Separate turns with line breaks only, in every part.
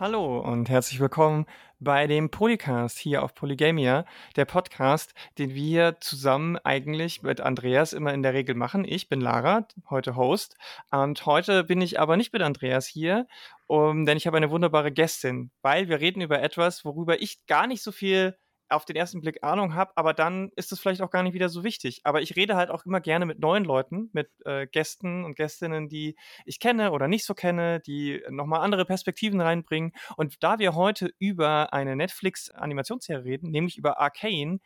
Hallo und herzlich willkommen bei dem Polycast hier auf Polygamia, der Podcast, den wir zusammen eigentlich mit Andreas immer in der Regel machen. Ich bin Lara, heute Host, und heute bin ich aber nicht mit Andreas hier, um, denn ich habe eine wunderbare Gästin, weil wir reden über etwas, worüber ich gar nicht so viel auf den ersten Blick Ahnung habe, aber dann ist es vielleicht auch gar nicht wieder so wichtig. Aber ich rede halt auch immer gerne mit neuen Leuten, mit äh, Gästen und Gästinnen, die ich kenne oder nicht so kenne, die nochmal andere Perspektiven reinbringen. Und da wir heute über eine Netflix-Animationsserie reden, nämlich über Arcane,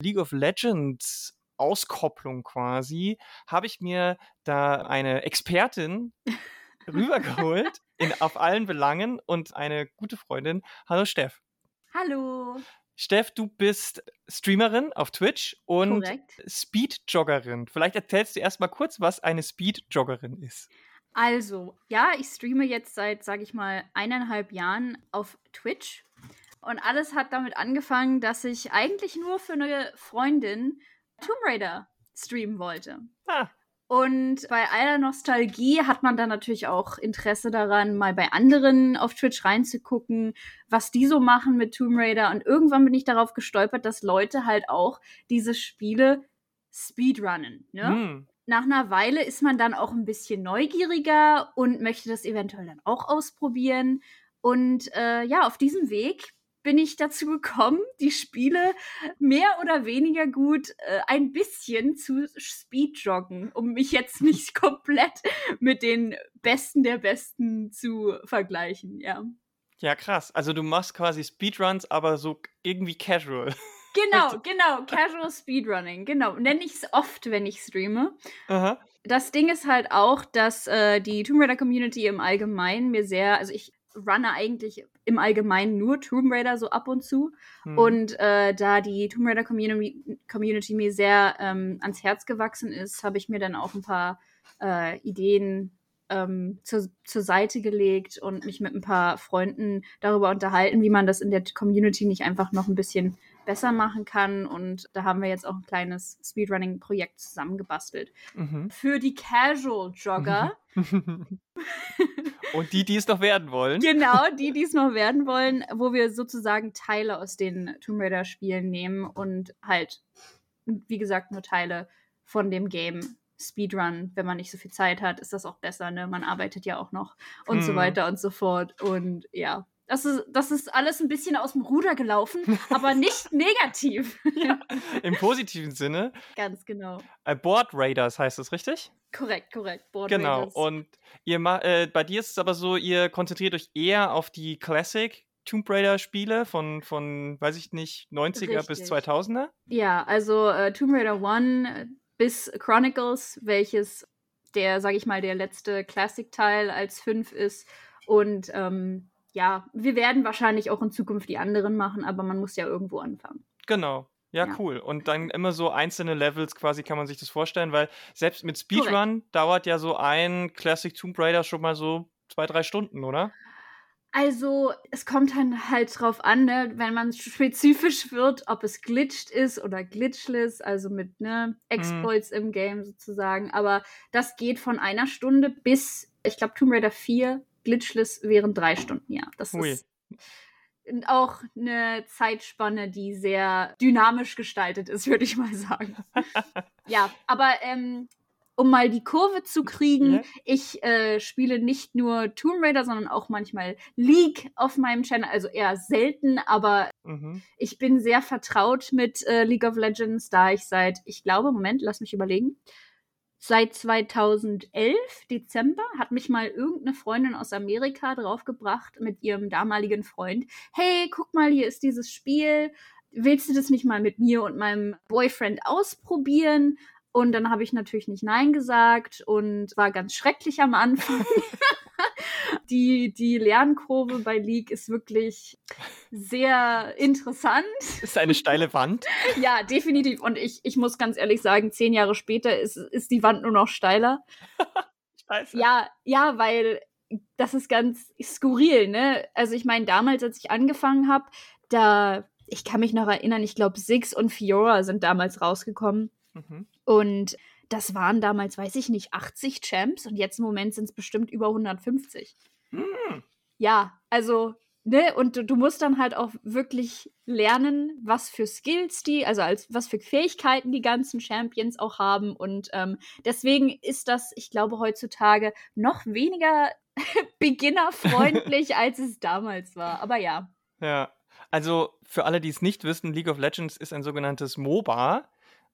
League of Legends Auskopplung quasi, habe ich mir da eine Expertin rübergeholt in, auf allen Belangen und eine gute Freundin. Hallo Steff.
Hallo.
Steff, du bist Streamerin auf Twitch und Speedjoggerin. Vielleicht erzählst du erst mal kurz, was eine Speedjoggerin ist.
Also, ja, ich streame jetzt seit, sag ich mal, eineinhalb Jahren auf Twitch. Und alles hat damit angefangen, dass ich eigentlich nur für eine Freundin Tomb Raider streamen wollte. Ah. Und bei aller Nostalgie hat man dann natürlich auch Interesse daran, mal bei anderen auf Twitch reinzugucken, was die so machen mit Tomb Raider. Und irgendwann bin ich darauf gestolpert, dass Leute halt auch diese Spiele speedrunnen. Ne? Mm. Nach einer Weile ist man dann auch ein bisschen neugieriger und möchte das eventuell dann auch ausprobieren. Und äh, ja, auf diesem Weg bin ich dazu gekommen, die Spiele mehr oder weniger gut äh, ein bisschen zu speedjoggen, um mich jetzt nicht komplett mit den Besten der Besten zu vergleichen, ja.
Ja, krass. Also du machst quasi Speedruns, aber so irgendwie casual.
Genau, genau, Casual Speedrunning, genau. Nenne ich es oft, wenn ich streame. Aha. Das Ding ist halt auch, dass äh, die Tomb Raider Community im Allgemeinen mir sehr, also ich runne eigentlich im Allgemeinen nur Tomb Raider so ab und zu. Hm. Und äh, da die Tomb Raider Community, Community mir sehr ähm, ans Herz gewachsen ist, habe ich mir dann auch ein paar äh, Ideen ähm, zur, zur Seite gelegt und mich mit ein paar Freunden darüber unterhalten, wie man das in der Community nicht einfach noch ein bisschen besser machen kann. Und da haben wir jetzt auch ein kleines Speedrunning-Projekt zusammengebastelt. Mhm. Für die Casual-Jogger.
Und die, die es noch werden wollen.
Genau, die, die es noch werden wollen, wo wir sozusagen Teile aus den Tomb Raider-Spielen nehmen und halt, wie gesagt, nur Teile von dem Game Speedrun, wenn man nicht so viel Zeit hat, ist das auch besser, ne? Man arbeitet ja auch noch und hm. so mhm. weiter und so fort. Und ja, das ist, das ist alles ein bisschen aus dem Ruder gelaufen, aber nicht negativ.
ja, Im positiven Sinne.
Ganz genau.
Äh, Board Raiders heißt das richtig?
Korrekt, korrekt.
Board genau. Raiders. Und ihr äh, bei dir ist es aber so, ihr konzentriert euch eher auf die Classic Tomb Raider Spiele von, von weiß ich nicht, 90er richtig. bis 2000er?
Ja, also äh, Tomb Raider 1 bis Chronicles, welches der, sag ich mal, der letzte Classic-Teil als 5 ist. Und ähm, ja, wir werden wahrscheinlich auch in Zukunft die anderen machen, aber man muss ja irgendwo anfangen.
Genau. Ja, ja, cool. Und dann immer so einzelne Levels quasi kann man sich das vorstellen, weil selbst mit Speedrun Correct. dauert ja so ein Classic Tomb Raider schon mal so zwei, drei Stunden, oder?
Also, es kommt dann halt drauf an, ne, wenn man spezifisch wird, ob es glitched ist oder glitchless, also mit ne, mhm. Exploits mhm. im Game sozusagen. Aber das geht von einer Stunde bis, ich glaube, Tomb Raider 4 glitchless wären drei Stunden, ja. Das Ui. ist auch eine Zeitspanne, die sehr dynamisch gestaltet ist, würde ich mal sagen. ja, aber ähm, um mal die Kurve zu kriegen, ja. ich äh, spiele nicht nur Tomb Raider, sondern auch manchmal League auf meinem Channel, also eher selten, aber mhm. ich bin sehr vertraut mit äh, League of Legends, da ich seit, ich glaube, Moment, lass mich überlegen, seit 2011, Dezember, hat mich mal irgendeine Freundin aus Amerika draufgebracht mit ihrem damaligen Freund. Hey, guck mal, hier ist dieses Spiel. Willst du das nicht mal mit mir und meinem Boyfriend ausprobieren? Und dann habe ich natürlich nicht Nein gesagt und war ganz schrecklich am Anfang. die, die Lernkurve bei League ist wirklich sehr interessant.
Ist eine steile Wand?
ja, definitiv. Und ich, ich muss ganz ehrlich sagen, zehn Jahre später ist, ist die Wand nur noch steiler. Scheiße. Ja, ja, weil das ist ganz skurril, ne? Also ich meine, damals, als ich angefangen habe, da, ich kann mich noch erinnern, ich glaube, Six und Fiora sind damals rausgekommen. Mhm. Und das waren damals, weiß ich nicht, 80 Champs und jetzt im Moment sind es bestimmt über 150. Hm. Ja, also ne, und du, du, musst dann halt auch wirklich lernen, was für Skills die, also als was für Fähigkeiten die ganzen Champions auch haben. Und ähm, deswegen ist das, ich glaube, heutzutage noch weniger beginnerfreundlich, als es damals war. Aber ja.
Ja. Also für alle, die es nicht wissen, League of Legends ist ein sogenanntes MOBA.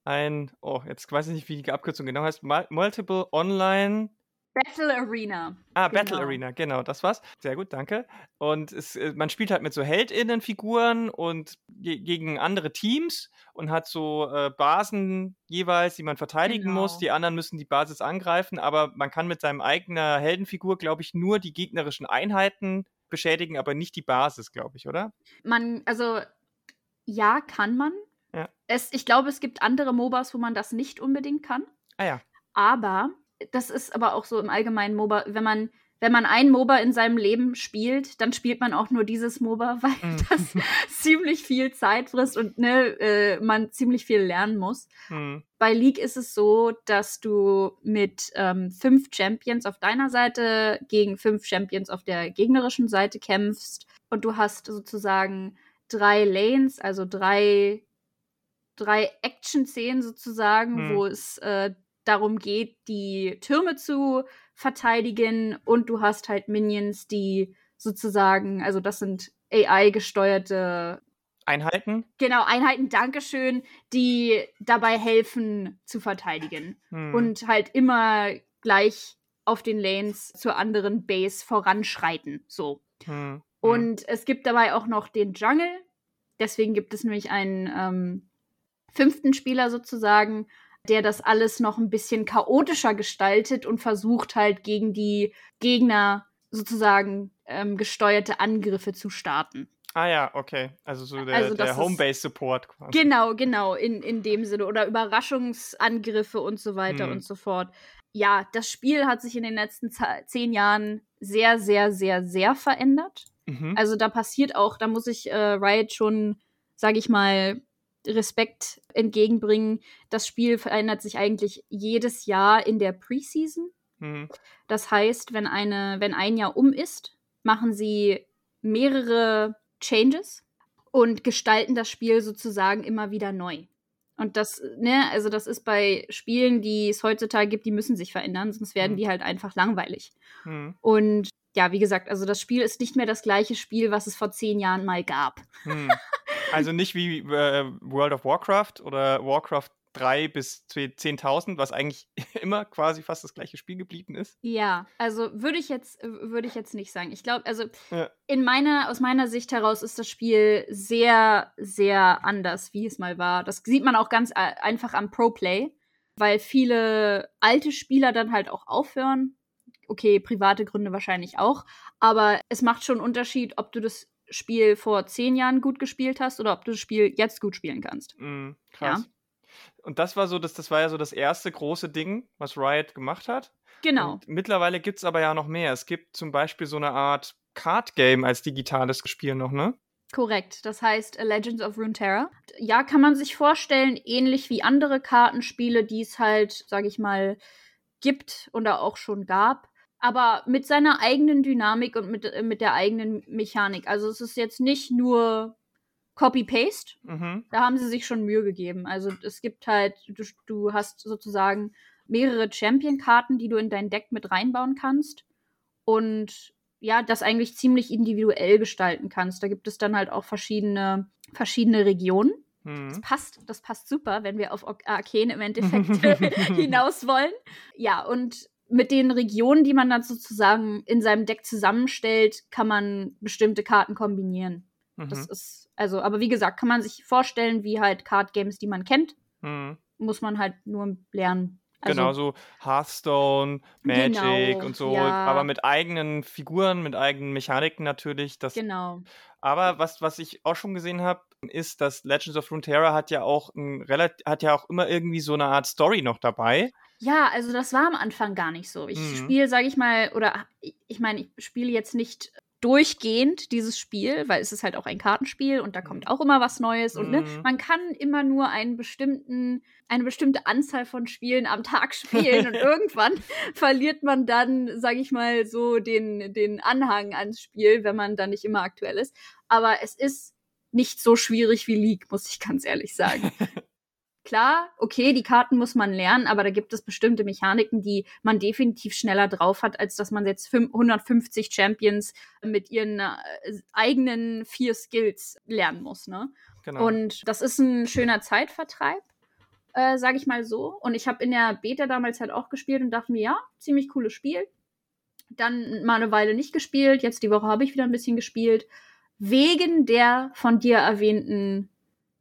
Ein, oh, jetzt weiß ich nicht, wie die Abkürzung genau heißt. Multiple Online
Battle Arena.
Ah, genau. Battle Arena, genau, das war's. Sehr gut, danke. Und es, äh, man spielt halt mit so HeldInnen-Figuren und ge gegen andere Teams und hat so äh, Basen jeweils, die man verteidigen genau. muss. Die anderen müssen die Basis angreifen, aber man kann mit seinem eigenen Heldenfigur, glaube ich, nur die gegnerischen Einheiten beschädigen, aber nicht die Basis, glaube ich, oder?
Man, also ja, kann man. Ja. Es, ich glaube, es gibt andere MOBAs, wo man das nicht unbedingt kann.
Ah ja.
Aber das ist aber auch so im allgemeinen MOBA, wenn man wenn man ein MOBA in seinem Leben spielt, dann spielt man auch nur dieses MOBA, weil mhm. das ziemlich viel Zeit frisst und ne, äh, man ziemlich viel lernen muss. Mhm. Bei League ist es so, dass du mit ähm, fünf Champions auf deiner Seite gegen fünf Champions auf der gegnerischen Seite kämpfst und du hast sozusagen drei Lanes, also drei drei Action-Szenen sozusagen, mhm. wo es äh, darum geht, die Türme zu verteidigen und du hast halt Minions, die sozusagen, also das sind AI-gesteuerte
Einheiten?
Genau, Einheiten, Dankeschön, die dabei helfen zu verteidigen. Hm. Und halt immer gleich auf den Lanes zur anderen Base voranschreiten. So. Hm. hm. Und es gibt dabei auch noch den Jungle. Deswegen gibt es nämlich einen ähm, fünften Spieler sozusagen, der das alles noch ein bisschen chaotischer gestaltet und versucht halt gegen die Gegner sozusagen ähm, gesteuerte Angriffe zu starten.
Ah ja, okay. Also so der, also der Homebase-Support
quasi. Genau, genau, in, in dem Sinne. Oder Überraschungsangriffe und so weiter hm. und so fort. Ja, das Spiel hat sich in den letzten zehn Jahren sehr, sehr, sehr, sehr verändert. Mhm. Also da passiert auch, da muss ich äh, Riot schon, sage ich mal, Respekt entgegenbringen. Das Spiel verändert sich eigentlich jedes Jahr in der Preseason. Mhm. Das heißt, wenn, eine, wenn ein Jahr um ist, machen sie mehrere Changes und gestalten das Spiel sozusagen immer wieder neu. Und das, ne, also das ist bei Spielen, die es heutzutage gibt, die müssen sich verändern, sonst werden mhm. die halt einfach langweilig. Mhm. Und ja, wie gesagt, also das Spiel ist nicht mehr das gleiche Spiel, was es vor zehn Jahren mal gab.
Also nicht wie äh, World of Warcraft oder Warcraft 3 bis 10.000, was eigentlich immer quasi fast das gleiche Spiel geblieben ist.
Ja, also würde ich jetzt würde ich jetzt nicht sagen. Ich glaube, also ja. in meiner aus meiner Sicht heraus ist das Spiel sehr sehr anders, wie es mal war. Das sieht man auch ganz einfach am Pro Play, weil viele alte Spieler dann halt auch aufhören. Okay, private Gründe wahrscheinlich auch, aber es macht schon einen Unterschied, ob du das Spiel vor zehn Jahren gut gespielt hast oder ob du das Spiel jetzt gut spielen kannst.
Mm, krass. Ja? Und das war so, das, das war ja so das erste große Ding, was Riot gemacht hat.
Genau.
Und mittlerweile gibt es aber ja noch mehr. Es gibt zum Beispiel so eine Art Card-Game als digitales Spiel noch, ne?
Korrekt. Das heißt Legends of Runeterra. Ja, kann man sich vorstellen, ähnlich wie andere Kartenspiele, die es halt, sag ich mal, gibt oder auch schon gab aber mit seiner eigenen Dynamik und mit, äh, mit der eigenen Mechanik. Also es ist jetzt nicht nur Copy-Paste. Mhm. Da haben sie sich schon Mühe gegeben. Also es gibt halt, du, du hast sozusagen mehrere Champion-Karten, die du in dein Deck mit reinbauen kannst. Und ja, das eigentlich ziemlich individuell gestalten kannst. Da gibt es dann halt auch verschiedene, verschiedene Regionen. Mhm. Das passt, das passt super, wenn wir auf Arcane im Endeffekt hinaus wollen. Ja, und mit den Regionen, die man dann sozusagen in seinem Deck zusammenstellt, kann man bestimmte Karten kombinieren. Mhm. Das ist, also, aber wie gesagt, kann man sich vorstellen, wie halt Card Games, die man kennt. Mhm. Muss man halt nur lernen.
Also, genau, so Hearthstone, Magic genau, und so, ja. aber mit eigenen Figuren, mit eigenen Mechaniken natürlich. Das,
genau.
Aber was, was ich auch schon gesehen habe, ist, dass Legends of Runeterra hat ja auch ein hat ja auch immer irgendwie so eine Art Story noch dabei.
Ja, also das war am Anfang gar nicht so. Ich mhm. spiele, sage ich mal, oder ich meine, ich spiele jetzt nicht durchgehend dieses Spiel, weil es ist halt auch ein Kartenspiel und da kommt auch immer was Neues und ne,
Mhm.
man kann immer nur einen bestimmten, eine bestimmte Anzahl von Spielen am Tag spielen und irgendwann verliert man dann, sage ich mal, so den, den Anhang ans Spiel, wenn man dann nicht immer aktuell ist. Aber es ist nicht so schwierig wie League, muss ich ganz ehrlich sagen. Klar, okay, die Karten muss man lernen, aber da gibt es bestimmte Mechaniken, die man definitiv schneller drauf hat, als dass man jetzt fün- 150 Champions mit ihren äh, eigenen vier Skills lernen muss, ne?
Genau.
Und das ist ein schöner Zeitvertreib, äh, sage ich mal so. Und ich habe in der Beta damals halt auch gespielt und dachte mir, ja, ziemlich cooles Spiel. Dann mal eine Weile nicht gespielt. Jetzt die Woche habe ich wieder ein bisschen gespielt. Wegen der von dir erwähnten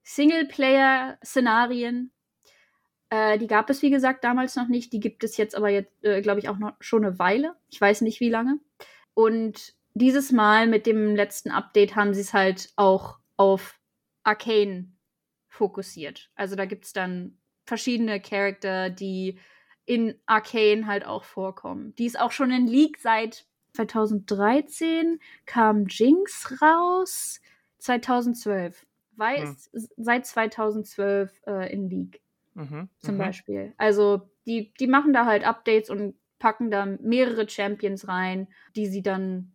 Singleplayer-Szenarien. Äh, die gab es, wie gesagt, damals noch nicht. Die gibt es jetzt aber jetzt, äh, glaube ich, auch noch schon eine Weile. Ich weiß nicht, wie lange. Und dieses Mal mit dem letzten Update haben sie es halt auch auf Arcane fokussiert. Also da gibt es dann verschiedene Charakter, die in Arcane halt auch vorkommen. Die ist auch schon in League seit 2013, kam Jinx raus 2012. Weiß seit 2012 äh, in League
mhm.
zum
mhm.
Beispiel. Also die, die machen da halt Updates und packen da mehrere Champions rein, die sie dann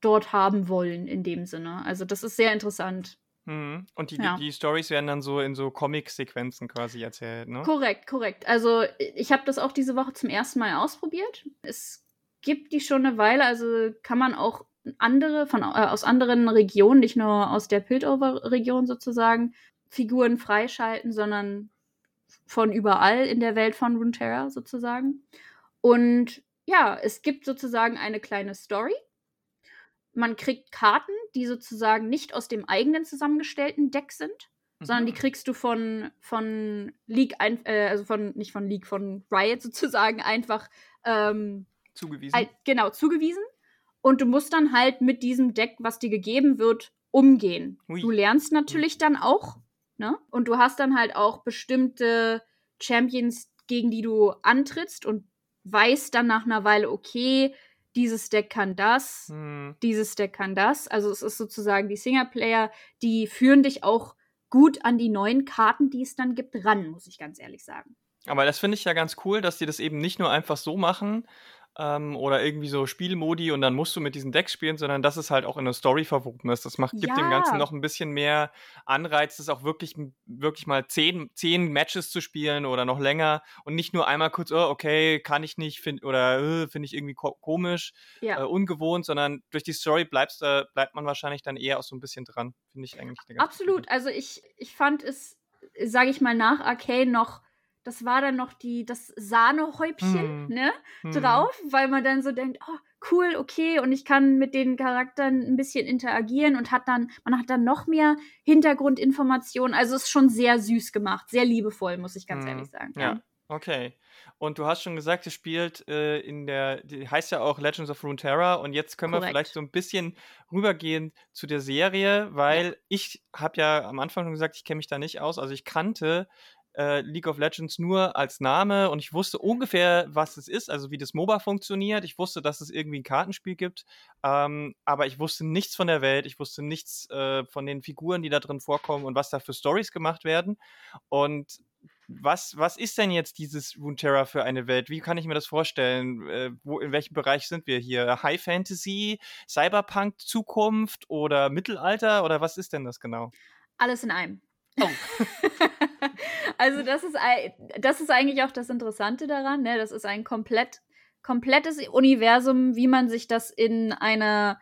dort haben wollen in dem Sinne. Also das ist sehr interessant.
Mhm. Und die,
Ja.
die, die Stories werden dann so in so Comic-Sequenzen quasi erzählt, ne?
Korrekt, korrekt. Also ich habe das auch diese Woche zum ersten Mal ausprobiert. Es gibt die schon eine Weile, also kann man auch andere von äh, aus anderen Regionen, nicht nur aus der Piltover-Region sozusagen, Figuren freischalten, sondern von überall in der Welt von Runeterra sozusagen. Und ja, es gibt sozusagen eine kleine Story. Man kriegt Karten, die sozusagen nicht aus dem eigenen zusammengestellten Deck sind, sondern die
Mhm.
kriegst du von, von League, ein, äh, also von, nicht von League, von Riot sozusagen einfach ähm,
zugewiesen.
Al- genau, zugewiesen. Und du musst dann halt mit diesem Deck, was dir gegeben wird, umgehen.
Ui.
Du lernst natürlich dann auch, ne? Und du hast dann halt auch bestimmte Champions, gegen die du antrittst und weißt dann nach einer Weile, okay, dieses Deck kann das,
Hm.
dieses Deck kann das. Also es ist sozusagen die Singleplayer, die führen dich auch gut an die neuen Karten, die es dann gibt, ran, muss ich ganz ehrlich sagen.
Aber das finde ich ja ganz cool, dass die das eben nicht nur einfach so machen ähm, oder irgendwie so Spielmodi und dann musst du mit diesen Decks spielen, sondern dass es halt auch in eine Story verwoben ist. Das macht, gibt dem Ganzen
Ja.
noch ein bisschen mehr Anreiz, das auch wirklich, wirklich mal zehn, zehn Matches zu spielen oder noch länger und nicht nur einmal kurz, oh, okay, kann ich nicht find, oder äh, finde ich irgendwie ko komisch,
Ja.
äh, ungewohnt, sondern durch die Story bleibst, äh, bleibt man wahrscheinlich dann eher auch so ein bisschen dran. Finde ich eigentlich
Absolut. Also ich, ich fand es, sage ich mal, nach Arcane noch, das war dann noch die, das Sahnehäubchen,
Mhm.
ne,
Idee.
drauf, weil man dann so denkt, oh, cool, okay, und ich kann mit den Charakteren ein bisschen interagieren und hat dann, man hat dann noch mehr Hintergrundinformationen. Also es ist schon sehr süß gemacht, sehr liebevoll, muss ich ganz
Mhm.
ehrlich sagen.
Ja. Okay. Und du hast schon gesagt, es spielt äh, in der, die heißt ja auch Legends of Runeterra und jetzt können wir
Korrekt.
vielleicht so ein bisschen rübergehen zu der Serie, weil ich habe ja am Anfang schon gesagt, ich kenne mich da nicht aus. Also ich kannte äh, League of Legends nur als Name und ich wusste ungefähr, was es ist, also wie das MOBA funktioniert. Ich wusste, dass es irgendwie ein Kartenspiel gibt, ähm, aber ich wusste nichts von der Welt, ich wusste nichts äh, von den Figuren, die da drin vorkommen und was da für Stories gemacht werden. Und was, was ist denn jetzt dieses Runeterra für eine Welt? Wie kann ich mir das vorstellen? Äh, wo, in welchem Bereich sind wir hier? High Fantasy, Cyberpunk, Zukunft oder Mittelalter? Oder was ist denn das genau?
Alles in einem.
Oh.
also das ist, das ist eigentlich auch das Interessante daran. Ne? Das ist ein komplett, komplettes Universum, wie man sich das in einer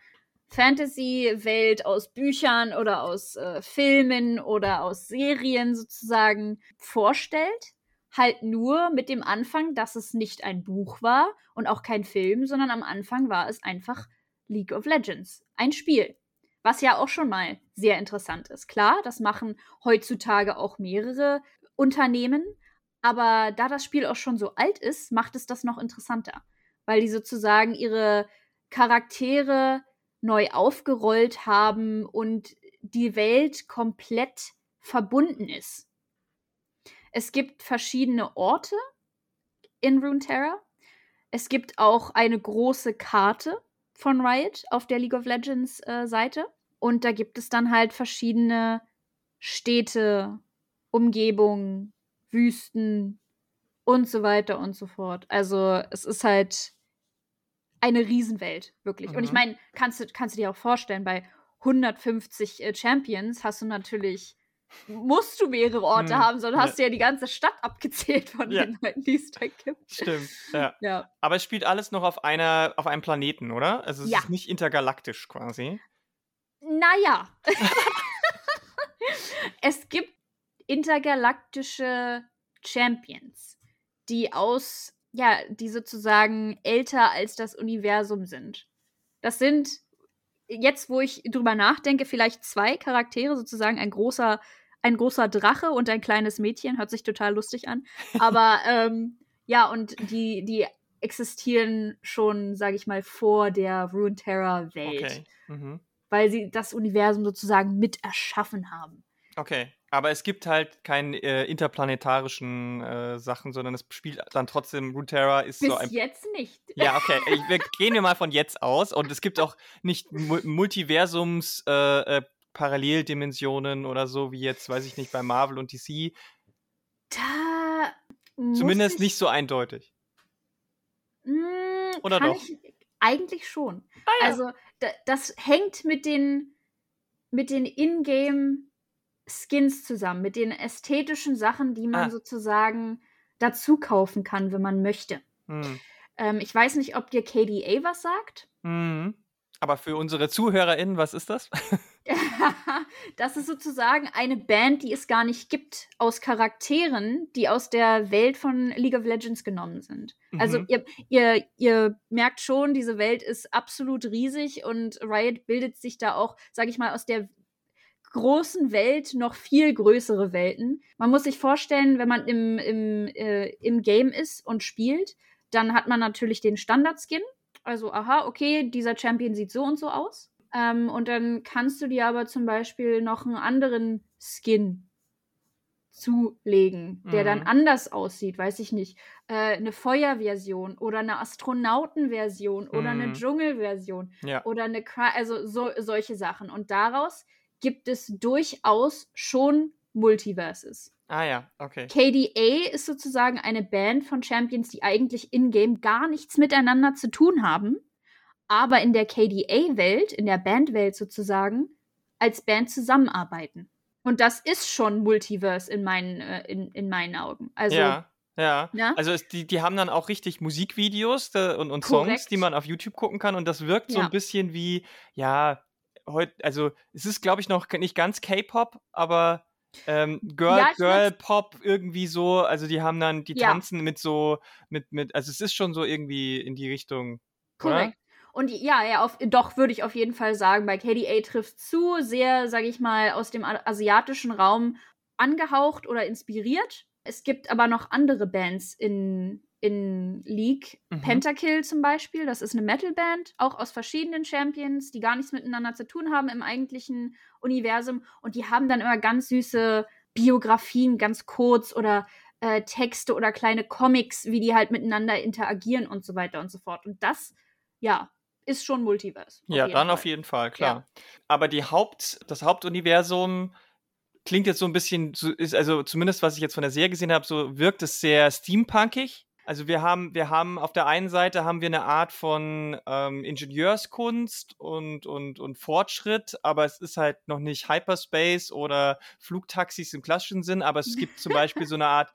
Fantasy-Welt aus Büchern oder aus äh, Filmen oder aus Serien sozusagen vorstellt. Halt nur mit dem Anfang, dass es nicht ein Buch war und auch kein Film, sondern am Anfang war es einfach League of Legends, ein Spiel. Was ja auch schon mal sehr interessant ist. Klar, das machen heutzutage auch mehrere Unternehmen, aber da das Spiel auch schon so alt ist, macht es das noch interessanter, weil die sozusagen ihre Charaktere neu aufgerollt haben und die Welt komplett verbunden ist. Es gibt verschiedene Orte in Runeterra. Es gibt auch eine große Karte von Riot auf der League of Legends äh, Seite. Und da gibt es dann halt verschiedene Städte, Umgebungen, Wüsten und so weiter und so fort. Also es ist halt eine Riesenwelt, wirklich. Mhm. Und ich mhm. meine, kannst du, kannst du dir auch vorstellen, bei 150 äh, Champions hast du natürlich, musst du mehrere Orte mhm. haben, sondern ja. hast du ja die ganze Stadt abgezählt von ja. den Leuten, die es da gibt.
Stimmt, ja. ja. Aber es spielt alles noch auf einer, auf einem Planeten, oder? Also es ist nicht intergalaktisch quasi.
Naja. es gibt intergalaktische Champions, die aus, ja, die sozusagen älter als das Universum sind. Das sind jetzt, wo ich drüber nachdenke, vielleicht zwei Charaktere, sozusagen ein großer, ein großer Drache und ein kleines Mädchen, hört sich total lustig an. Aber ähm, ja, und die, die existieren schon, sage ich mal, vor der Runeterra-Welt. Okay. Mhm. Weil sie das Universum sozusagen mit erschaffen haben.
Okay. Aber es gibt halt keine äh, interplanetarischen äh, Sachen, sondern es spielt dann trotzdem Runeterra ist
Bis
so ein.
jetzt nicht.
Ja, okay. Ich, wir gehen wir mal von jetzt aus. Und es gibt auch nicht Mu Multiversums äh, äh Paralleldimensionen oder so, wie jetzt, weiß ich nicht, bei Marvel und DC.
Da.
Zumindest nicht so eindeutig.
Mm, oder doch? Ich, eigentlich schon. Ah, ja. Also, das hängt mit den, mit den Ingame Skins zusammen, mit den ästhetischen Sachen, die man ah. sozusagen dazu kaufen kann, wenn man möchte. Hm. Ähm, ich weiß nicht, ob dir KDA was sagt.
Mhm. Aber für unsere ZuhörerInnen, was ist das?
das ist sozusagen eine Band, die es gar nicht gibt, aus Charakteren, die aus der Welt von League of Legends genommen sind. Also mhm. Also ihr, ihr, ihr merkt schon, diese Welt ist absolut riesig und Riot bildet sich da auch, sag ich mal, aus der großen Welt noch viel größere Welten. Man muss sich vorstellen, wenn man im, im, äh, im Game ist und spielt, dann hat man natürlich den Standard-Skin. Also, aha, okay, dieser Champion sieht so und so aus. Ähm, und dann kannst du dir aber zum Beispiel noch einen anderen Skin zulegen, der mhm. dann anders aussieht, weiß ich nicht. Äh, eine Feuerversion oder eine Astronautenversion mhm. oder eine mhm. Dschungelversion ja. oder eine, also so, solche Sachen. Und daraus gibt es durchaus schon Multiverses.
Ah ja, okay.
KDA ist sozusagen eine Band von Champions, die eigentlich in-game gar nichts miteinander zu tun haben, aber in der KDA-Welt, in der Bandwelt sozusagen, als Band zusammenarbeiten. Und das ist schon Multiverse in meinen, äh, in, in meinen Augen. Also,
ja. Ja, ja? also es, die, die haben dann auch richtig Musikvideos da, und, und Songs, die man auf YouTube gucken kann und das wirkt ja. so ein bisschen wie, ja, heute, also es ist, glaube ich, noch nicht ganz K-Pop, aber ähm, Girl, ja, Girl Pop irgendwie so, also die haben dann, die ja. tanzen mit so, mit, mit, also es ist schon so irgendwie in die Richtung.
Korrekt. Und ja, ja, auf, doch würde ich auf jeden Fall sagen, bei KDA trifft zu, sehr, sage ich mal, aus dem asiatischen Raum angehaucht oder inspiriert. Es gibt aber noch andere Bands in, in League. Mhm. Pentakill zum Beispiel, das ist eine Metalband, auch aus verschiedenen Champions, die gar nichts miteinander zu tun haben im eigentlichen Universum. Und die haben dann immer ganz süße Biografien, ganz kurz oder äh, Texte oder kleine Comics, wie die halt miteinander interagieren und so weiter und so fort. Und das, ja, ist schon Multiverse.
Ja, dann Fall. auf jeden Fall, klar. Ja. Aber die Haupt, das Hauptuniversum klingt jetzt so ein bisschen, ist also zumindest was ich jetzt von der Serie gesehen habe, so wirkt es sehr steampunkig. Also wir haben, wir haben auf der einen Seite haben wir eine Art von ähm, Ingenieurskunst und, und, und Fortschritt, aber es ist halt noch nicht Hyperspace oder Flugtaxis im klassischen Sinn, aber es gibt zum Beispiel so eine Art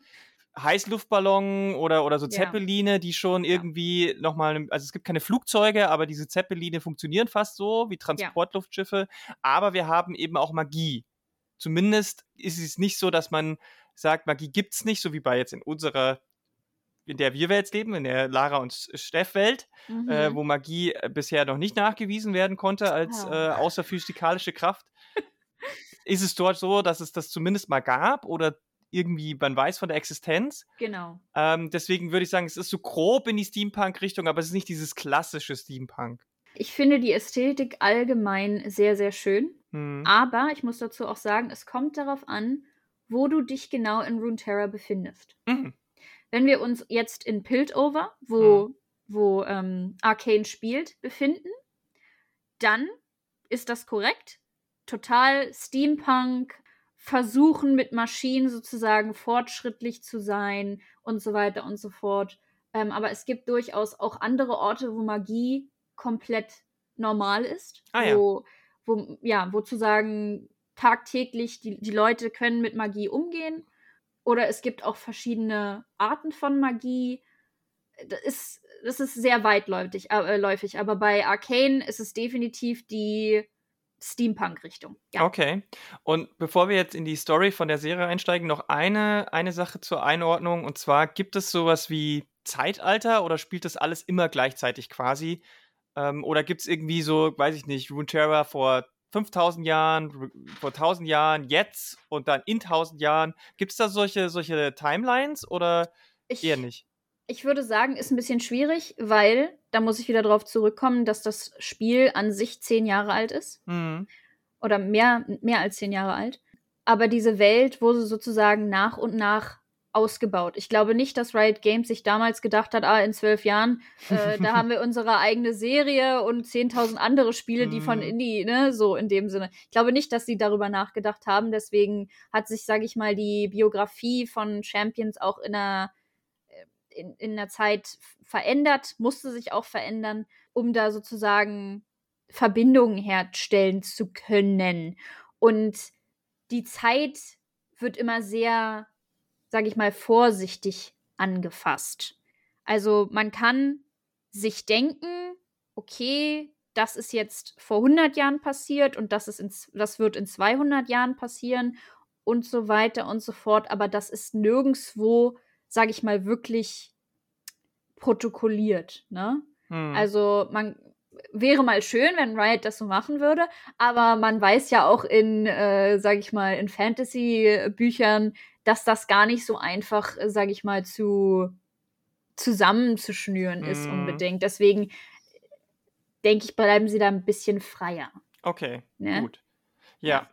Heißluftballon oder, oder so Zeppeline, ja. die schon irgendwie ja. nochmal, also es gibt keine Flugzeuge, aber diese Zeppeline funktionieren fast so wie Transportluftschiffe, ja. aber wir haben eben auch Magie. Zumindest ist es nicht so, dass man sagt, Magie gibt es nicht, so wie bei jetzt in unserer in der wir jetzt leben, in der Lara und Steff-Welt, äh, mhm. äh, wo Magie äh, bisher noch nicht nachgewiesen werden konnte als oh. äh, außerphysikalische Kraft. ist es dort so, dass es das zumindest mal gab oder irgendwie man weiß von der Existenz?
Genau.
Ähm, deswegen würde ich sagen, es ist so grob in die Steampunk-Richtung, aber es ist nicht dieses klassische Steampunk.
Ich finde die Ästhetik allgemein sehr, sehr schön. Mhm. Aber ich muss dazu auch sagen, es kommt darauf an, wo du dich genau in Runeterra befindest. Mhm. Wenn wir uns jetzt in Piltover, wo, hm. wo ähm, Arcane spielt, befinden, dann ist das korrekt. Total Steampunk, versuchen mit Maschinen sozusagen fortschrittlich zu sein und so weiter und so fort. Ähm, aber es gibt durchaus auch andere Orte, wo Magie komplett normal ist.
Ah,
wo, ja. wo, ja, wo zu sagen, tagtäglich die, die Leute können mit Magie umgehen. Oder es gibt auch verschiedene Arten von Magie. Das ist, das ist sehr weitläufig, äh, läufig, aber bei Arcane ist es definitiv die Steampunk-Richtung.
Ja. Okay. Und bevor wir jetzt in die Story von der Serie einsteigen, noch eine, eine Sache zur Einordnung. Und zwar gibt es sowas wie Zeitalter oder spielt das alles immer gleichzeitig quasi? Ähm, oder gibt es irgendwie so, weiß ich nicht, Runeterra vor 5000 Jahren, vor 1000 Jahren, jetzt und dann in 1000 Jahren? Gibt es da solche, solche Timelines oder ich, eher nicht?
Ich würde sagen, ist ein bisschen schwierig, weil da muss ich wieder darauf zurückkommen, dass das Spiel an sich zehn Jahre alt ist.
Mhm.
Oder mehr, mehr als zehn Jahre alt. Aber diese Welt wurde sozusagen nach und nach ausgebaut. Ich glaube nicht, dass Riot Games sich damals gedacht hat, ah, in zwölf Jahren, äh, da haben wir unsere eigene Serie und 10.000 andere Spiele, die von mhm. Indie, ne, so in dem Sinne. Ich glaube nicht, dass sie darüber nachgedacht haben. Deswegen hat sich, sage ich mal, die Biografie von Champions auch in einer in, in der Zeit verändert, musste sich auch verändern, um da sozusagen Verbindungen herstellen zu können. Und die Zeit wird immer sehr, sage ich mal, vorsichtig angefasst. Also man kann sich denken, okay, das ist jetzt vor 100 Jahren passiert und das, ist in, das wird in 200 Jahren passieren und so weiter und so fort, aber das ist nirgendwo sage ich mal, wirklich protokolliert. Ne? Hm. Also man wäre mal schön, wenn Riot das so machen würde, aber man weiß ja auch in, äh, sage ich mal, in Fantasy-Büchern, dass das gar nicht so einfach, äh, sage ich mal, zu zusammenzuschnüren hm. ist unbedingt. Deswegen denke ich, bleiben sie da ein bisschen freier.
Okay, ne? gut. Ja,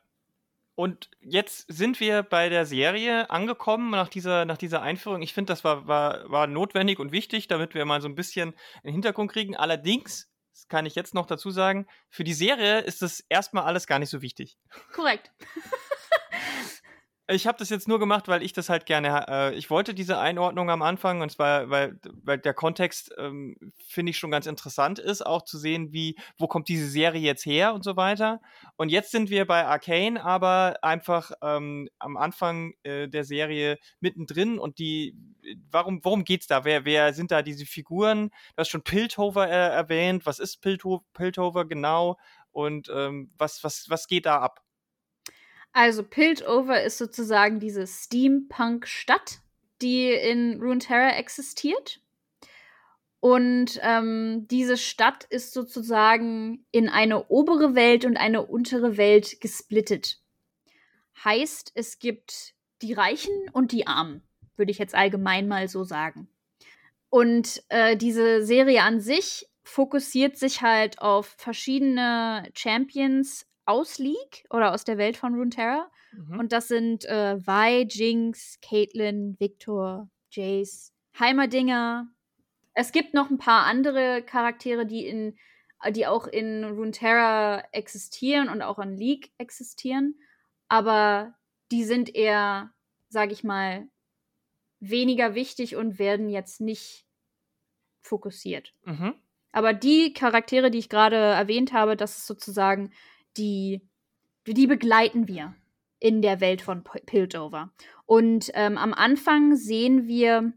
und jetzt sind wir bei der Serie angekommen nach dieser, nach dieser Einführung. Ich finde, das war, war, war notwendig und wichtig, damit wir mal so ein bisschen einen Hintergrund kriegen. Allerdings, das kann ich jetzt noch dazu sagen, für die Serie ist das erstmal alles gar nicht so wichtig.
Korrekt.
Ich habe das jetzt nur gemacht, weil ich das halt gerne, äh, ich wollte diese Einordnung am Anfang und zwar, weil, weil der Kontext, ähm, finde ich, schon ganz interessant ist, auch zu sehen, wie, wo kommt diese Serie jetzt her und so weiter. Und jetzt sind wir bei Arcane, aber einfach ähm, am Anfang äh, der Serie mittendrin und die, warum, worum geht's da? Wer, wer sind da diese Figuren? Du hast schon Piltover äh, erwähnt. Was ist Pilto Piltover genau? Und ähm, was, was, was geht da ab?
Also Piltover ist sozusagen diese Steampunk-Stadt, die in Runeterra existiert. Und ähm, diese Stadt ist sozusagen in eine obere Welt und eine untere Welt gesplittet. Heißt, es gibt die Reichen und die Armen, würde ich jetzt allgemein mal so sagen. Und äh, diese Serie an sich fokussiert sich halt auf verschiedene Champions aus League oder aus der Welt von Runeterra. Mhm. Und das sind äh, Vi, Jinx, Caitlyn, Victor, Jace, Heimerdinger. Es gibt noch ein paar andere Charaktere, die in die auch in Runeterra existieren und auch in League existieren, aber die sind eher, sag ich mal, weniger wichtig und werden jetzt nicht fokussiert.
Mhm.
Aber die Charaktere, die ich gerade erwähnt habe, das ist sozusagen die, die begleiten wir in der Welt von Piltover. Und ähm, am Anfang sehen wir,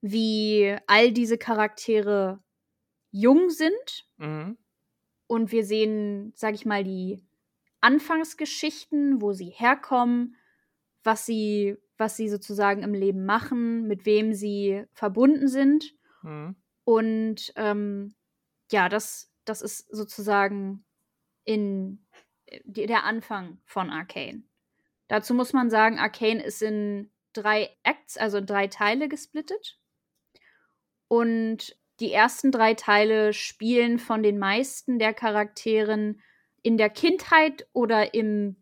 wie all diese Charaktere jung sind.
Mhm.
Und wir sehen, sag ich mal, die Anfangsgeschichten, wo sie herkommen, was sie, was sie sozusagen im Leben machen, mit wem sie verbunden sind.
Mhm.
Und ähm, ja, das, das ist sozusagen in äh, der Anfang von Arcane. Dazu muss man sagen, Arcane ist in drei Acts, also in drei Teile gesplittet. Und die ersten drei Teile spielen von den meisten der Charakteren in der Kindheit oder im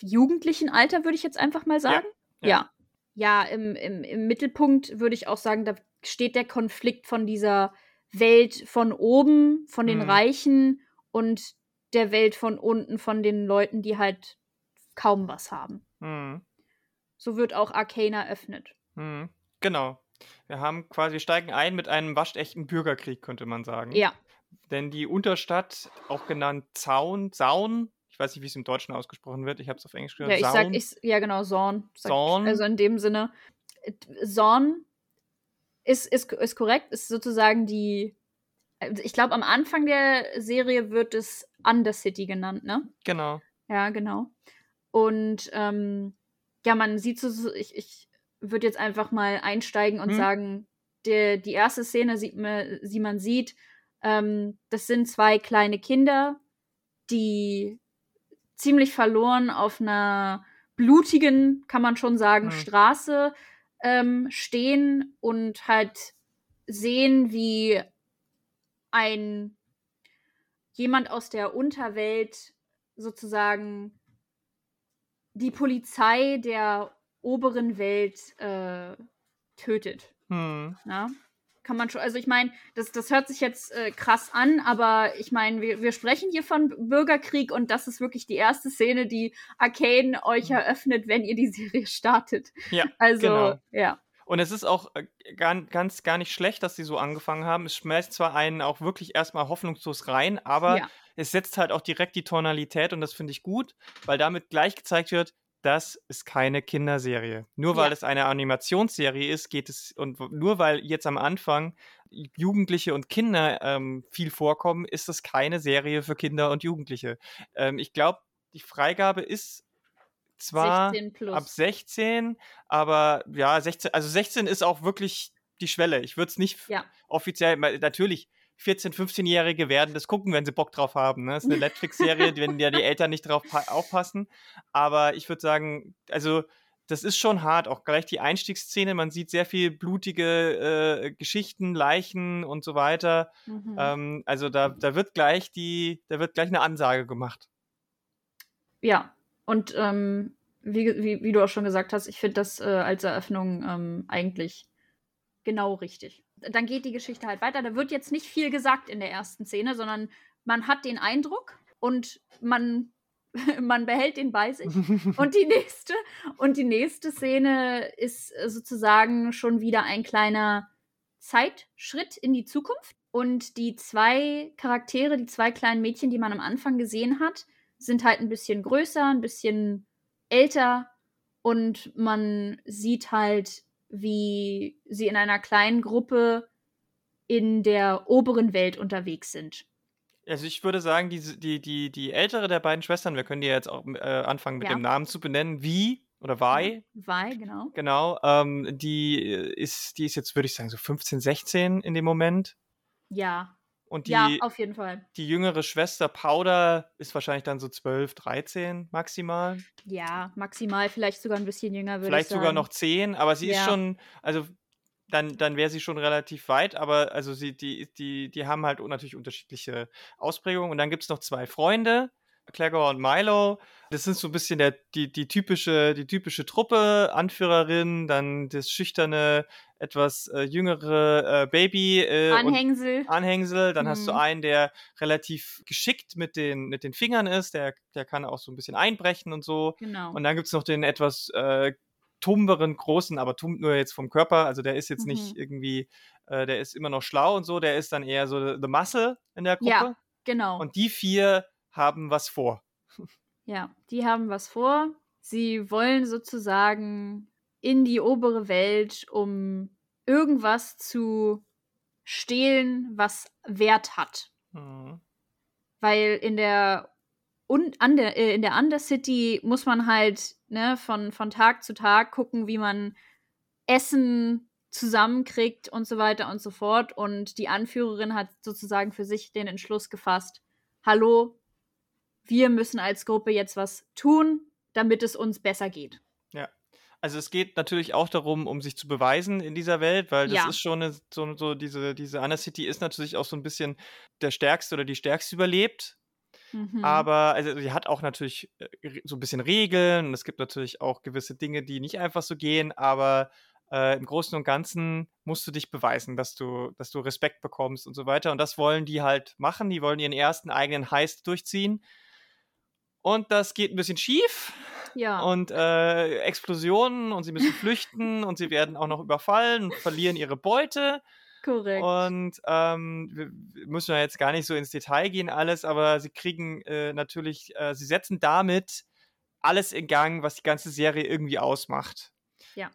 jugendlichen Alter, würde ich jetzt einfach mal sagen.
Ja. Ja,
ja im, im, im Mittelpunkt würde ich auch sagen, da steht der Konflikt von dieser Welt von oben, von den
Mhm.
Reichen und der Welt von unten, von den Leuten, die halt kaum was haben.
Mhm.
So wird auch Arcane eröffnet.
Mhm. Genau. Wir haben quasi, wir steigen ein mit einem waschechten Bürgerkrieg, könnte man sagen.
Ja,
Denn die Unterstadt, auch genannt Zaun, Saun, ich weiß nicht, wie es im Deutschen ausgesprochen wird, ich habe es auf Englisch
ja
gehört,
ich
Saun.
sag, ich, ja genau, Zorn.
Zorn.
Also in dem Sinne. Zorn ist, ist, ist korrekt, ist sozusagen die. Also Ich glaube, am Anfang der Serie wird es Undercity genannt, ne?
genau.
Ja, genau. Und ähm, ja, man sieht so, ich, ich würde jetzt einfach mal einsteigen und
Hm.
sagen, der, die erste Szene, sieht man, die man sieht, ähm, das sind zwei kleine Kinder, die ziemlich verloren auf einer blutigen, kann man schon sagen,
Hm.
Straße ähm, stehen und halt sehen, wie ein jemand aus der Unterwelt sozusagen die Polizei der oberen Welt äh, tötet.
Hm.
Ja? Kann man schon, also ich meine, das, das hört sich jetzt äh, krass an, aber ich meine, wir, wir sprechen hier von Bürgerkrieg und das ist wirklich die erste Szene, die Arcane euch
Mhm.
eröffnet, wenn ihr die Serie startet.
Ja,
Also,
genau.
ja.
Und es ist auch äh, gar, ganz gar nicht schlecht, dass sie so angefangen haben. Es schmeißt zwar einen auch wirklich erstmal hoffnungslos rein, aber
ja.
es setzt halt auch direkt die Tonalität und das finde ich gut, weil damit gleich gezeigt wird, das ist keine Kinderserie. Nur weil
Ja.
es eine Animationsserie ist, geht es und nur weil jetzt am Anfang Jugendliche und Kinder ähm, viel vorkommen, ist es keine Serie für Kinder und Jugendliche. Ähm, ich glaube, die Freigabe ist zwar
16 plus.
ab 16, aber ja, 16, also 16 ist auch wirklich die Schwelle. Ich würde es nicht
Ja.
offiziell, natürlich, 14-, 15-Jährige werden das gucken, wenn sie Bock drauf haben. Ne? Das ist eine Netflix-Serie, wenn ja die Eltern nicht drauf pa- aufpassen. Aber ich würde sagen, also das ist schon hart, auch gleich die Einstiegsszene. Man sieht sehr viel blutige äh, Geschichten, Leichen und so weiter.
Mhm.
Ähm, also da, da wird gleich die, da wird gleich eine Ansage gemacht.
Ja, und ähm, wie, wie, wie du auch schon gesagt hast, ich finde das äh, als Eröffnung ähm, eigentlich genau richtig. Dann geht die Geschichte halt weiter. Da wird jetzt nicht viel gesagt in der ersten Szene, sondern man hat den Eindruck und man, man behält den bei sich. Und die nächste, und die nächste Szene ist äh, sozusagen schon wieder ein kleiner Zeitschritt in die Zukunft. Und die zwei Charaktere, die zwei kleinen Mädchen, die man am Anfang gesehen hat, sind halt ein bisschen größer, ein bisschen älter und man sieht halt, wie sie in einer kleinen Gruppe in der oberen Welt unterwegs sind.
Also ich würde sagen, die, die, die, die ältere der beiden Schwestern, wir können die jetzt auch äh, anfangen mit
Ja.
dem Namen zu benennen, wie oder Vai,
Weil, genau.
genau, ähm, die äh, ist, die ist jetzt, würde ich sagen, so 15, 16 in dem Moment.
Ja.
Und die,
ja, auf jeden Fall.
die jüngere Schwester Powder ist wahrscheinlich dann so 12, 13 maximal.
Ja, maximal, vielleicht sogar ein bisschen jünger, würde
Vielleicht sogar noch 10, aber sie ist
Ja.
schon, also dann, dann wäre sie schon relativ weit, aber also sie, die, die, die haben halt natürlich unterschiedliche Ausprägungen. Und dann gibt es noch zwei Freunde, Clagor und Milo. Das sind so ein bisschen der, die, die, typische, die typische Truppe, Anführerin, dann das schüchterne, etwas äh, jüngere äh, Baby äh,
Anhängsel.
Anhängsel. Dann hast du
Mhm.
einen, der relativ geschickt mit den, mit den Fingern ist, der, der kann auch so ein bisschen einbrechen und so.
Genau.
Und dann gibt es noch den etwas äh, tumberen, großen, aber tumbt nur jetzt vom Körper. Also der ist jetzt nicht
Mhm.
irgendwie, äh, der ist immer noch schlau und so. Der ist dann eher so the Muscle in der Gruppe.
Ja. genau.
Und die vier haben was vor.
Ja, die haben was vor. Sie wollen sozusagen in die obere Welt, um irgendwas zu stehlen, was Wert hat.
Mhm.
Weil in der, un, under, äh, in der Undercity muss man halt ne, von, von Tag zu Tag gucken, wie man Essen zusammenkriegt und so weiter und so fort. Und die Anführerin hat sozusagen für sich den Entschluss gefasst, hallo, wir müssen als Gruppe jetzt was tun, damit es uns besser geht.
Also es geht natürlich auch darum, um sich zu beweisen in dieser Welt, weil das
Ja.
ist schon eine, so, so diese, diese Undercity ist natürlich auch so ein bisschen der Stärkste oder die Stärkste überlebt.
Mhm.
Aber also sie hat auch natürlich äh, so ein bisschen Regeln und es gibt natürlich auch gewisse Dinge, die nicht einfach so gehen, aber äh, im Großen und Ganzen musst du dich beweisen, dass du, dass du Respekt bekommst und so weiter. Und das wollen die halt machen. Die wollen ihren ersten eigenen Heist durchziehen. Und das geht ein bisschen schief.
Ja.
Und äh, Explosionen und sie müssen flüchten und sie werden auch noch überfallen und verlieren ihre Beute.
Korrekt.
Und ähm, wir müssen ja jetzt gar nicht so ins Detail gehen, alles, aber sie kriegen äh, natürlich, äh, sie setzen damit alles in Gang, was die ganze Serie irgendwie ausmacht.
Ja.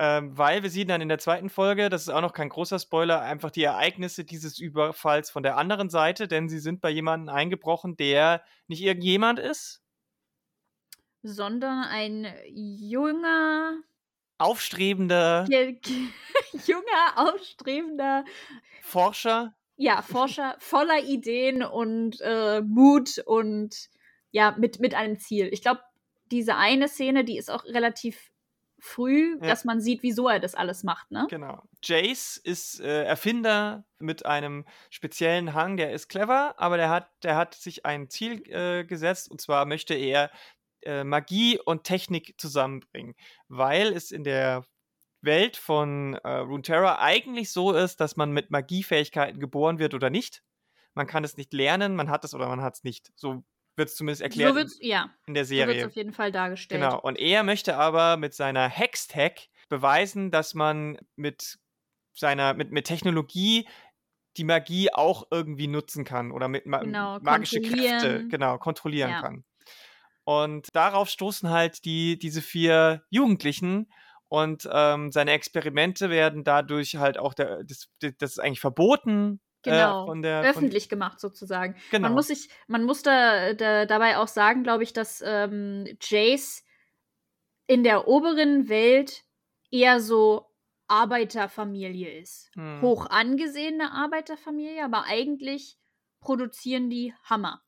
Ähm, weil wir sehen dann in der zweiten Folge, das ist auch noch kein großer Spoiler, einfach die Ereignisse dieses Überfalls von der anderen Seite, denn sie sind bei jemandem eingebrochen, der nicht irgendjemand ist,
Sondern ein junger,
aufstrebender
ge- ge- junger, aufstrebender
Forscher.
ja, Forscher voller Ideen und äh, Mut und ja, mit, mit einem Ziel. Ich glaube, diese eine Szene, die ist auch relativ früh,
Ja.
dass man sieht, wieso er das alles macht, ne?
Genau. Jace ist äh, Erfinder mit einem speziellen Hang, der ist clever, aber der hat, der hat sich ein Ziel äh, gesetzt und zwar möchte er äh, Magie und Technik zusammenbringen, weil es in der Welt von äh, Runeterra eigentlich so ist, dass man mit Magiefähigkeiten geboren wird oder nicht. Man kann es nicht lernen, man hat es oder man hat es nicht. So wird es zumindest erklärt
So ja,
in der
so wird
Serie.
es auf jeden Fall dargestellt.
Genau. Und er möchte aber mit seiner Hextech beweisen, dass man mit seiner, mit, mit Technologie die Magie auch irgendwie nutzen kann oder mit ma
Genau,
magische Kräfte
kontrollieren.
genau kontrollieren
Ja.
kann. Und darauf stoßen halt die, diese vier Jugendlichen und ähm, seine Experimente werden dadurch halt auch der, das, das ist eigentlich verboten
Genau,
äh, von der
öffentlich gemacht sozusagen.
genau.
Man muss sich, man muss da, da dabei auch sagen, glaube ich, dass ähm, Jace in der oberen Welt eher so Arbeiterfamilie ist.
Hm.
Hoch angesehene Arbeiterfamilie, aber eigentlich produzieren die Hammer.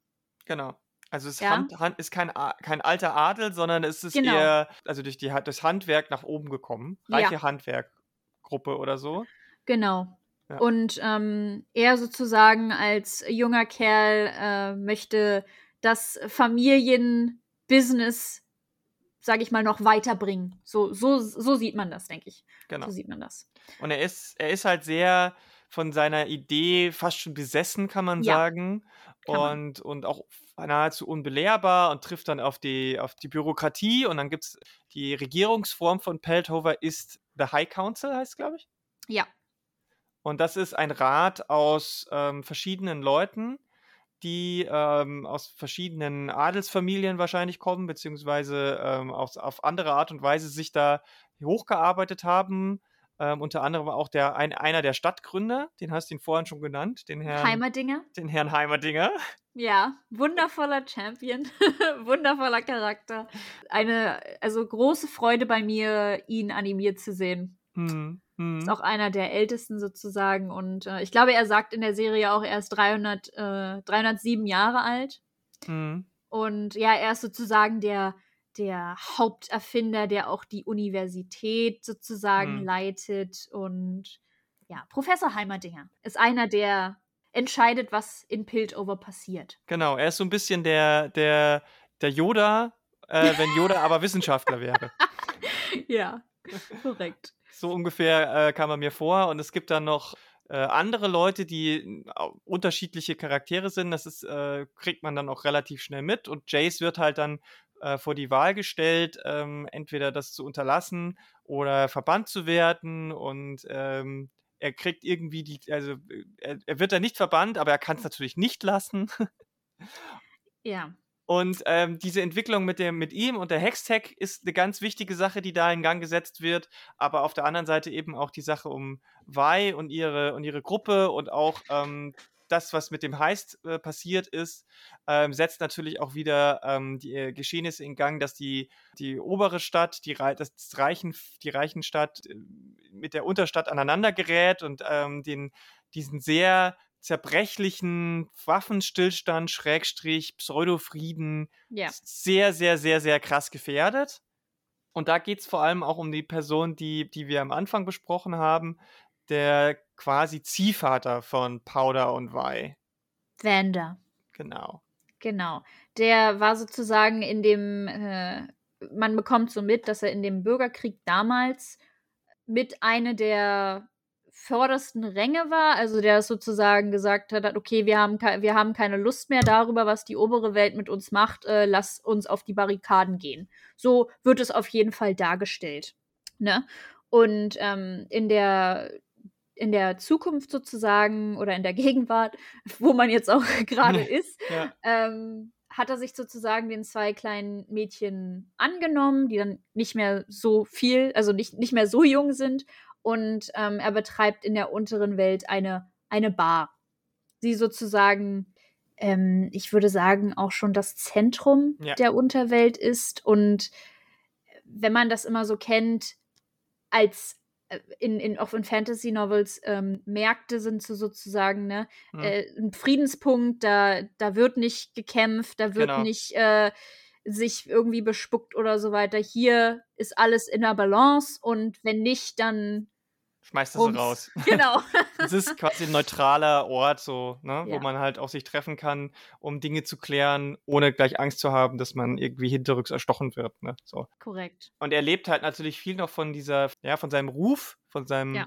Genau. Also es
Ja.
Hand, Hand ist kein, kein alter Adel, sondern es ist
Genau.
eher, also durch die, das Handwerk nach oben gekommen.
Ja.
Reiche Handwerkgruppe oder so.
Genau.
Ja.
Und ähm, er sozusagen als junger Kerl äh, möchte das Familienbusiness, sage ich mal, noch weiterbringen. So, so, so sieht man das, denke ich.
Genau.
So sieht man das.
Und er ist, er ist halt sehr von seiner Idee fast schon besessen, kann man
Ja,
sagen. Und, und auch nahezu unbelehrbar und trifft dann auf die, auf die Bürokratie. Und dann gibt es die Regierungsform von Peltover ist The High Council, heißt glaube ich.
Ja,
Und das ist ein Rat aus ähm, verschiedenen Leuten, die ähm, aus verschiedenen Adelsfamilien wahrscheinlich kommen, beziehungsweise ähm, auf, auf andere Art und Weise sich da hochgearbeitet haben. Ähm, unter anderem auch der, ein, einer der Stadtgründer, den hast du ihn vorhin schon genannt, den Herrn,
Heimerdinger.
den Herrn Heimerdinger.
Ja, wundervoller Champion, wundervoller Charakter. Eine, also große Freude bei mir, ihn animiert zu sehen.
Hm, hm.
Ist auch einer der ältesten sozusagen. Und äh, ich glaube, er sagt in der Serie auch, er ist 300, äh, 307 Jahre alt.
Hm.
Und ja, er ist sozusagen der, der Haupterfinder, der auch die Universität sozusagen
Hm.
leitet. Und ja, Professor Heimerdinger ist einer, der entscheidet, was in Piltover passiert.
Genau, er ist so ein bisschen der, der, der Yoda, äh, wenn Yoda aber Wissenschaftler wäre.
ja, korrekt.
So ungefähr äh, kam er mir vor. Und es gibt dann noch äh, andere Leute, die unterschiedliche Charaktere sind. Das ist, äh, kriegt man dann auch relativ schnell mit. Und Jace wird halt dann äh, vor die Wahl gestellt, ähm, entweder das zu unterlassen oder verbannt zu werden. Und ähm, er kriegt irgendwie die, also äh, er, er wird dann nicht verbannt, aber er kann es natürlich nicht lassen.
Ja,
Und ähm, diese Entwicklung mit, dem, mit ihm und der Hextech ist eine ganz wichtige Sache, die da in Gang gesetzt wird. Aber auf der anderen Seite eben auch die Sache um Vi und ihre, und ihre Gruppe und auch ähm, das, was mit dem Heist äh, passiert ist, ähm, setzt natürlich auch wieder ähm, die äh, Geschehnisse in Gang, dass die, die obere Stadt, die, das Reichen, die Reichenstadt äh, mit der Unterstadt aneinander gerät und ähm, den, diesen sehr zerbrechlichen Waffenstillstand, Schrägstrich, Pseudofrieden
ja,
sehr, sehr, sehr, sehr krass gefährdet. Und da geht es vor allem auch um die Person, die, die wir am Anfang besprochen haben, der quasi Ziehvater von Powder und Vi.
Vander.
Genau.
Genau. Der war sozusagen in dem, äh, man bekommt so mit, dass er in dem Bürgerkrieg damals mit eine der vordersten Ränge war, also der sozusagen gesagt hat, okay, wir haben, wir haben keine Lust mehr darüber, was die obere Welt mit uns macht, äh, lass uns auf die Barrikaden gehen. So wird es auf jeden Fall dargestellt. Ne? Und ähm, in der in der Zukunft sozusagen oder in der Gegenwart, wo man jetzt auch gerade ist, ja. ähm, hat er sich sozusagen den zwei kleinen Mädchen angenommen, die dann nicht mehr so viel, also nicht, nicht mehr so jung sind. Und ähm, er betreibt in der unteren Welt eine, eine Bar. Sie sozusagen, ähm, ich würde sagen, auch schon das Zentrum ja. der Unterwelt ist. Und wenn man das immer so kennt, als äh, in, in, auch in Fantasy-Novels ähm, Märkte sind so sozusagen ne, hm. äh, ein Friedenspunkt, da, da wird nicht gekämpft, da wird genau. nicht äh, sich irgendwie bespuckt oder so weiter. Hier ist alles in der Balance und wenn nicht, dann
schmeißt es raus.
Genau.
es ist quasi ein neutraler Ort, so, ne, ja. wo man halt auch sich treffen kann, um Dinge zu klären, ohne gleich Angst zu haben, dass man irgendwie hinterrücks erstochen wird. Ne, so.
Korrekt.
Und er lebt halt natürlich viel noch von dieser, ja, von seinem Ruf, von seinem ja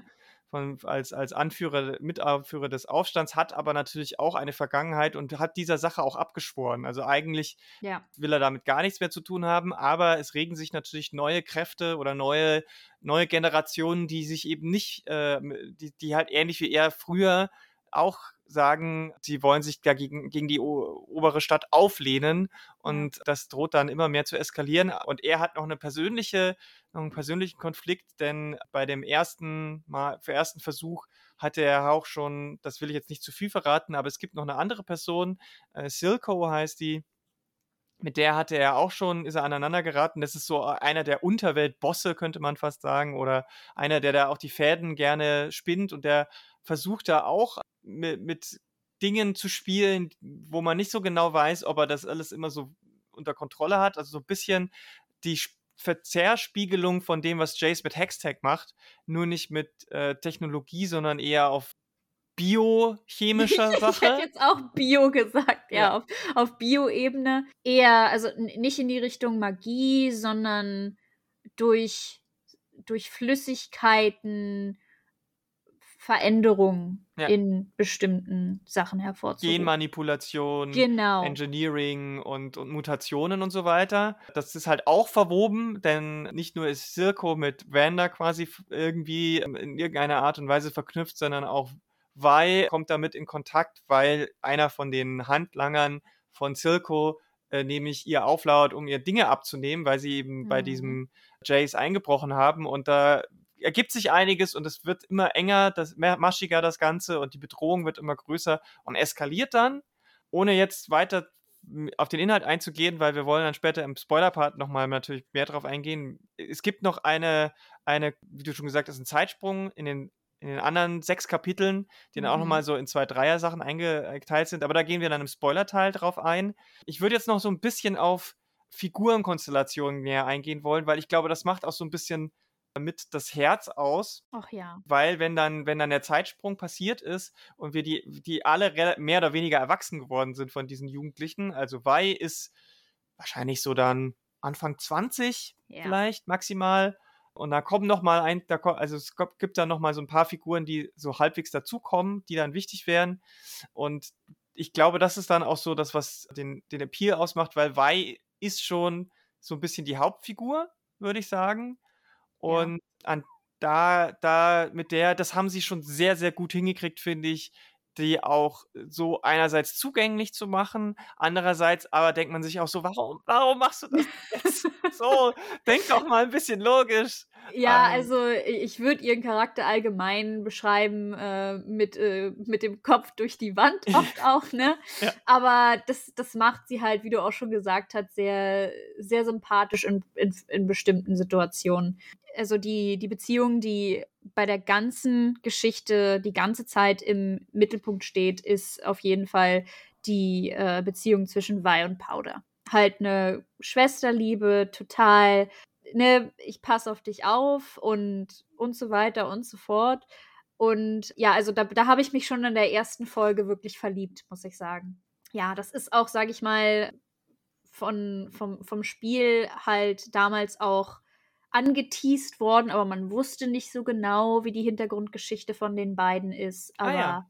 von, als, als Anführer, Mitanführer des Aufstands, hat aber natürlich auch eine Vergangenheit und hat dieser Sache auch abgeschworen. Also eigentlich ja. will er damit gar nichts mehr zu tun haben, aber es regen sich natürlich neue Kräfte oder neue, neue Generationen, die sich eben nicht, äh, die, die halt ähnlich wie er früher auch sagen, sie wollen sich dagegen gegen die obere Stadt auflehnen und das droht dann immer mehr zu eskalieren. Und er hat noch eine persönliche, noch einen persönlichen Konflikt, denn bei dem ersten Mal, für ersten Versuch hatte er auch schon, das will ich jetzt nicht zu viel verraten, aber es gibt noch eine andere Person, äh, Silco heißt die, mit der hatte er auch schon, ist er aneinander geraten. Das ist so einer der Unterweltbosse, könnte man fast sagen, oder einer, der da auch die Fäden gerne spinnt und der versucht da auch mit, mit Dingen zu spielen, wo man nicht so genau weiß, ob er das alles immer so unter Kontrolle hat. Also so ein bisschen die Verzerrspiegelung von dem, was Jace mit Hextech macht, nur nicht mit äh, Technologie, sondern eher auf biochemischer Sache.
ich hätte jetzt auch Bio gesagt, ja, ja. auf, auf Bio-Ebene. Eher, also nicht in die Richtung Magie, sondern durch, durch Flüssigkeiten, Veränderungen ja. in bestimmten Sachen hervorzuheben.
Genmanipulation, genau. Engineering und, und Mutationen und so weiter. Das ist halt auch verwoben, denn nicht nur ist Circo mit Wanda quasi irgendwie in irgendeiner Art und Weise verknüpft, sondern auch Vi kommt damit in Kontakt, weil einer von den Handlangern von Circo äh, nämlich ihr auflauert, um ihr Dinge abzunehmen, weil sie eben mhm. bei diesem Jace eingebrochen haben und da ergibt sich einiges und es wird immer enger, das, mehr maschiger das Ganze und die Bedrohung wird immer größer und eskaliert dann, ohne jetzt weiter auf den Inhalt einzugehen, weil wir wollen dann später im Spoiler-Part nochmal natürlich mehr drauf eingehen. Es gibt noch eine, eine, wie du schon gesagt hast, einen Zeitsprung in den, in den anderen sechs Kapiteln, die dann mhm. auch nochmal so in zwei Dreier-Sachen eingeteilt sind, aber da gehen wir dann im Spoiler-Teil drauf ein. Ich würde jetzt noch so ein bisschen auf Figurenkonstellationen näher eingehen wollen, weil ich glaube, das macht auch so ein bisschen mit das Herz aus.
Ach ja.
Weil wenn dann, wenn dann der Zeitsprung passiert ist und wir die, die alle mehr oder weniger erwachsen geworden sind von diesen Jugendlichen, also Wei ist wahrscheinlich so dann Anfang 20 ja. vielleicht maximal. Und da kommen noch mal ein, da kommt, also es gibt dann noch mal so ein paar Figuren, die so halbwegs dazukommen, die dann wichtig wären. Und ich glaube, das ist dann auch so das, was den, den Appeal ausmacht, weil Wei ist schon so ein bisschen die Hauptfigur, würde ich sagen. Und ja. an da, da, mit der, das haben sie schon sehr, sehr gut hingekriegt, finde ich, die auch so einerseits zugänglich zu machen, andererseits aber denkt man sich auch so, warum, warum machst du das jetzt? so, denk doch mal ein bisschen logisch.
Ja, ähm, also ich würde ihren Charakter allgemein beschreiben äh, mit, äh, mit dem Kopf durch die Wand oft auch, ne? Ja. Aber das, das macht sie halt, wie du auch schon gesagt hast, sehr, sehr sympathisch in, in, in bestimmten Situationen. Also die, die Beziehung, die bei der ganzen Geschichte die ganze Zeit im Mittelpunkt steht, ist auf jeden Fall die äh, Beziehung zwischen Vi und Powder. Halt eine Schwesterliebe, total ne, ich passe auf dich auf und, und so weiter und so fort. Und ja, also da, da habe ich mich schon in der ersten Folge wirklich verliebt, muss ich sagen. Ja, das ist auch, sage ich mal, von, vom, vom Spiel halt damals auch angeteased worden, aber man wusste nicht so genau, wie die Hintergrundgeschichte von den beiden ist. Aber
Ah, ja.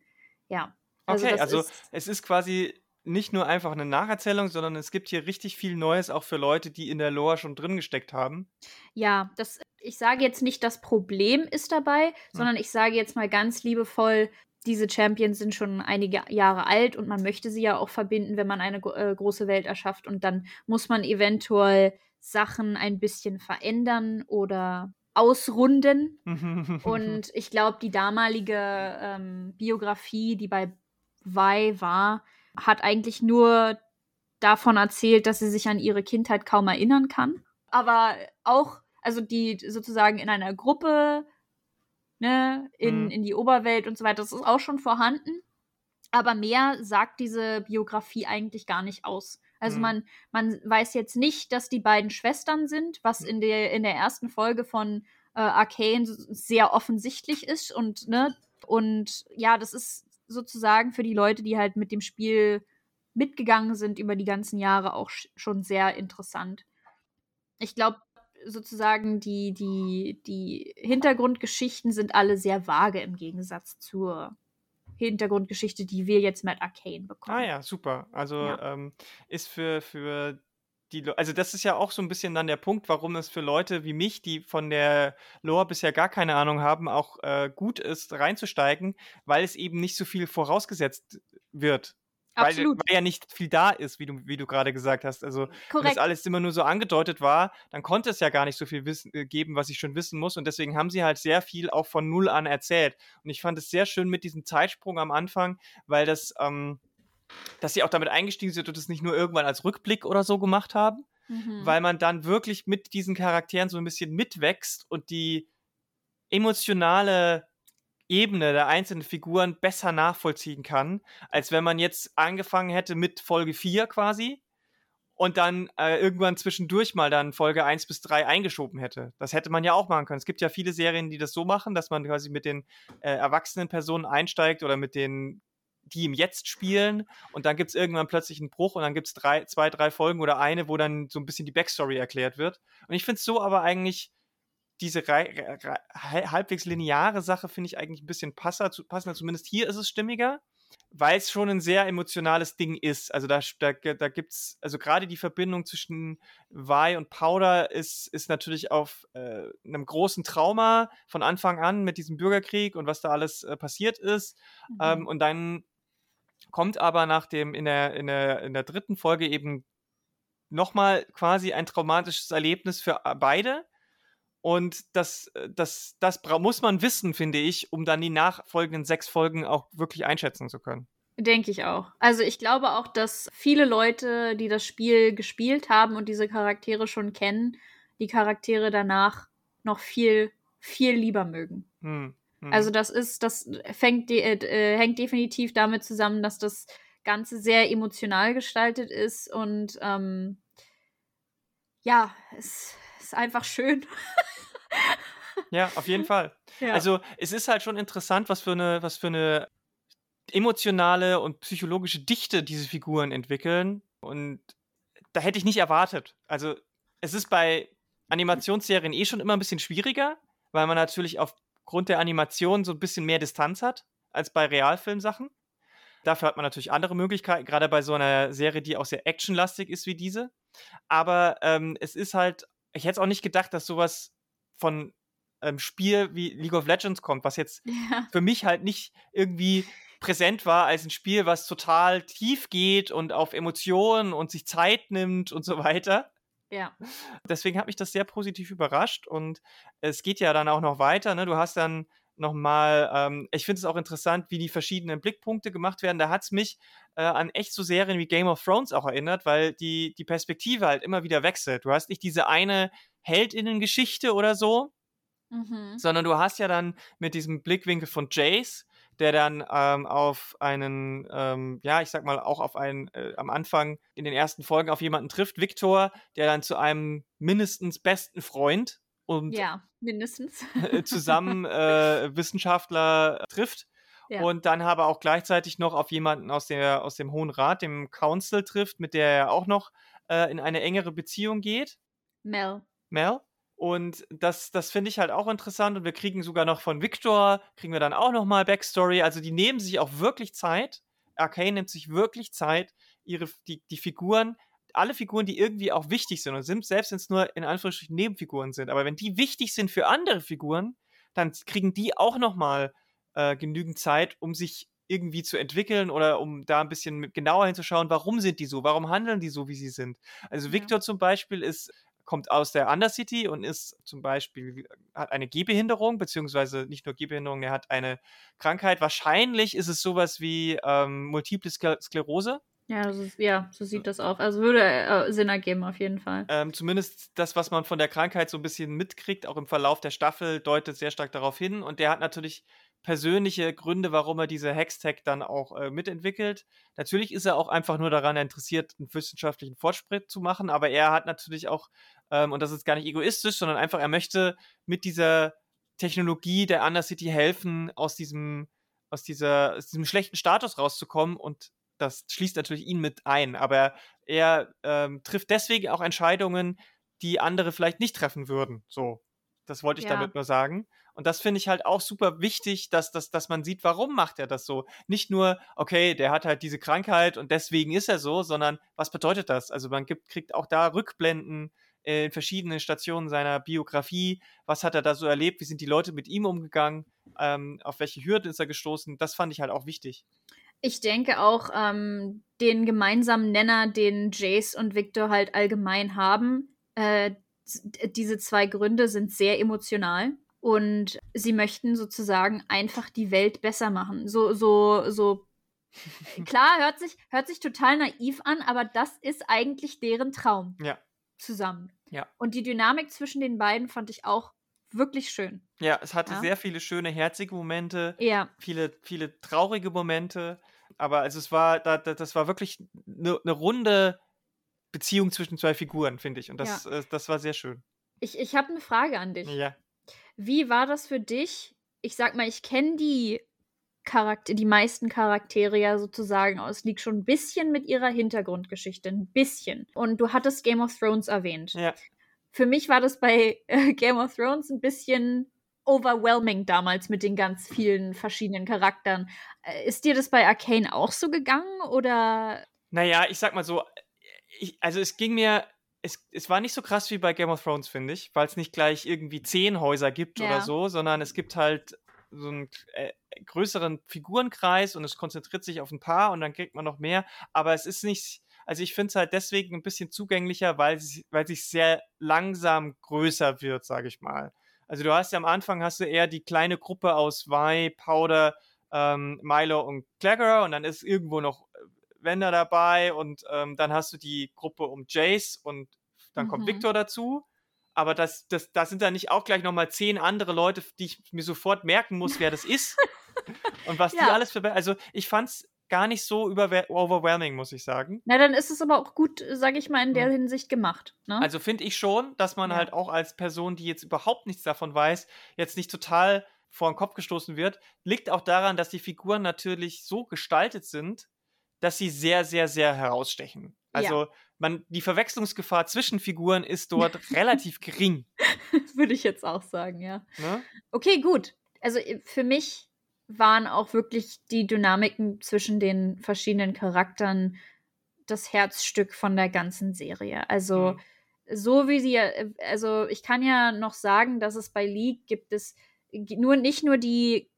ja. Also
Okay, also
ist,
es ist quasi nicht nur einfach eine Nacherzählung, sondern es gibt hier richtig viel Neues auch für Leute, die in der Lore schon drin gesteckt haben.
ja, das, ich sage jetzt nicht, das Problem ist dabei,
Hm.
sondern ich sage jetzt mal ganz liebevoll, diese Champions sind schon einige Jahre alt und man möchte sie ja auch verbinden, wenn man eine äh, große Welt erschafft und dann muss man eventuell Sachen ein bisschen verändern oder ausrunden. Und ich glaube, die damalige ähm, Biografie, die bei Vi war, hat eigentlich nur davon erzählt, dass sie sich an ihre Kindheit kaum erinnern kann. Aber auch, also die sozusagen in einer Gruppe, ne, in,
Mhm.
in die Oberwelt und so weiter, das ist auch schon vorhanden. Aber mehr sagt diese Biografie eigentlich gar nicht aus. Also
Mhm.
man, man weiß jetzt nicht, dass die beiden Schwestern sind, was
Mhm.
in der, in der ersten Folge von äh, Arcane sehr offensichtlich ist und ne und ja, das ist sozusagen für die Leute, die halt mit dem Spiel mitgegangen sind über die ganzen Jahre auch sch- schon sehr interessant. Ich glaube sozusagen die die die Hintergrundgeschichten sind alle sehr vage im Gegensatz zur Hintergrundgeschichte, die wir jetzt mit Arcane bekommen.
Ah ja, super. Also
Ja.
ähm, ist für, für die also das ist ja auch so ein bisschen dann der Punkt, warum es für Leute wie mich, die von der Lore bisher gar keine Ahnung haben, auch äh, gut ist, reinzusteigen, weil es eben nicht so viel vorausgesetzt wird. Weil, weil ja nicht viel da ist, wie du, wie du gerade gesagt hast. Also wenn das
Korrekt.
alles immer nur so angedeutet war, dann konnte es ja gar nicht so viel wissen, äh, geben, was ich schon wissen muss. Und deswegen haben sie halt sehr viel auch von Null an erzählt. Und ich fand es sehr schön mit diesem Zeitsprung am Anfang, weil das, ähm, dass sie auch damit eingestiegen sind und es nicht nur irgendwann als Rückblick oder so gemacht haben,
Mhm.
weil man dann wirklich mit diesen Charakteren so ein bisschen mitwächst und die emotionale Ebene der einzelnen Figuren besser nachvollziehen kann, als wenn man jetzt angefangen hätte mit Folge 4 quasi und dann äh, irgendwann zwischendurch mal dann Folge 1 bis 3 eingeschoben hätte. Das hätte man ja auch machen können. Es gibt ja viele Serien, die das so machen, dass man quasi mit den äh, erwachsenen Personen einsteigt oder mit den, die im Jetzt spielen und dann gibt es irgendwann plötzlich einen Bruch und dann gibt es drei, zwei, drei Folgen oder eine, wo dann so ein bisschen die Backstory erklärt wird. Und ich finde es so aber eigentlich diese halbwegs lineare Sache finde ich eigentlich ein bisschen passer, zu, passender. Zumindest hier ist es stimmiger, weil es schon ein sehr emotionales Ding ist. Also da, da, da gibt es, also gerade die Verbindung zwischen Vi und Powder ist, ist natürlich auf äh, einem großen Trauma von Anfang an mit diesem Bürgerkrieg und was da alles äh, passiert ist.
Mhm.
Ähm, und dann kommt aber nach dem, in der, in der, in der dritten Folge eben nochmal quasi ein traumatisches Erlebnis für äh, beide. Und das, äh, das, das muss man wissen, finde ich, um dann die nachfolgenden sechs Folgen auch wirklich einschätzen zu können.
Denke ich auch. Also ich glaube auch, dass viele Leute, die das Spiel gespielt haben und diese Charaktere schon kennen, die Charaktere danach noch viel, viel lieber mögen.
Hm, hm.
Also das ist, das fängt de äh, hängt definitiv damit zusammen, dass das Ganze sehr emotional gestaltet ist und ähm, ja, es ist einfach schön.
ja, auf jeden Fall.
Ja.
Also es ist halt schon interessant, was für eine, was für eine emotionale und psychologische Dichte diese Figuren entwickeln. Und da hätte ich nicht erwartet. Also es ist bei Animationsserien eh schon immer ein bisschen schwieriger, weil man natürlich aufgrund der Animation so ein bisschen mehr Distanz hat als bei Realfilmsachen. Dafür hat man natürlich andere Möglichkeiten, gerade bei so einer Serie, die auch sehr actionlastig ist wie diese. Aber ähm, es ist halt, ich hätte auch nicht gedacht, dass sowas von ähm, Spiel wie League of Legends kommt, was jetzt
ja.
für mich halt nicht irgendwie präsent war als ein Spiel, was total tief geht und auf Emotionen und sich Zeit nimmt und so weiter.
ja.
Deswegen hat mich das sehr positiv überrascht und es geht ja dann auch noch weiter. Ne? Du hast dann nochmal, ähm, ich finde es auch interessant, wie die verschiedenen Blickpunkte gemacht werden. Da hat es mich äh, an echt so Serien wie Game of Thrones auch erinnert, weil die, die Perspektive halt immer wieder wechselt. Du hast nicht diese eine Heldinnengeschichte oder so,
Mhm.
sondern du hast ja dann mit diesem Blickwinkel von Jace, der dann ähm, auf einen, ähm, ja, ich sag mal, auch auf einen, äh, am Anfang in den ersten Folgen auf jemanden trifft, Victor, der dann zu einem mindestens besten Freund und
Ja, mindestens.
äh, zusammen äh, Wissenschaftler trifft.
Ja.
Und dann aber auch gleichzeitig noch auf jemanden aus, der, aus dem Hohen Rat, dem Council trifft, mit der er auch noch äh, in eine engere Beziehung geht.
Mel.
Mel? Und das, das finde ich halt auch interessant. Und wir kriegen sogar noch von Victor, kriegen wir dann auch noch mal Backstory. Also die nehmen sich auch wirklich Zeit. Arcane nimmt sich wirklich Zeit, ihre, die, die Figuren, alle Figuren, die irgendwie auch wichtig sind und sind, selbst wenn es nur in Anführungsstrichen Nebenfiguren sind, aber wenn die wichtig sind für andere Figuren, dann kriegen die auch noch mal äh, genügend Zeit, um sich irgendwie zu entwickeln oder um da ein bisschen genauer hinzuschauen, warum sind die so, warum handeln die so, wie sie sind. Also Victor ja. zum Beispiel ist kommt aus der Undercity und ist zum Beispiel, hat eine Gehbehinderung, beziehungsweise nicht nur Gehbehinderung, er hat eine Krankheit. Wahrscheinlich ist es sowas wie ähm, Multiple Sklerose.
Ja, so, ja, so sieht das auch. Also würde äh, Sinn ergeben, auf jeden Fall.
Ähm, zumindest das, was man von der Krankheit so ein bisschen mitkriegt, auch im Verlauf der Staffel, deutet sehr stark darauf hin. Und der hat natürlich persönliche Gründe, warum er diese Hextech dann auch äh, mitentwickelt. Natürlich ist er auch einfach nur daran interessiert, einen wissenschaftlichen Fortschritt zu machen, aber er hat natürlich auch, ähm, und das ist gar nicht egoistisch, sondern einfach, er möchte mit dieser Technologie der Undercity helfen, aus diesem, aus dieser, aus diesem schlechten Status rauszukommen und das schließt natürlich ihn mit ein, aber er ähm, trifft deswegen auch Entscheidungen, die andere vielleicht nicht treffen würden. So, das wollte ich ja. damit nur sagen. Und das finde ich halt auch super wichtig, dass, dass, dass man sieht, warum macht er das so. Nicht nur, okay, der hat halt diese Krankheit und deswegen ist er so, sondern was bedeutet das? Also man gibt, kriegt auch da Rückblenden in verschiedenen Stationen seiner Biografie. Was hat er da so erlebt? Wie sind die Leute mit ihm umgegangen? Ähm, auf welche Hürden ist er gestoßen? Das fand ich halt auch wichtig.
Ich denke auch, ähm, den gemeinsamen Nenner, den Jace und Victor halt allgemein haben, äh, diese zwei Gründe sind sehr emotional und sie möchten sozusagen einfach die Welt besser machen. So, so, so. Klar, hört sich, hört sich total naiv an, aber das ist eigentlich deren Traum.
Ja.
Zusammen.
Ja.
Und die Dynamik zwischen den beiden fand ich auch wirklich schön.
Ja, es hatte ja. sehr viele schöne, herzige Momente.
Ja.
Viele, viele traurige Momente. Aber also es war, da, das war wirklich eine ne runde Beziehung zwischen zwei Figuren, finde ich. Und das, ja. äh, das war sehr schön.
Ich, ich habe eine Frage an dich.
Ja.
Wie war das für dich? Ich sag mal, ich kenne die Charakter die meisten Charaktere ja sozusagen aus liegt schon ein bisschen mit ihrer Hintergrundgeschichte, ein bisschen. Und du hattest Game of Thrones erwähnt.
Ja.
Für mich war das bei äh, Game of Thrones ein bisschen overwhelming damals mit den ganz vielen verschiedenen Charakteren. Äh, ist dir das bei Arcane auch so gegangen oder?
Naja, ich sag mal so, ich, also es ging mir, es, es war nicht so krass wie bei Game of Thrones, finde ich, weil es nicht gleich irgendwie zehn Häuser gibt ja. oder so, sondern es gibt halt so einen äh, größeren Figurenkreis und es konzentriert sich auf ein paar und dann kriegt man noch mehr. Aber es ist nicht, also ich finde es halt deswegen ein bisschen zugänglicher, weil es weil sich sehr langsam größer wird, sage ich mal. Also du hast ja am Anfang hast du eher die kleine Gruppe aus Vi, Powder, ähm, Milo und Clagger und dann ist irgendwo noch Wender dabei und ähm, dann hast du die Gruppe um Jace und dann mhm. kommt Victor dazu. Aber das, das, das sind dann nicht auch gleich nochmal zehn andere Leute, die ich mir sofort merken muss, wer das ist. und was ja. die alles für. Also ich fand's gar nicht so overwhelming, muss ich sagen.
Na, dann ist es aber auch gut, sage ich mal, in der mhm. Hinsicht gemacht. Ne?
Also finde ich schon, dass man ja. halt auch als Person, die jetzt überhaupt nichts davon weiß, jetzt nicht total vor den Kopf gestoßen wird. Liegt auch daran, dass die Figuren natürlich so gestaltet sind, dass sie sehr, sehr, sehr herausstechen. Also ja. man, die Verwechslungsgefahr zwischen Figuren ist dort relativ gering.
Würde ich jetzt auch sagen, ja. Ne? Okay, gut. Also äh, für mich waren auch wirklich die Dynamiken zwischen den verschiedenen Charakteren das Herzstück von der ganzen Serie. Also mhm. so wie sie, äh, also ich kann ja noch sagen, dass es bei League gibt es nur nicht nur die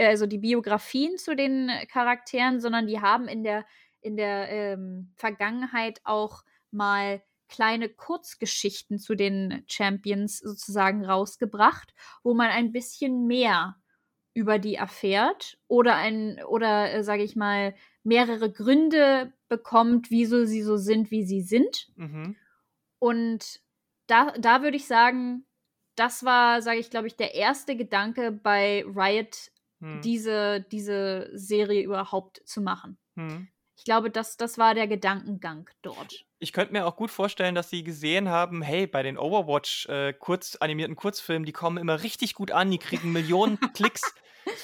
also die Biografien zu den Charakteren, sondern die haben in der, in der ähm, Vergangenheit auch mal kleine Kurzgeschichten zu den Champions sozusagen rausgebracht, wo man ein bisschen mehr über die erfährt oder ein oder äh, sage ich mal mehrere Gründe bekommt, wieso sie so sind, wie sie sind.
Mhm.
Und da, da würde ich sagen, das war, sage ich, glaube ich, der erste Gedanke bei Riot, hm. diese, diese Serie überhaupt zu machen.
Hm.
Ich glaube, das, das war der Gedankengang dort.
Ich könnte mir auch gut vorstellen, dass sie gesehen haben, hey, bei den Overwatch äh, kurz animierten Kurzfilmen, die kommen immer richtig gut an, die kriegen Millionen Klicks.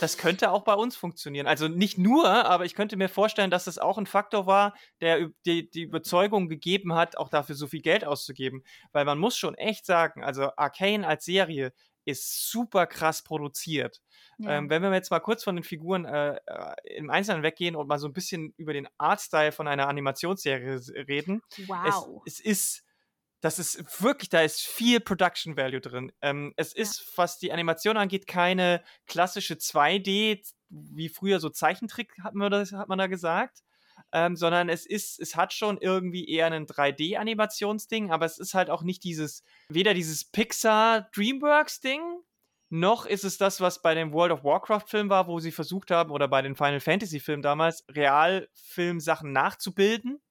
Das könnte auch bei uns funktionieren. Also nicht nur, aber ich könnte mir vorstellen, dass das auch ein Faktor war, der die, die Überzeugung gegeben hat, auch dafür so viel Geld auszugeben. Weil man muss schon echt sagen, also Arcane als Serie ist super krass produziert. Ja. Ähm, wenn wir jetzt mal kurz von den Figuren äh, äh, im Einzelnen weggehen und mal so ein bisschen über den Artstyle von einer Animationsserie reden.
Wow.
Es, es ist das ist wirklich, da ist viel Production Value drin. Ähm, es ist, was die Animation angeht, keine klassische 2D, wie früher so Zeichentrick, hat man, das, hat man da gesagt. Ähm, sondern es ist, es hat schon irgendwie eher ein 3D-Animationsding, aber es ist halt auch nicht dieses, weder dieses Pixar-Dreamworks-Ding, noch ist es das, was bei dem World of Warcraft-Film war, wo sie versucht haben, oder bei den Final Fantasy-Filmen damals, Realfilm-Sachen nachzubilden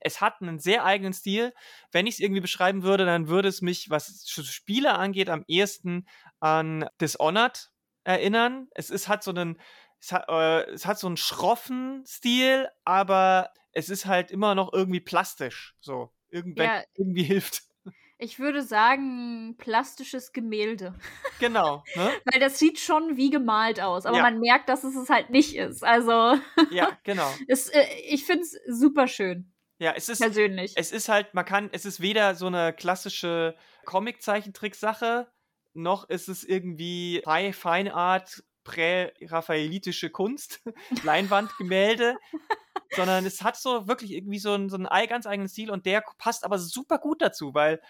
es hat einen sehr eigenen Stil. Wenn ich es irgendwie beschreiben würde, dann würde es mich, was Spiele angeht, am ehesten an Dishonored erinnern. Es ist hat so einen, es hat, äh, es hat so einen schroffen Stil, aber es ist halt immer noch irgendwie plastisch. So, irgendwann ja, irgendwie hilft.
Ich würde sagen, plastisches Gemälde.
Genau. Ne?
Weil das sieht schon wie gemalt aus, aber ja. man merkt, dass es es halt nicht ist. Also.
ja, genau.
Es, äh, ich finde es super schön.
Ja, es ist
persönlich.
Es ist halt, man kann, es ist weder so eine klassische Comic-Zeichentrick-Sache, noch ist es irgendwie High Fine Art, prä-raphaelitische Kunst, Leinwandgemälde, sondern es hat so wirklich irgendwie so einen, so einen ganz eigenen Stil und der passt aber super gut dazu, weil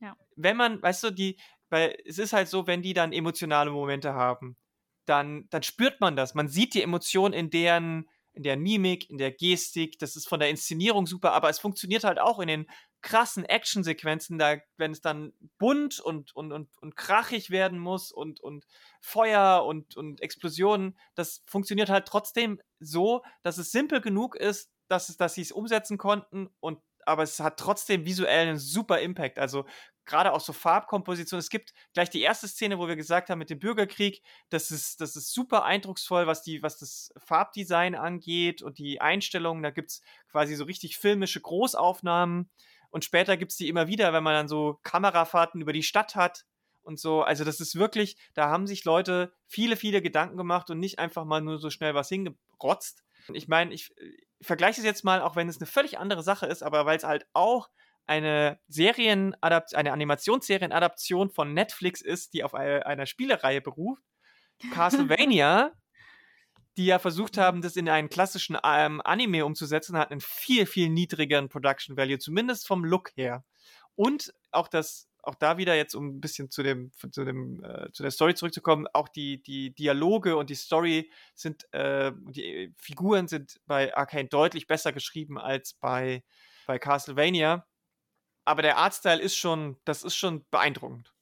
ja. wenn man, weißt du, die, weil es ist halt so, wenn die dann emotionale Momente haben, dann, dann spürt man das. Man sieht die Emotionen in deren in der Mimik, in der Gestik. Das ist von der Inszenierung super, aber es funktioniert halt auch in den krassen Actionsequenzen, da, wenn es dann bunt und, und, und, und krachig werden muss und, und Feuer und, und Explosionen, das funktioniert halt trotzdem so, dass es simpel genug ist, dass, es, dass sie es umsetzen konnten und aber es hat trotzdem visuell einen super Impact. Also gerade auch so Farbkomposition. Es gibt gleich die erste Szene, wo wir gesagt haben mit dem Bürgerkrieg, das ist, das ist super eindrucksvoll, was, die, was das Farbdesign angeht und die Einstellungen. Da gibt es quasi so richtig filmische Großaufnahmen. Und später gibt es die immer wieder, wenn man dann so Kamerafahrten über die Stadt hat und so. Also das ist wirklich, da haben sich Leute viele, viele Gedanken gemacht und nicht einfach mal nur so schnell was hingerotzt. Ich meine, ich, ich vergleiche es jetzt mal, auch wenn es eine völlig andere Sache ist, aber weil es halt auch eine Serienadapt eine Animationsserienadaption von Netflix ist, die auf eine, einer Spielereihe beruft. Castlevania, die ja versucht haben, das in einen klassischen ähm, Anime umzusetzen, hat einen viel, viel niedrigeren Production Value, zumindest vom Look her. Und auch das, auch da wieder jetzt, um ein bisschen zu dem, zu dem, äh, zu der Story zurückzukommen, auch die, die Dialoge und die Story sind, äh, die Figuren sind bei Arcane deutlich besser geschrieben als bei, bei Castlevania aber der Artstyle ist schon, das ist schon beeindruckend.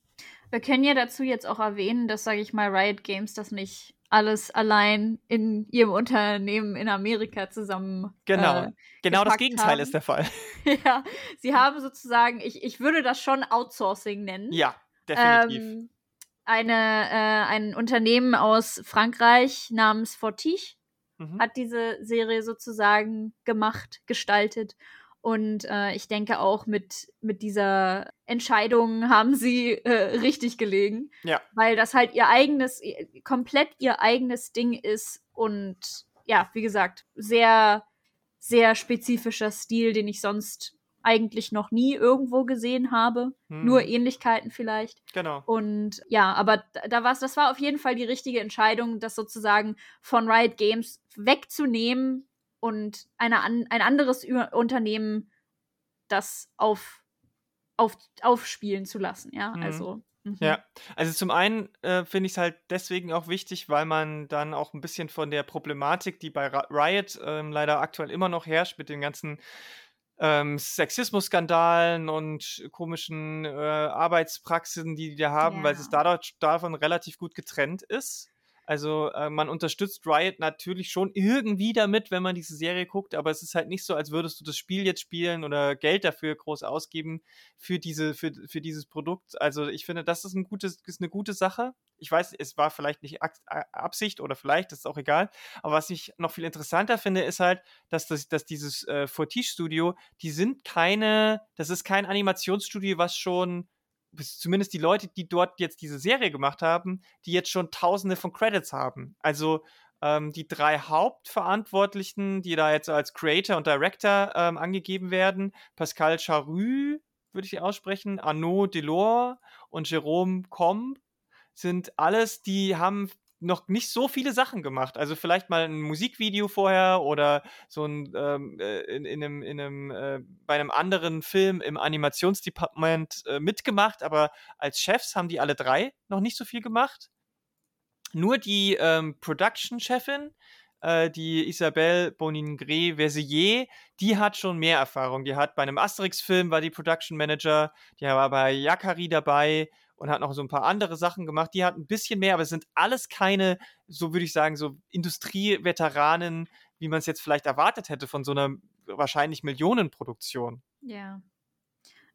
Wir können ja dazu jetzt auch erwähnen, dass, sage ich mal, Riot Games das nicht alles allein in ihrem Unternehmen in Amerika zusammen.
Genau,
äh,
genau das Gegenteil haben. ist der Fall.
ja, sie haben sozusagen, ich, ich würde das schon Outsourcing nennen.
Ja, definitiv. Ähm,
eine, äh, ein Unternehmen aus Frankreich namens Fortige mhm. hat diese Serie sozusagen gemacht, gestaltet und äh, ich denke auch mit, mit dieser Entscheidung haben sie äh, richtig gelegen.
Ja.
Weil das halt ihr eigenes, komplett ihr eigenes Ding ist und ja, wie gesagt, sehr, sehr spezifischer Stil, den ich sonst eigentlich noch nie irgendwo gesehen habe. Hm. Nur Ähnlichkeiten vielleicht.
Genau.
Und ja, aber da war das war auf jeden Fall die richtige Entscheidung, das sozusagen von Riot Games wegzunehmen und eine, ein anderes Unternehmen das auf, auf, aufspielen zu lassen, ja, mhm. also.
Mhm. Ja, also zum einen äh, finde ich es halt deswegen auch wichtig, weil man dann auch ein bisschen von der Problematik, die bei Riot ähm, leider aktuell immer noch herrscht, mit den ganzen ähm, Sexismus-Skandalen und komischen äh, Arbeitspraxen, die die da haben, ja. weil es dadurch davon relativ gut getrennt ist. Also äh, man unterstützt Riot natürlich schon irgendwie damit, wenn man diese Serie guckt, aber es ist halt nicht so, als würdest du das Spiel jetzt spielen oder Geld dafür groß ausgeben für diese für, für dieses Produkt. Also ich finde, das ist ein gutes ist eine gute Sache. Ich weiß, es war vielleicht nicht Absicht oder vielleicht, das ist auch egal. Aber was ich noch viel interessanter finde, ist halt, dass, das, dass dieses äh, Fortige Studio, die sind keine, das ist kein Animationsstudio, was schon zumindest die Leute, die dort jetzt diese Serie gemacht haben, die jetzt schon tausende von Credits haben. Also ähm, die drei Hauptverantwortlichen, die da jetzt als Creator und Director ähm, angegeben werden, Pascal Charue, würde ich aussprechen, Arnaud Delors und Jérôme Combe, sind alles, die haben noch nicht so viele Sachen gemacht. Also vielleicht mal ein Musikvideo vorher oder so ein ähm, äh, in, in, einem, in einem äh, bei einem anderen Film im Animationsdepartement äh, mitgemacht, aber als Chefs haben die alle drei noch nicht so viel gemacht. Nur die ähm, Production-Chefin, äh, die Isabelle Boningré-Versier, die hat schon mehr Erfahrung. Die hat bei einem Asterix-Film war die Production Manager, die war bei Yakari dabei und hat noch so ein paar andere Sachen gemacht. Die hat ein bisschen mehr, aber es sind alles keine, so würde ich sagen, so Industrieveteranen, wie man es jetzt vielleicht erwartet hätte von so einer wahrscheinlich Millionenproduktion.
Ja.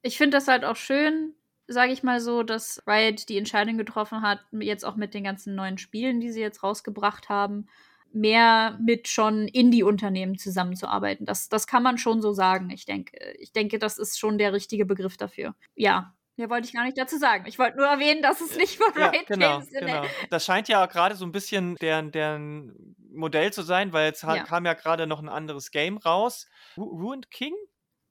Ich finde das halt auch schön, sage ich mal so, dass Riot die Entscheidung getroffen hat, jetzt auch mit den ganzen neuen Spielen, die sie jetzt rausgebracht haben, mehr mit schon Indie-Unternehmen zusammenzuarbeiten. Das, das kann man schon so sagen. Ich denke, ich denke, das ist schon der richtige Begriff dafür. Ja, Mehr wollte ich gar nicht dazu sagen. Ich wollte nur erwähnen, dass es nicht von ja, Riot
genau,
Games
genau. Das scheint ja gerade so ein bisschen deren, deren Modell zu sein, weil jetzt ja. kam ja gerade noch ein anderes Game raus. Ru Ruined King?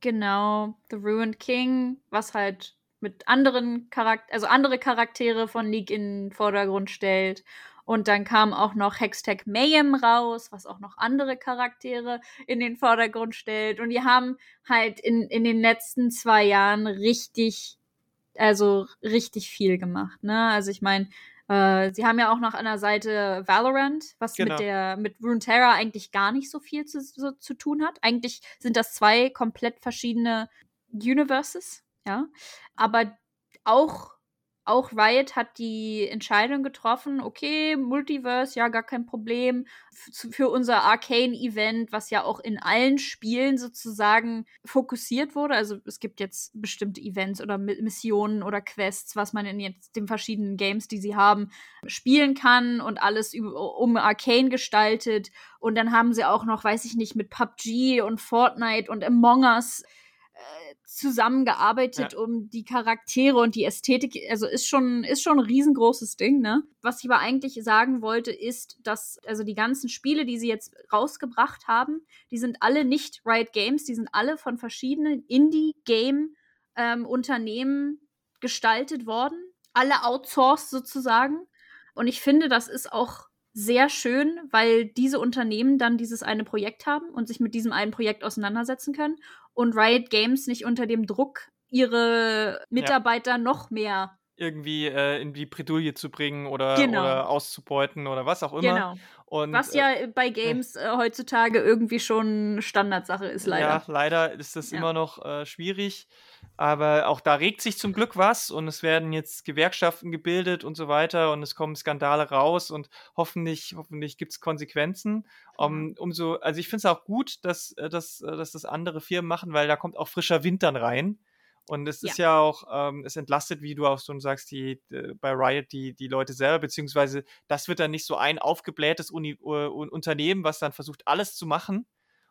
Genau, The Ruined King, was halt mit anderen Charakter also andere Charaktere von League in den Vordergrund stellt. Und dann kam auch noch Hextech Mayhem raus, was auch noch andere Charaktere in den Vordergrund stellt. Und die haben halt in, in den letzten zwei Jahren richtig also richtig viel gemacht. Ne? Also ich meine, äh, sie haben ja auch noch an der Seite Valorant, was genau. mit der mit Runeterra eigentlich gar nicht so viel zu, so, zu tun hat. Eigentlich sind das zwei komplett verschiedene Universes, ja. Aber auch auch Riot hat die Entscheidung getroffen, okay, Multiverse, ja, gar kein Problem. Für unser Arcane-Event, was ja auch in allen Spielen sozusagen fokussiert wurde. Also es gibt jetzt bestimmte Events oder Missionen oder Quests, was man in jetzt den verschiedenen Games, die sie haben, spielen kann und alles um Arcane gestaltet. Und dann haben sie auch noch, weiß ich nicht, mit PUBG und Fortnite und Among Us zusammengearbeitet, ja. um die Charaktere und die Ästhetik, also ist schon, ist schon ein riesengroßes Ding, ne? Was ich aber eigentlich sagen wollte, ist, dass, also die ganzen Spiele, die sie jetzt rausgebracht haben, die sind alle nicht Riot Games, die sind alle von verschiedenen Indie-Game-Unternehmen ähm, gestaltet worden. Alle outsourced sozusagen. Und ich finde, das ist auch sehr schön, weil diese Unternehmen dann dieses eine Projekt haben und sich mit diesem einen Projekt auseinandersetzen können und Riot Games nicht unter dem Druck ihre Mitarbeiter ja. noch mehr
irgendwie äh, in die Bredouille zu bringen oder, genau. oder auszubeuten oder was auch immer. Genau.
Und, was ja äh, bei Games äh, heutzutage irgendwie schon Standardsache ist, leider. Ja,
leider ist das ja. immer noch äh, schwierig. Aber auch da regt sich zum Glück was und es werden jetzt Gewerkschaften gebildet und so weiter und es kommen Skandale raus und hoffentlich, hoffentlich gibt es Konsequenzen. Um, umso, also ich finde es auch gut, dass, äh, dass, äh, dass das andere Firmen machen, weil da kommt auch frischer Wind dann rein. Und es ja. ist ja auch, ähm, es entlastet, wie du auch schon sagst, die, die, bei Riot die, die Leute selber, beziehungsweise das wird dann nicht so ein aufgeblähtes Uni, uh, Unternehmen, was dann versucht, alles zu machen.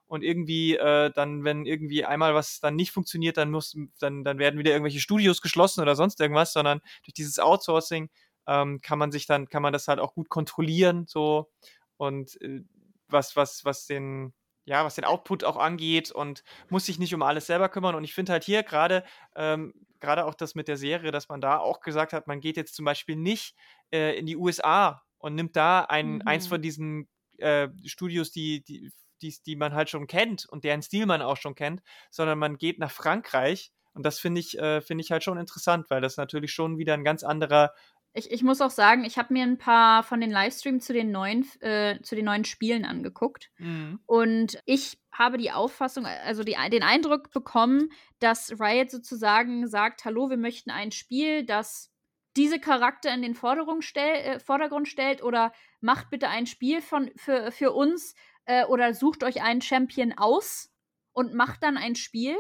Und irgendwie, äh, dann, wenn irgendwie einmal was dann nicht funktioniert, dann muss, dann, dann werden wieder irgendwelche Studios geschlossen oder sonst irgendwas, sondern durch dieses Outsourcing ähm, kann man sich dann, kann man das halt auch gut kontrollieren, so und äh, was, was, was den, ja, was den Output auch angeht und muss sich nicht um alles selber kümmern. Und ich finde halt hier gerade, ähm, gerade auch das mit der Serie, dass man da auch gesagt hat, man geht jetzt zum Beispiel nicht äh, in die USA und nimmt da ein, mhm. eins von diesen äh, Studios, die, die, die, die man halt schon kennt und deren Stil man auch schon kennt, sondern man geht nach Frankreich. Und das finde ich, äh, finde ich halt schon interessant, weil das natürlich schon wieder ein ganz anderer
ich, ich muss auch sagen, ich habe mir ein paar von den Livestreams zu den neuen, äh, zu den neuen Spielen angeguckt. Mhm. Und ich habe die Auffassung, also die, den Eindruck bekommen, dass Riot sozusagen sagt, hallo, wir möchten ein Spiel, das diese Charakter in den stell, äh, Vordergrund stellt oder macht bitte ein Spiel von, für, für uns äh, oder sucht euch einen Champion aus und macht dann ein Spiel.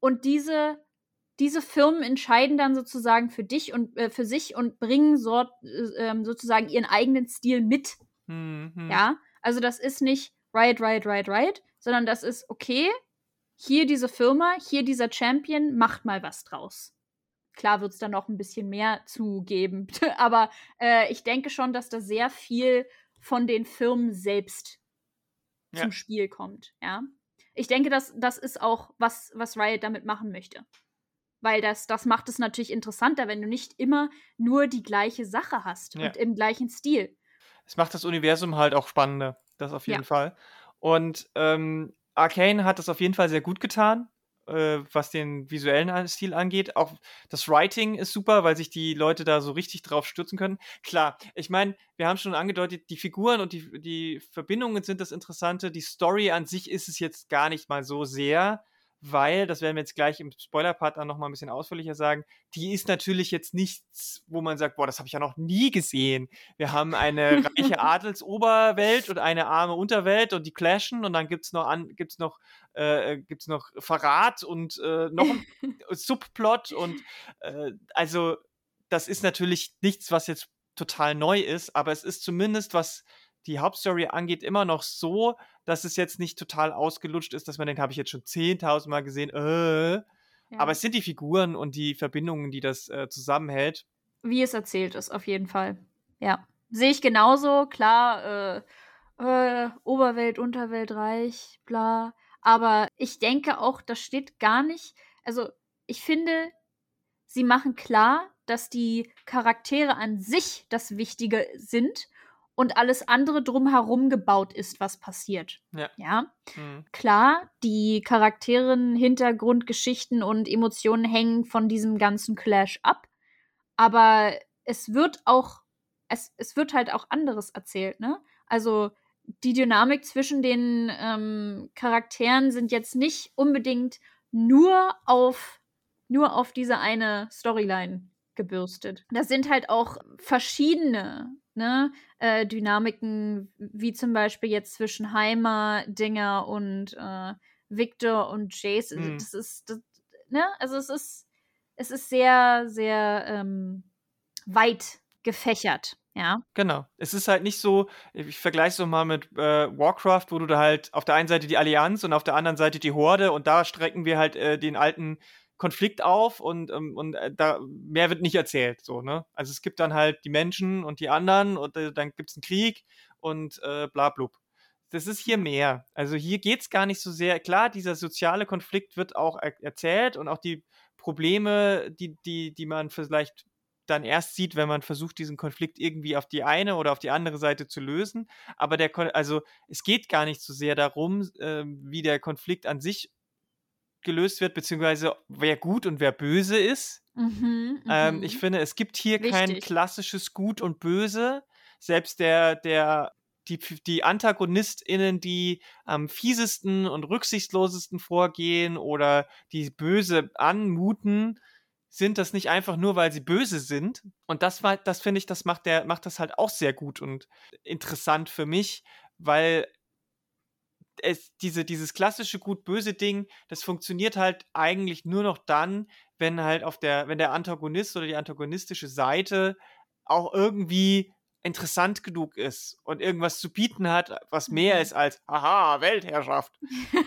Und diese diese Firmen entscheiden dann sozusagen für dich und äh, für sich und bringen so, äh, sozusagen ihren eigenen Stil mit. Mhm. Ja, also das ist nicht Riot, Riot, Riot, Riot, sondern das ist okay. Hier diese Firma, hier dieser Champion, macht mal was draus. klar wird es da noch ein bisschen mehr zugeben. Aber äh, ich denke schon, dass da sehr viel von den Firmen selbst ja. zum Spiel kommt. Ja. Ich denke, dass das ist auch was, was Riot damit machen möchte. Weil das, das macht es natürlich interessanter, wenn du nicht immer nur die gleiche Sache hast ja. und im gleichen Stil.
Es macht das Universum halt auch spannender. Das auf jeden ja. Fall. Und ähm, Arcane hat das auf jeden Fall sehr gut getan äh, was den visuellen Stil angeht. Auch das Writing ist super, weil sich die Leute da so richtig drauf stürzen können. Klar, ich meine, wir haben schon angedeutet, die Figuren und die, die Verbindungen sind das Interessante. Die Story an sich ist es jetzt gar nicht mal so sehr weil, das werden wir jetzt gleich im Spoiler-Part dann nochmal ein bisschen ausführlicher sagen, die ist natürlich jetzt nichts, wo man sagt, boah, das habe ich ja noch nie gesehen. Wir haben eine reiche Adelsoberwelt und eine arme Unterwelt und die clashen und dann gibt's noch an, gibt's noch, äh, gibt's noch Verrat und äh, noch ein Subplot und äh, also das ist natürlich nichts, was jetzt total neu ist, aber es ist zumindest was die Hauptstory angeht, immer noch so, dass es jetzt nicht total ausgelutscht ist, dass man denkt, habe ich jetzt schon 10.000 Mal gesehen, äh. Ja. Aber es sind die Figuren und die Verbindungen, die das äh, zusammenhält.
Wie es erzählt ist, auf jeden Fall. Ja. Sehe ich genauso, klar, äh, äh, Oberwelt, Unterwelt, Reich, bla. Aber ich denke auch, das steht gar nicht. Also, ich finde, sie machen klar, dass die Charaktere an sich das Wichtige sind und alles andere drumherum gebaut ist, was passiert. Ja. ja? Mhm. Klar, die Charakteren, Hintergrundgeschichten und Emotionen hängen von diesem ganzen Clash ab, aber es wird auch, es, es wird halt auch anderes erzählt, ne? Also die Dynamik zwischen den ähm, Charakteren sind jetzt nicht unbedingt nur auf nur auf diese eine Storyline gebürstet. Das sind halt auch verschiedene ne, äh, Dynamiken, wie zum Beispiel jetzt zwischen Heimer, Dinger und äh, Victor und Jace. Mhm. Das ist, das, ne, also es ist, es ist sehr, sehr ähm, weit gefächert. Ja.
Genau. Es ist halt nicht so, ich vergleiche es mal mit äh, Warcraft, wo du da halt auf der einen Seite die Allianz und auf der anderen Seite die Horde und da strecken wir halt äh, den alten Konflikt auf und, ähm, und äh, da mehr wird nicht erzählt. So, ne? Also es gibt dann halt die Menschen und die anderen und äh, dann gibt es einen Krieg und äh, bla blub. Das ist hier mehr. Also hier geht es gar nicht so sehr. Klar, dieser soziale Konflikt wird auch er erzählt und auch die Probleme, die, die, die man vielleicht dann erst sieht, wenn man versucht, diesen Konflikt irgendwie auf die eine oder auf die andere Seite zu lösen. Aber der, also es geht gar nicht so sehr darum, äh, wie der Konflikt an sich gelöst wird, beziehungsweise wer gut und wer böse ist. Mhm, ähm, ich mhm. finde, es gibt hier Wichtig. kein klassisches Gut und Böse. Selbst der, der, die, die AntagonistInnen, die am fiesesten und rücksichtslosesten vorgehen oder die böse anmuten, sind das nicht einfach nur, weil sie böse sind. Und das war, das finde ich, das macht der, macht das halt auch sehr gut und interessant für mich, weil es, diese, dieses klassische gut-böse Ding, das funktioniert halt eigentlich nur noch dann, wenn halt auf der, wenn der Antagonist oder die antagonistische Seite auch irgendwie interessant genug ist und irgendwas zu bieten hat, was mehr mhm. ist als, haha, Weltherrschaft.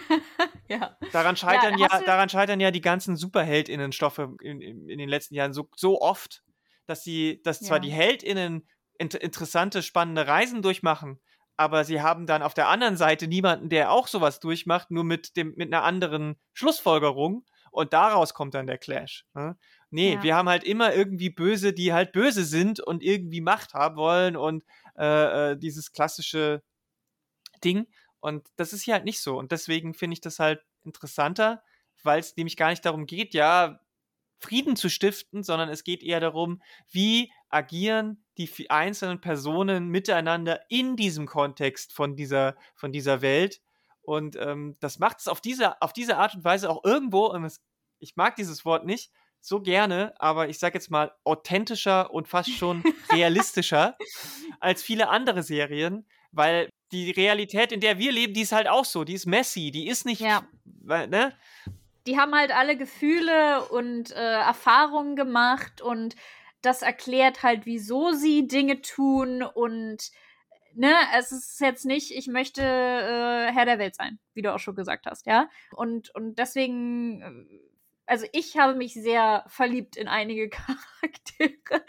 ja. Daran scheitern ja, ja daran scheitern ja die ganzen Superheldinnenstoffe in, in, in den letzten Jahren so, so oft, dass sie, dass zwar die Heldinnen inter interessante, spannende Reisen durchmachen, aber sie haben dann auf der anderen Seite niemanden, der auch sowas durchmacht, nur mit dem mit einer anderen Schlussfolgerung und daraus kommt dann der Clash. Ne? Nee, ja. wir haben halt immer irgendwie Böse, die halt böse sind und irgendwie Macht haben wollen und äh, äh, dieses klassische Ding. Und das ist hier halt nicht so. Und deswegen finde ich das halt interessanter, weil es nämlich gar nicht darum geht, ja, Frieden zu stiften, sondern es geht eher darum, wie agieren die einzelnen Personen miteinander in diesem Kontext von dieser, von dieser Welt. Und ähm, das macht es auf diese, auf diese Art und Weise auch irgendwo, und es, ich mag dieses Wort nicht so gerne, aber ich sage jetzt mal authentischer und fast schon realistischer als viele andere Serien, weil die Realität, in der wir leben, die ist halt auch so, die ist messy, die ist nicht, ja. ne?
Die haben halt alle Gefühle und äh, Erfahrungen gemacht und das erklärt halt, wieso sie Dinge tun und ne, es ist jetzt nicht, ich möchte äh, Herr der Welt sein, wie du auch schon gesagt hast, ja. Und, und deswegen, äh, also ich habe mich sehr verliebt in einige Charaktere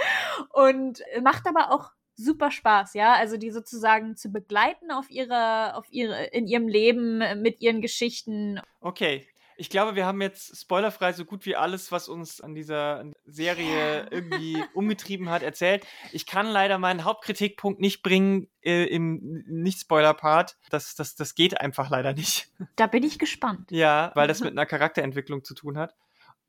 und macht aber auch super Spaß, ja, also die sozusagen zu begleiten auf ihre, auf ihre, in ihrem Leben mit ihren Geschichten.
Okay, ich glaube, wir haben jetzt spoilerfrei so gut wie alles, was uns an dieser Serie irgendwie umgetrieben hat, erzählt. Ich kann leider meinen Hauptkritikpunkt nicht bringen äh, im Nicht-Spoiler-Part. Das, das, das geht einfach leider nicht.
Da bin ich gespannt.
Ja, weil das mit einer Charakterentwicklung zu tun hat.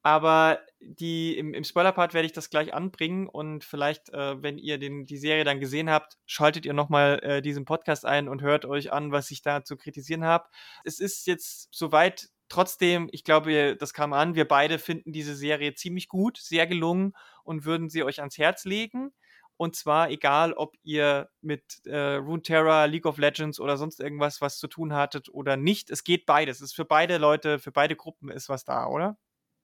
Aber die, im, im Spoiler-Part werde ich das gleich anbringen und vielleicht, äh, wenn ihr den, die Serie dann gesehen habt, schaltet ihr nochmal äh, diesen Podcast ein und hört euch an, was ich da zu kritisieren habe. Es ist jetzt soweit Trotzdem, ich glaube, das kam an, wir beide finden diese Serie ziemlich gut, sehr gelungen und würden sie euch ans Herz legen. Und zwar egal, ob ihr mit äh, Runeterra, League of Legends oder sonst irgendwas was zu tun hattet oder nicht. Es geht beides. Es ist für beide Leute, für beide Gruppen ist was da, oder?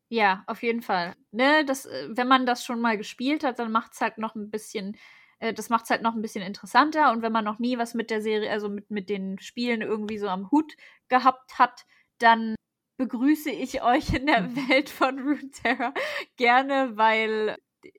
Ja, auf jeden Fall. Ne, das, äh, wenn man das schon mal gespielt hat, dann macht es halt noch ein bisschen, äh, das macht es halt noch ein bisschen interessanter. Und wenn man noch nie was mit der Serie, also mit, mit den Spielen irgendwie so am Hut gehabt hat, dann begrüße ich euch in der mhm. Welt von Runeterra gerne, weil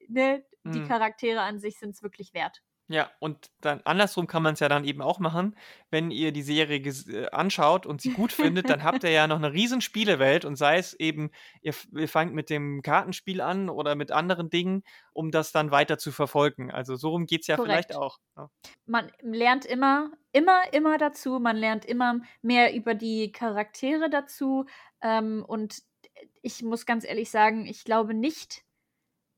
ne, die mhm. Charaktere an sich sind es wirklich wert.
Ja, und dann andersrum kann man es ja dann eben auch machen. Wenn ihr die Serie äh, anschaut und sie gut findet, dann habt ihr ja noch eine riesen Spielewelt und sei es eben, ihr, ihr fangt mit dem Kartenspiel an oder mit anderen Dingen, um das dann weiter zu verfolgen. Also so rum geht es ja Korrekt. vielleicht auch. Ja.
Man lernt immer, immer, immer dazu. Man lernt immer mehr über die Charaktere dazu. Ähm, und ich muss ganz ehrlich sagen, ich glaube nicht,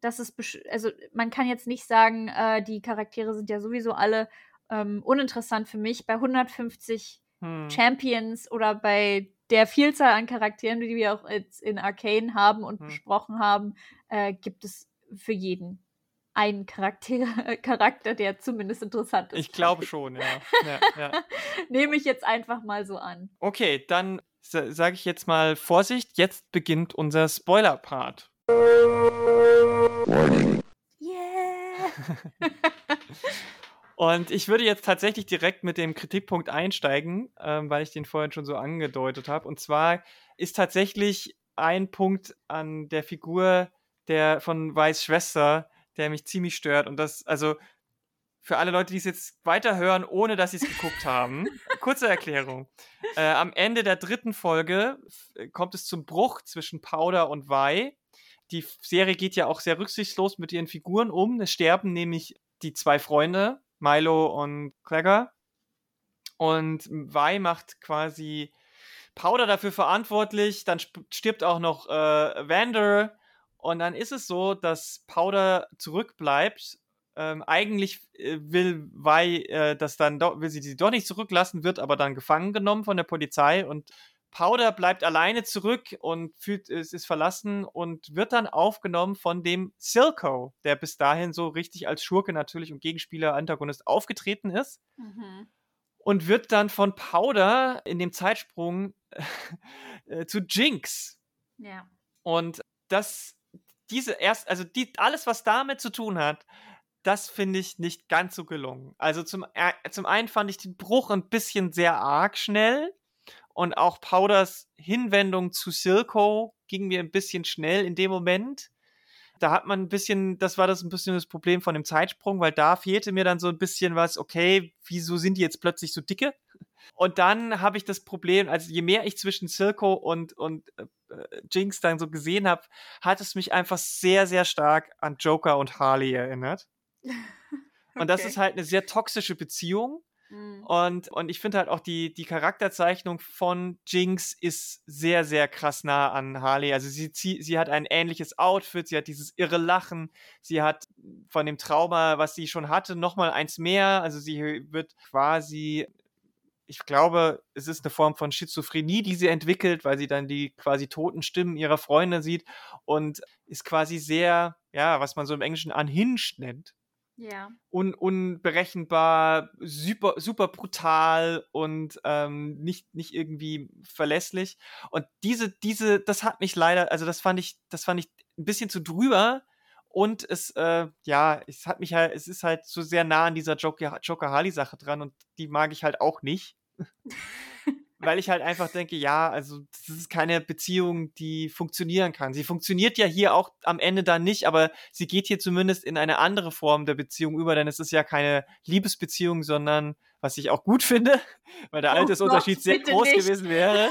dass es, also man kann jetzt nicht sagen, äh, die Charaktere sind ja sowieso alle ähm, uninteressant für mich. Bei 150 hm. Champions oder bei der Vielzahl an Charakteren, die wir auch jetzt in Arcane haben und hm. besprochen haben, äh, gibt es für jeden einen Charakter, Charakter, der zumindest interessant ist.
Ich glaube schon, ja. ja, ja.
Nehme ich jetzt einfach mal so an.
Okay, dann sage ich jetzt mal Vorsicht, jetzt beginnt unser Spoiler-Part. Yeah. Und ich würde jetzt tatsächlich direkt mit dem Kritikpunkt einsteigen, ähm, weil ich den vorhin schon so angedeutet habe. Und zwar ist tatsächlich ein Punkt an der Figur der von Weiß Schwester, der mich ziemlich stört. Und das, also für alle Leute, die es jetzt weiterhören, ohne dass sie es geguckt haben, kurze Erklärung. Äh, am Ende der dritten Folge kommt es zum Bruch zwischen Powder und Wei die Serie geht ja auch sehr rücksichtslos mit ihren Figuren um. Es sterben nämlich die zwei Freunde, Milo und Clegger. Und Vi macht quasi Powder dafür verantwortlich. Dann stirbt auch noch äh, Vander. Und dann ist es so, dass Powder zurückbleibt. Ähm, eigentlich äh, will Vi äh, das dann doch, will sie sie doch nicht zurücklassen, wird aber dann gefangen genommen von der Polizei und Powder bleibt alleine zurück und fühlt, es ist verlassen und wird dann aufgenommen von dem Silco, der bis dahin so richtig als Schurke natürlich und Gegenspieler, Antagonist aufgetreten ist. Mhm. Und wird dann von Powder in dem Zeitsprung äh, zu Jinx.
Ja.
Und das, diese erst, also die, alles, was damit zu tun hat, das finde ich nicht ganz so gelungen. Also zum, äh, zum einen fand ich den Bruch ein bisschen sehr arg schnell und auch Powders Hinwendung zu Silco ging mir ein bisschen schnell in dem Moment. Da hat man ein bisschen, das war das ein bisschen das Problem von dem Zeitsprung, weil da fehlte mir dann so ein bisschen was, okay, wieso sind die jetzt plötzlich so dicke? Und dann habe ich das Problem, also je mehr ich zwischen Silco und, und äh, Jinx dann so gesehen habe, hat es mich einfach sehr, sehr stark an Joker und Harley erinnert. Okay. Und das ist halt eine sehr toxische Beziehung. Mhm. Und, und ich finde halt auch die, die Charakterzeichnung von Jinx ist sehr, sehr krass nah an Harley. Also sie, sie, sie hat ein ähnliches Outfit, sie hat dieses irre Lachen, sie hat von dem Trauma, was sie schon hatte, nochmal eins mehr. Also sie wird quasi ich glaube, es ist eine Form von Schizophrenie, die sie entwickelt, weil sie dann die quasi toten Stimmen ihrer Freunde sieht und ist quasi sehr, ja, was man so im Englischen unhinged nennt.
Ja.
Un unberechenbar, super, super brutal und ähm, nicht, nicht irgendwie verlässlich. Und diese, diese, das hat mich leider, also das fand ich, das fand ich ein bisschen zu drüber. Und es, äh, ja, es hat mich halt, es ist halt so sehr nah an dieser Joker, Joker Harley-Sache dran und die mag ich halt auch nicht. weil ich halt einfach denke, ja, also das ist keine Beziehung, die funktionieren kann. Sie funktioniert ja hier auch am Ende dann nicht, aber sie geht hier zumindest in eine andere Form der Beziehung über, denn es ist ja keine Liebesbeziehung, sondern was ich auch gut finde, weil der oh Altersunterschied Gott, sehr groß nicht. gewesen wäre,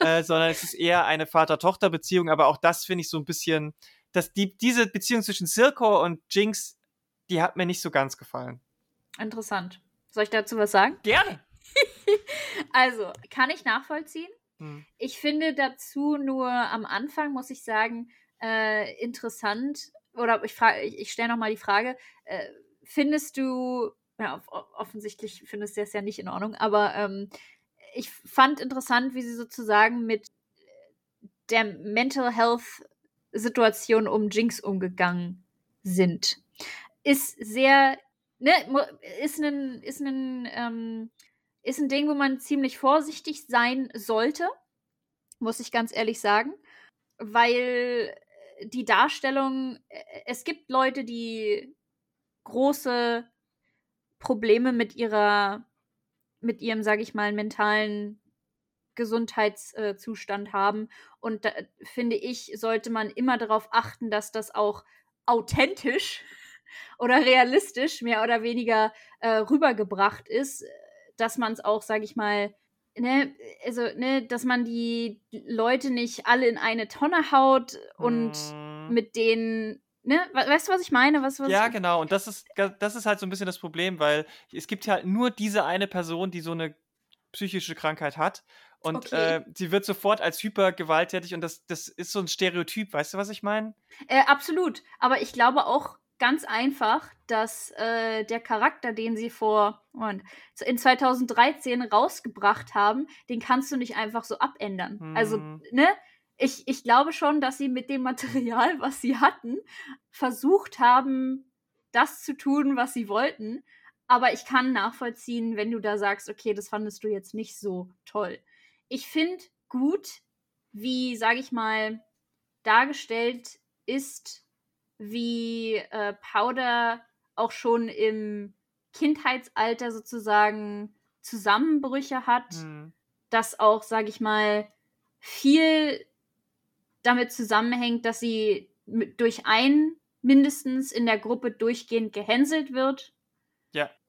äh, sondern es ist eher eine Vater-Tochter-Beziehung, aber auch das finde ich so ein bisschen, dass die, diese Beziehung zwischen Silco und Jinx, die hat mir nicht so ganz gefallen.
Interessant. Soll ich dazu was sagen?
Gerne.
also, kann ich nachvollziehen. Hm. Ich finde dazu nur am Anfang, muss ich sagen, äh, interessant, oder ich, ich, ich stelle nochmal die Frage, äh, findest du, ja, offensichtlich findest du das ja nicht in Ordnung, aber ähm, ich fand interessant, wie sie sozusagen mit der Mental Health Situation um Jinx umgegangen sind. Ist sehr, ne, ist ein, ist ein, ähm, ist ein Ding, wo man ziemlich vorsichtig sein sollte, muss ich ganz ehrlich sagen, weil die Darstellung, äh, es gibt Leute, die große Probleme mit ihrer, mit ihrem, sag ich mal, mentalen Gesundheitszustand haben. Und da finde ich, sollte man immer darauf achten, dass das auch authentisch oder realistisch mehr oder weniger äh, rübergebracht ist, dass man es auch, sage ich mal, ne, also, ne, dass man die Leute nicht alle in eine Tonne haut und mm. mit denen Ne? Weißt du, was ich meine? Was, was
ja, genau. Und das ist, das ist halt so ein bisschen das Problem, weil es gibt ja halt nur diese eine Person, die so eine psychische Krankheit hat. Und okay. äh, sie wird sofort als hypergewalttätig und das, das ist so ein Stereotyp, weißt du, was ich meine?
Äh, absolut. Aber ich glaube auch ganz einfach, dass äh, der Charakter, den sie vor Moment, in 2013 rausgebracht haben, den kannst du nicht einfach so abändern. Also, hm. Also, ne? Ich, ich glaube schon, dass sie mit dem Material, was sie hatten, versucht haben, das zu tun, was sie wollten. Aber ich kann nachvollziehen, wenn du da sagst, okay, das fandest du jetzt nicht so toll. Ich finde gut, wie, sage ich mal, dargestellt ist, wie äh, Powder auch schon im Kindheitsalter sozusagen Zusammenbrüche hat, mhm. dass auch, sage ich mal, viel damit zusammenhängt, dass sie durch einen mindestens in der Gruppe durchgehend gehänselt wird.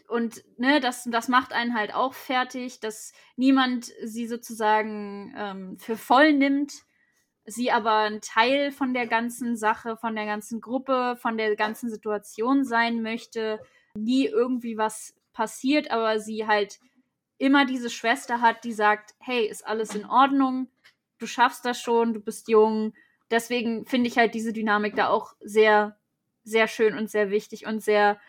Und ne, das, das macht einen halt auch fertig, dass niemand sie sozusagen ähm, für voll nimmt, sie aber ein Teil von der ganzen Sache, von der ganzen Gruppe, von der ganzen Situation sein möchte, nie irgendwie was passiert, aber sie halt immer diese Schwester hat, die sagt, hey, ist alles in Ordnung, du schaffst das schon, du bist jung. Deswegen finde ich halt diese Dynamik da auch sehr, sehr schön und sehr wichtig und sehr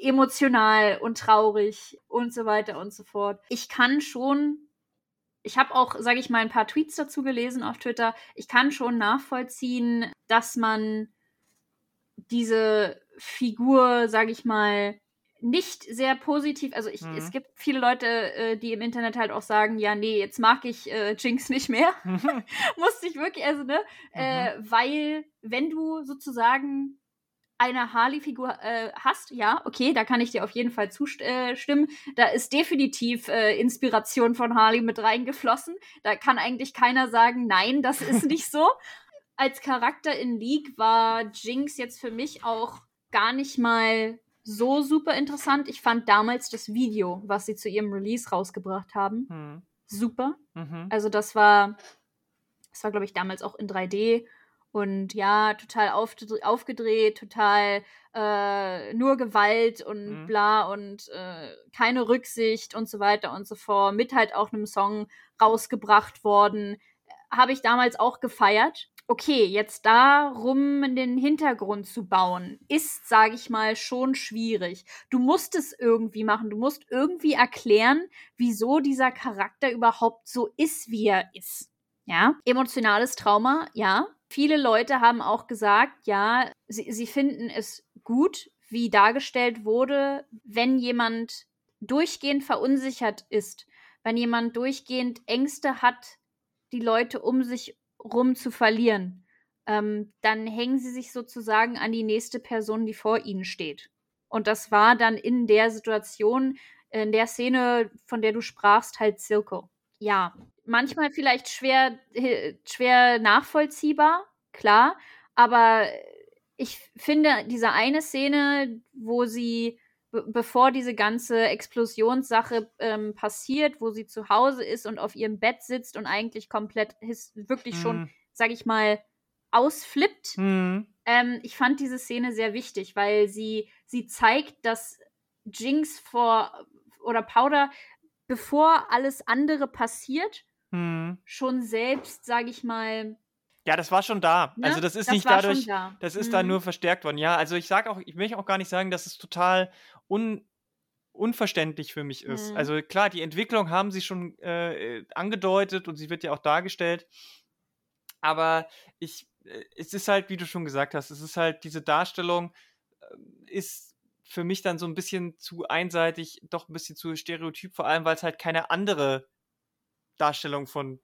emotional und traurig und so weiter und so fort. Ich kann schon, ich habe auch, sage ich mal, ein paar Tweets dazu gelesen auf Twitter. Ich kann schon nachvollziehen, dass man diese Figur, sage ich mal, nicht sehr positiv, also ich, mhm. es gibt viele Leute, äh, die im Internet halt auch sagen, ja, nee, jetzt mag ich äh, Jinx nicht mehr. Musste ich wirklich, also, ne, mhm. äh, weil wenn du sozusagen eine Harley-Figur äh, hast, ja, okay, da kann ich dir auf jeden Fall zustimmen. Äh, da ist definitiv äh, Inspiration von Harley mit reingeflossen. Da kann eigentlich keiner sagen, nein, das ist nicht so. Als Charakter in League war Jinx jetzt für mich auch gar nicht mal so super interessant. Ich fand damals das Video, was sie zu ihrem Release rausgebracht haben, hm. super. Mhm. Also das war, das war glaube ich damals auch in 3D und ja, total aufgedreht, total äh, nur Gewalt und mhm. bla und äh, keine Rücksicht und so weiter und so fort. Mit halt auch einem Song rausgebracht worden. Habe ich damals auch gefeiert. Okay, jetzt darum in den Hintergrund zu bauen, ist, sage ich mal, schon schwierig. Du musst es irgendwie machen. Du musst irgendwie erklären, wieso dieser Charakter überhaupt so ist, wie er ist. Ja, emotionales Trauma, ja, Viele Leute haben auch gesagt, ja, sie, sie finden es gut, wie dargestellt wurde, wenn jemand durchgehend verunsichert ist, wenn jemand durchgehend Ängste hat, die Leute um sich rum zu verlieren, ähm, dann hängen sie sich sozusagen an die nächste Person, die vor ihnen steht. Und das war dann in der Situation, in der Szene, von der du sprachst, halt Silko. Ja, manchmal vielleicht schwer, schwer nachvollziehbar, klar, aber ich finde, diese eine Szene, wo sie, bevor diese ganze Explosionssache ähm, passiert, wo sie zu Hause ist und auf ihrem Bett sitzt und eigentlich komplett wirklich schon, mhm. sag ich mal, ausflippt. Mhm. Ähm, ich fand diese Szene sehr wichtig, weil sie, sie zeigt, dass Jinx vor oder Powder, bevor alles andere passiert, mhm. schon selbst, sag ich mal,
ja, das war schon da. Ne? Also das ist das nicht dadurch, da. das ist mhm. dann nur verstärkt worden. Ja, also ich sage auch, ich möchte auch gar nicht sagen, dass es total un, unverständlich für mich ist. Mhm. Also klar, die Entwicklung haben sie schon äh, angedeutet und sie wird ja auch dargestellt. Aber ich, äh, es ist halt, wie du schon gesagt hast, es ist halt diese Darstellung äh, ist für mich dann so ein bisschen zu einseitig, doch ein bisschen zu stereotyp, vor allem weil es halt keine andere Darstellung von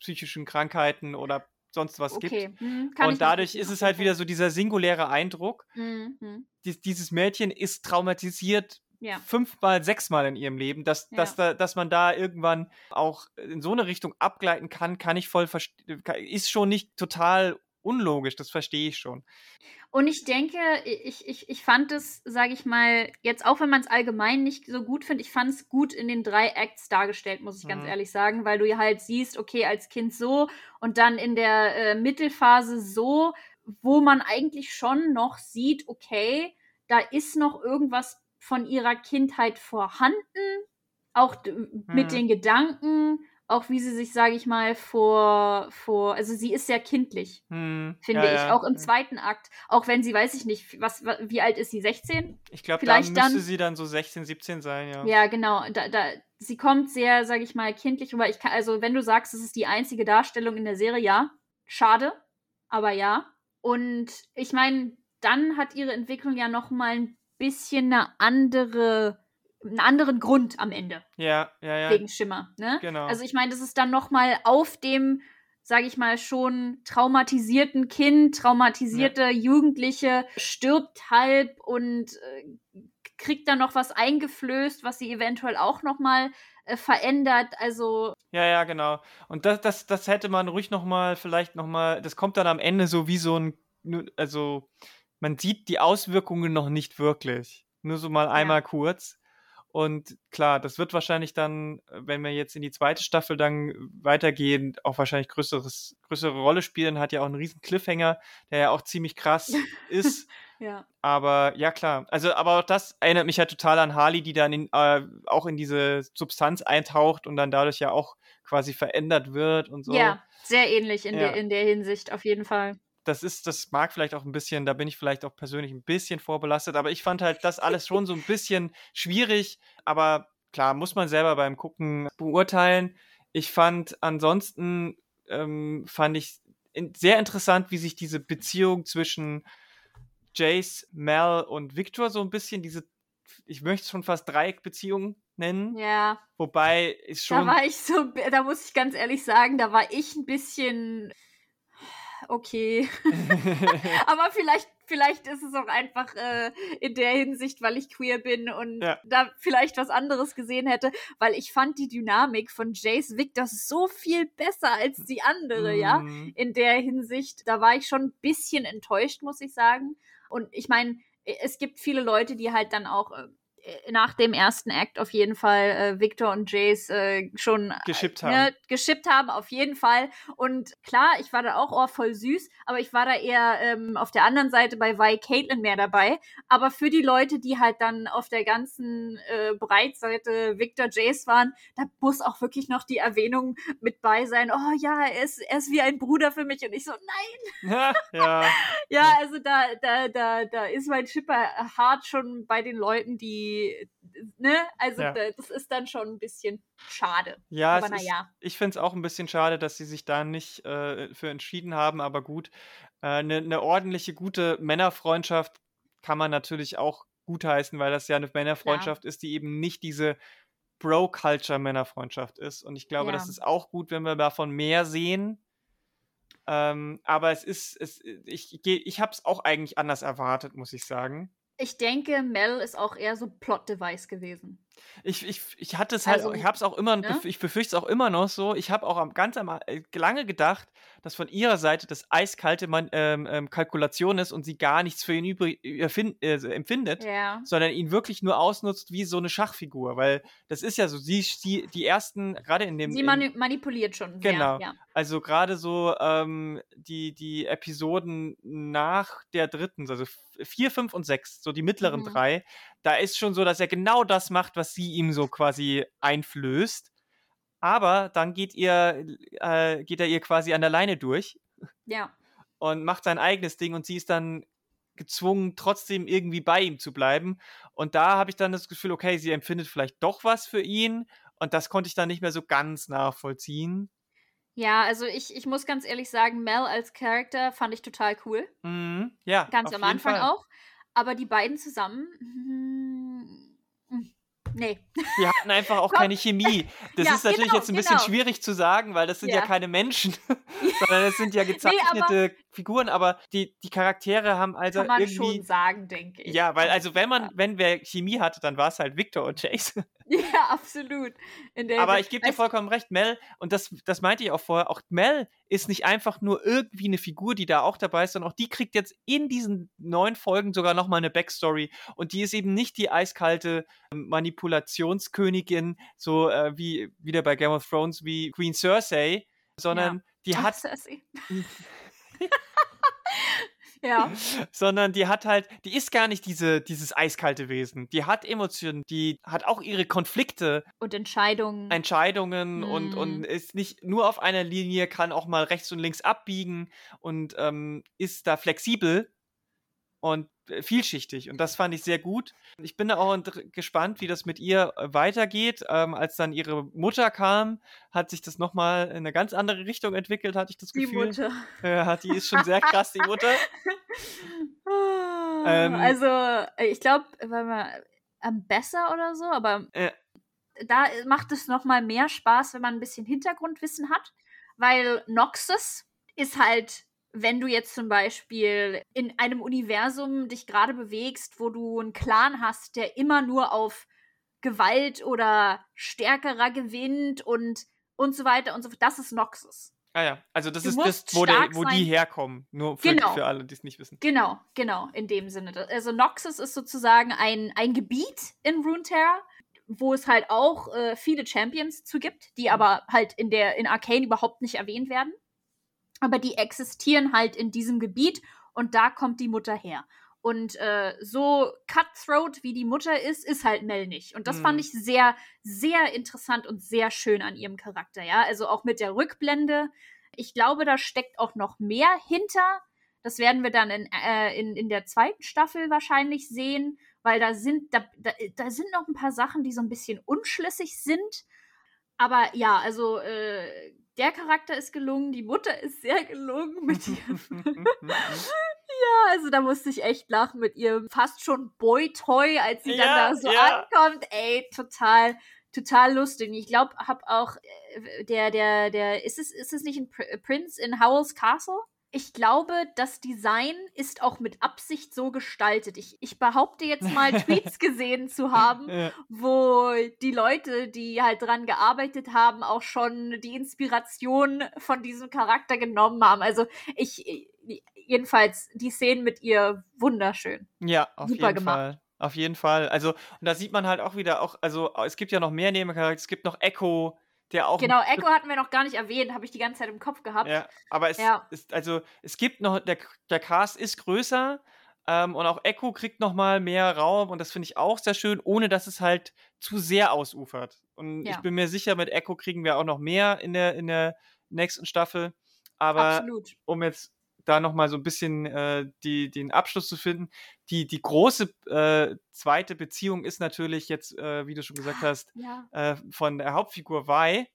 psychischen Krankheiten oder sonst was okay. gibt. Mhm, und dadurch ist es halt wieder so dieser singuläre Eindruck. Mhm. Dies, dieses Mädchen ist traumatisiert ja. fünfmal, sechsmal in ihrem Leben, dass, ja. dass, da, dass man da irgendwann auch in so eine Richtung abgleiten kann, kann ich voll verstehen, ist schon nicht total unlogisch, das verstehe ich schon.
Und ich denke, ich, ich, ich fand es, sage ich mal, jetzt auch wenn man es allgemein nicht so gut findet, ich fand es gut in den drei Acts dargestellt, muss ich mhm. ganz ehrlich sagen, weil du halt siehst, okay, als Kind so und dann in der äh, Mittelphase so, wo man eigentlich schon noch sieht, okay, da ist noch irgendwas von ihrer Kindheit vorhanden, auch mhm. mit den Gedanken auch wie sie sich, sage ich mal, vor, vor, also sie ist sehr kindlich, hm, finde ja, ich, ja. auch im zweiten Akt, auch wenn sie, weiß ich nicht, was, wie alt ist sie, 16?
Ich glaube, da müsste dann, sie dann so 16, 17 sein, ja.
Ja, genau, da, da, sie kommt sehr, sage ich mal, kindlich rüber. Ich kann, also wenn du sagst, es ist die einzige Darstellung in der Serie, ja, schade, aber ja. Und ich meine, dann hat ihre Entwicklung ja noch mal ein bisschen eine andere einen anderen Grund am Ende.
Ja, ja, ja.
Wegen Schimmer, ne? Genau. Also ich meine, das ist dann noch mal auf dem, sage ich mal, schon traumatisierten Kind, traumatisierte ja. Jugendliche stirbt halb und äh, kriegt dann noch was eingeflößt, was sie eventuell auch noch mal äh, verändert. Also
ja, ja, genau. Und das, das, das hätte man ruhig noch mal, vielleicht noch mal. Das kommt dann am Ende so wie so ein, also man sieht die Auswirkungen noch nicht wirklich. Nur so mal einmal ja. kurz. Und klar, das wird wahrscheinlich dann, wenn wir jetzt in die zweite Staffel dann weitergehen, auch wahrscheinlich größeres, größere Rolle spielen. Hat ja auch einen riesen Cliffhanger, der ja auch ziemlich krass ist. ja. Aber ja, klar. Also, aber auch das erinnert mich ja total an Harley, die dann in, äh, auch in diese Substanz eintaucht und dann dadurch ja auch quasi verändert wird und so.
Ja, sehr ähnlich in, ja. der, in der Hinsicht, auf jeden Fall
das ist, das mag vielleicht auch ein bisschen, da bin ich vielleicht auch persönlich ein bisschen vorbelastet, aber ich fand halt das alles schon so ein bisschen schwierig, aber klar, muss man selber beim Gucken beurteilen. Ich fand ansonsten, ähm, fand ich sehr interessant, wie sich diese Beziehung zwischen Jace, Mel und Victor so ein bisschen, diese, ich möchte schon fast Dreieckbeziehung nennen.
Ja.
Wobei ist schon.
Da war ich so, da muss ich ganz ehrlich sagen, da war ich ein bisschen okay. Aber vielleicht, vielleicht ist es auch einfach äh, in der Hinsicht, weil ich queer bin und ja. da vielleicht was anderes gesehen hätte, weil ich fand die Dynamik von Jace Victor so viel besser als die andere, mhm. ja. In der Hinsicht, da war ich schon ein bisschen enttäuscht, muss ich sagen. Und ich meine, es gibt viele Leute, die halt dann auch äh, nach dem ersten Act auf jeden Fall äh, Victor und Jace äh, schon
geschippt
äh, ne, geschippt haben, auf jeden Fall. Und klar, ich war da auch oh, voll süß, aber ich war da eher ähm, auf der anderen Seite bei Vi Caitlin mehr dabei. Aber für die Leute, die halt dann auf der ganzen äh, Breitseite Victor Jace waren, da muss auch wirklich noch die Erwähnung mit bei sein. Oh ja, er ist, er ist wie ein Bruder für mich. Und ich so, nein.
Ja, ja.
ja also da, da, da, da ist mein Schipper hart schon bei den Leuten, die ne? Also ja. das ist dann schon ein bisschen schade.
Ja, aber naja. ich finde es auch ein bisschen schade, dass sie sich da nicht äh, für entschieden haben, aber gut. Eine äh, ne ordentliche, gute Männerfreundschaft kann man natürlich auch gutheißen, weil das ja eine Männerfreundschaft ja. ist, die eben nicht diese Bro-Culture-Männerfreundschaft ist. Und ich glaube, ja. das ist auch gut, wenn wir davon mehr sehen. Ähm, aber es ist, es, ich, ich habe es auch eigentlich anders erwartet, muss ich sagen
ich denke, Mel ist auch eher so Plot-Device gewesen.
Ich, ich, ich hatte es halt,
Also,
ich habe es auch immer,
ne?
ich befürchte es auch immer noch so. Ich habe auch am, ganz am, äh, lange gedacht, dass von ihrer Seite das eiskalte Man, ähm, ähm, Kalkulation ist und sie gar nichts für ihn übrig äh, empfindet,
Ja.
sondern ihn wirklich nur ausnutzt wie so eine Schachfigur. Weil das ist ja so, sie, sie die ersten, gerade in dem.
Sie mani manipuliert schon sehr.
Genau.
Ja.
Also gerade so ähm, die, die Episoden nach der dritten, also vier, fünf und sechs, so die mittleren
Mhm.
drei, da ist schon so, dass er genau das macht, was sie ihm so quasi einflößt. Aber dann geht ihr, äh, geht er ihr quasi an der Leine durch
ja.
und macht sein eigenes Ding und sie ist dann gezwungen, trotzdem irgendwie bei ihm zu bleiben. Und da habe ich dann das Gefühl, okay, sie empfindet vielleicht doch was für ihn. Und das konnte ich dann nicht mehr so ganz nachvollziehen.
Ja, also ich, ich muss ganz ehrlich sagen, Mel als Charakter fand ich total cool.
Mhm, ja,
Ganz am Anfang
Fall.
auch. Aber die beiden zusammen. mm, Nee.
Die hatten einfach auch
Komm.
keine Chemie. Das
Ja,
ist natürlich
genau,
jetzt ein bisschen
genau.
schwierig zu sagen, weil das sind ja,
Ja.
keine Menschen, sondern es sind ja
aber-
gezeichnete Figuren, aber die, die Charaktere haben also
Kann man
irgendwie.
schon sagen, denke ich.
Ja, weil also wenn man, wenn wer Chemie hatte, dann war es halt Victor und Chase.
Ja, absolut.
Aber ich gebe dir vollkommen recht, Mel, und das, das meinte ich auch vorher, auch Mel ist nicht einfach nur irgendwie eine Figur, die da auch dabei ist, sondern auch die kriegt jetzt in diesen neun Folgen sogar nochmal eine Backstory. Und die ist eben nicht die eiskalte ähm, Manipulationskönigin, so äh, wie wieder bei Game of Thrones wie Queen Cersei, sondern die
Ach,
hat
Cersei. ja.
sondern die hat halt, die ist gar nicht diese, dieses eiskalte Wesen. Die hat Emotionen, die hat auch ihre Konflikte,
Und Entscheidungen.
Entscheidungen und,
Mhm.
und ist nicht nur auf einer Linie, kann auch mal rechts und links abbiegen und ähm, ist da flexibel und äh, vielschichtig. Und das fand ich sehr gut. Ich bin da auch gespannt, wie das mit ihr äh, weitergeht. Ähm, als dann ihre Mutter kam, hat sich das nochmal in eine ganz andere Richtung entwickelt, hatte ich das
die
Gefühl.
Mutter.
Ja, die ist schon sehr krass, die Mutter. Ähm,
also, äh, ich glaube, weil man ähm, besser oder so, aber
Ja.
da macht es noch mal mehr Spaß, wenn man ein bisschen Hintergrundwissen hat, weil Noxus ist halt, wenn du jetzt zum Beispiel in einem Universum dich gerade bewegst, wo du einen Clan hast, der immer nur auf Gewalt oder Stärkerer gewinnt und und so weiter und so fort. Das ist Noxus.
Ah ja, also das
Du
ist das, wo, der, wo die herkommen. Nur für,
Genau.
für alle, die es nicht wissen.
Genau, genau, in dem Sinne. Also Noxus ist sozusagen ein, ein Gebiet in Runeterra, wo es halt auch äh, viele Champions zu gibt, die aber halt in der in Arcane überhaupt nicht erwähnt werden. Aber die existieren halt in diesem Gebiet und da kommt die Mutter her. Und äh, so cutthroat wie die Mutter ist, ist halt Mel nicht. Und das
Mhm.
fand ich sehr, sehr interessant und sehr schön an ihrem Charakter, ja. Also auch mit der Rückblende. Ich glaube, da steckt auch noch mehr hinter. Das werden wir dann in, äh, in, in der zweiten Staffel wahrscheinlich sehen, weil da sind, da, da, da sind noch ein paar Sachen, die so ein bisschen unschlüssig sind. Aber ja, also äh, der Charakter ist gelungen, die Mutter ist sehr gelungen mit ihrem. ja, also da musste ich echt lachen mit ihrem fast schon Boy-Toy, als sie
Ja,
dann da so
ja.
ankommt. Ey, total, total lustig. Ich glaube, hab auch äh, der, der, der, ist es, ist es nicht ein Pr Prince in Howell's Castle? Ich glaube, das Design ist auch mit Absicht so gestaltet. Ich, ich behaupte jetzt mal, Tweets gesehen zu haben,
Ja.
wo die Leute, die halt dran gearbeitet haben, auch schon die Inspiration von diesem Charakter genommen haben. Also ich, jedenfalls, die Szenen mit ihr wunderschön.
Ja, auf
Super
jeden
gemacht.
Fall. Auf jeden Fall. Also, und da sieht man halt auch wieder, auch, also es gibt ja noch mehr Nebencharaktere, es gibt noch Echo, der auch.
Genau, Echo hatten wir noch gar nicht erwähnt, habe ich die ganze Zeit im Kopf gehabt.
Ja, aber es
Ja.
ist, also es gibt noch, der, der Cast ist größer ähm, und auch Echo kriegt noch mal mehr Raum und das finde ich auch sehr schön, ohne dass es halt zu sehr ausufert. Und ich
Ja.
bin mir sicher, mit Echo kriegen wir auch noch mehr in der, in der nächsten Staffel. Aber
Absolut.
um jetzt da noch mal so ein bisschen äh, die, den Abschluss zu finden, die, die große äh, zweite Beziehung ist natürlich jetzt, äh, wie du schon gesagt hast,
Ja.
äh, von der Hauptfigur Vi.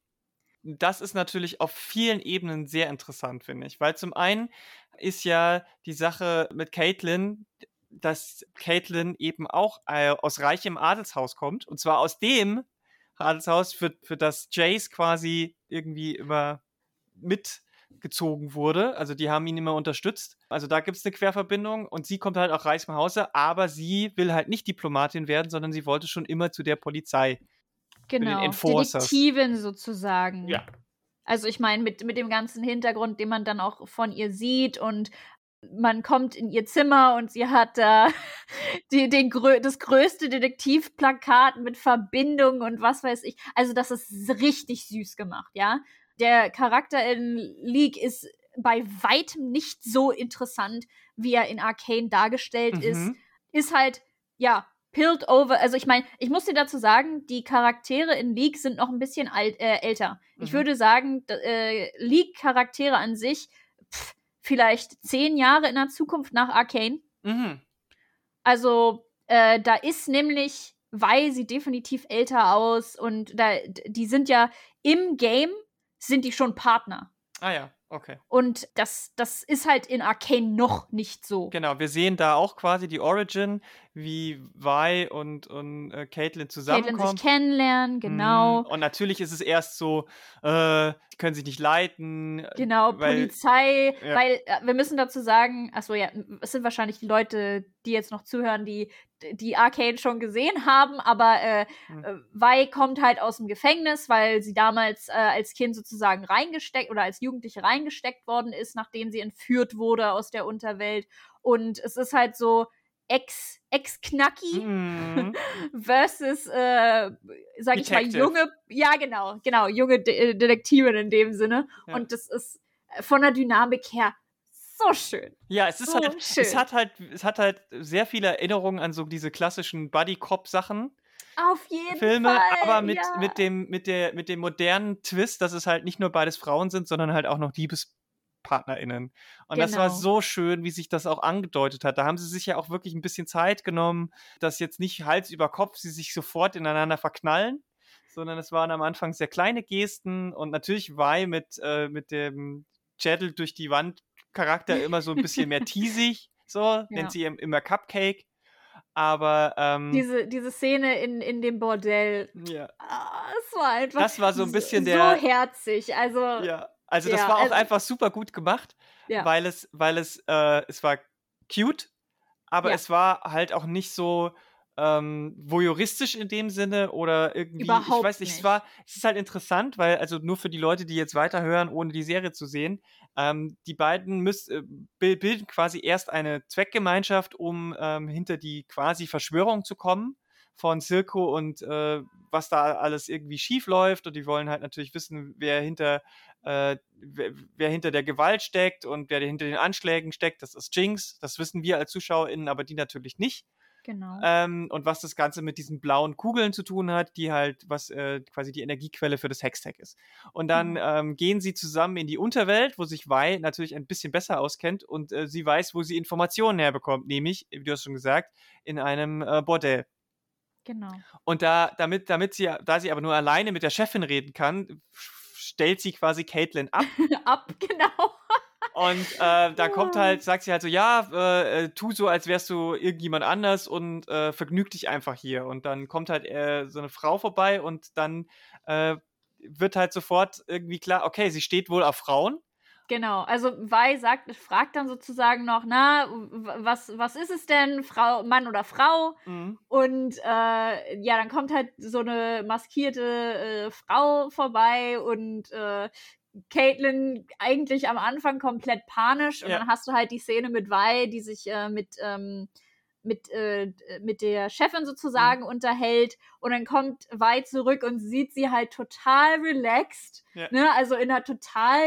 Das ist natürlich auf vielen Ebenen sehr interessant, finde ich. Weil zum einen ist ja die Sache mit Caitlin, dass Caitlin eben auch äh, aus reichem Adelshaus kommt. Und zwar aus dem Adelshaus, für, für das Jace quasi irgendwie immer mit gezogen wurde. Also die haben ihn immer unterstützt. Also da gibt es eine Querverbindung und sie kommt halt auch Hause, aber sie will halt nicht Diplomatin werden, sondern sie wollte schon immer zu der Polizei.
Genau, Detektivin sozusagen.
Ja.
Also ich meine, mit, mit dem ganzen Hintergrund, den man dann auch von ihr sieht und man kommt in ihr Zimmer und sie hat da die, den, das größte Detektivplakat mit Verbindungen und was weiß ich. Also das ist richtig süß gemacht, ja. Der Charakter in League ist bei weitem nicht so interessant, wie er in Arcane dargestellt mhm. ist. Ist halt, ja, Pilled over, also ich meine, ich muss dir dazu sagen, die Charaktere in League sind noch ein bisschen alt, äh, älter. Mhm. Ich würde sagen, äh, League-Charaktere an sich, pff, vielleicht zehn Jahre in der Zukunft nach Arcane.
Mhm.
Also, äh, da ist nämlich, weil sie definitiv älter aus und da, die sind ja im Game, sind die schon Partner.
Ah ja. Okay.
Und das, das ist halt in Arcane noch nicht so.
Genau, wir sehen da auch quasi die Origin, wie Vi und, und äh, Caitlin zusammenkommen. Caitlin
sich kennenlernen, genau.
Mm, und natürlich ist es erst so, äh, die können sich nicht leiten.
Genau, weil, Polizei, ja. weil äh, wir müssen dazu sagen, achso ja, es sind wahrscheinlich die Leute, die jetzt noch zuhören, die die Arcane schon gesehen haben, aber äh, mhm. Vi kommt halt aus dem Gefängnis, weil sie damals äh, als Kind sozusagen reingesteckt oder als Jugendliche reingesteckt worden ist, nachdem sie entführt wurde aus der Unterwelt. Und es ist halt so ex ex knacki mhm. versus äh, sag ich mal junge ja genau genau junge De Detektivin in dem Sinne ja. und das ist von der Dynamik her so schön.
Ja, es ist so halt, schön. es hat halt, es hat halt sehr viele Erinnerungen an so diese klassischen Buddy-Cop-Sachen.
Auf jeden
Filme,
Fall.
aber mit,
ja.
mit, dem, mit, der, mit dem modernen Twist, dass es halt nicht nur beides Frauen sind, sondern halt auch noch LiebespartnerInnen. Und genau. das war genau. so schön, wie sich das auch angedeutet hat. Da haben sie sich ja auch wirklich ein bisschen Zeit genommen, dass jetzt nicht Hals über Kopf sie sich sofort ineinander verknallen, sondern es waren am Anfang sehr kleine Gesten und natürlich war mit, äh, mit dem Jettel durch die Wand Charakter immer so ein bisschen mehr teasig, so, ja. nennt sie immer Cupcake. Aber ähm,
diese, diese Szene in, in dem Bordell,
ja.
Ah, es war einfach
das war so ein bisschen
so,
der,
so herzig. Also,
ja, also das ja, war auch also, einfach super gut gemacht, ja. weil es, weil es, äh, es war cute, aber es war halt auch nicht so, ähm, voyeuristisch in dem Sinne oder irgendwie,
Überhaupt
ich weiß nicht,
nicht.
Es, war, es ist halt interessant, weil, also nur für die Leute, die jetzt weiterhören, ohne die Serie zu sehen, ähm, die beiden müsst, äh, bilden quasi erst eine Zweckgemeinschaft, um ähm, hinter die quasi Verschwörung zu kommen von Silko und äh, was da alles irgendwie schief läuft. Und die wollen halt natürlich wissen, wer hinter äh, wer, wer, hinter der Gewalt steckt und wer hinter den Anschlägen steckt, das ist Jinx, das wissen wir als ZuschauerInnen, aber die natürlich nicht.
Genau.
Ähm, und was das Ganze mit diesen blauen Kugeln zu tun hat, die halt, was äh, quasi die Energiequelle für das Hextech ist. Und dann mhm. ähm, gehen sie zusammen in die Unterwelt, wo sich Wei natürlich ein bisschen besser auskennt und äh, sie weiß, wo sie Informationen herbekommt, nämlich, wie du hast schon gesagt, in einem äh, Bordell.
Genau.
Und da, damit, damit sie, da sie aber nur alleine mit der Chefin reden kann, stellt sie quasi Caitlin ab.
ab, genau.
Und äh, da kommt halt, sagt sie halt so, ja, äh, äh, tu so, als wärst du irgendjemand anders und äh, vergnüg dich einfach hier. Und dann kommt halt äh, so eine Frau vorbei und dann äh, wird halt sofort irgendwie klar, okay, sie steht wohl auf Frauen.
Genau, also Wei sagt, fragt dann sozusagen noch, na, was, was ist es denn, Frau, Mann oder Frau?
Mhm.
Und äh, ja, dann kommt halt so eine maskierte äh, Frau vorbei und äh, Caitlin eigentlich am Anfang komplett panisch und ja. dann hast du halt die Szene mit Vi, die sich äh, mit ähm, mit, äh, mit der Chefin sozusagen mhm. unterhält und dann kommt Vi zurück und sieht sie halt total relaxed, ja. ne? also in einer total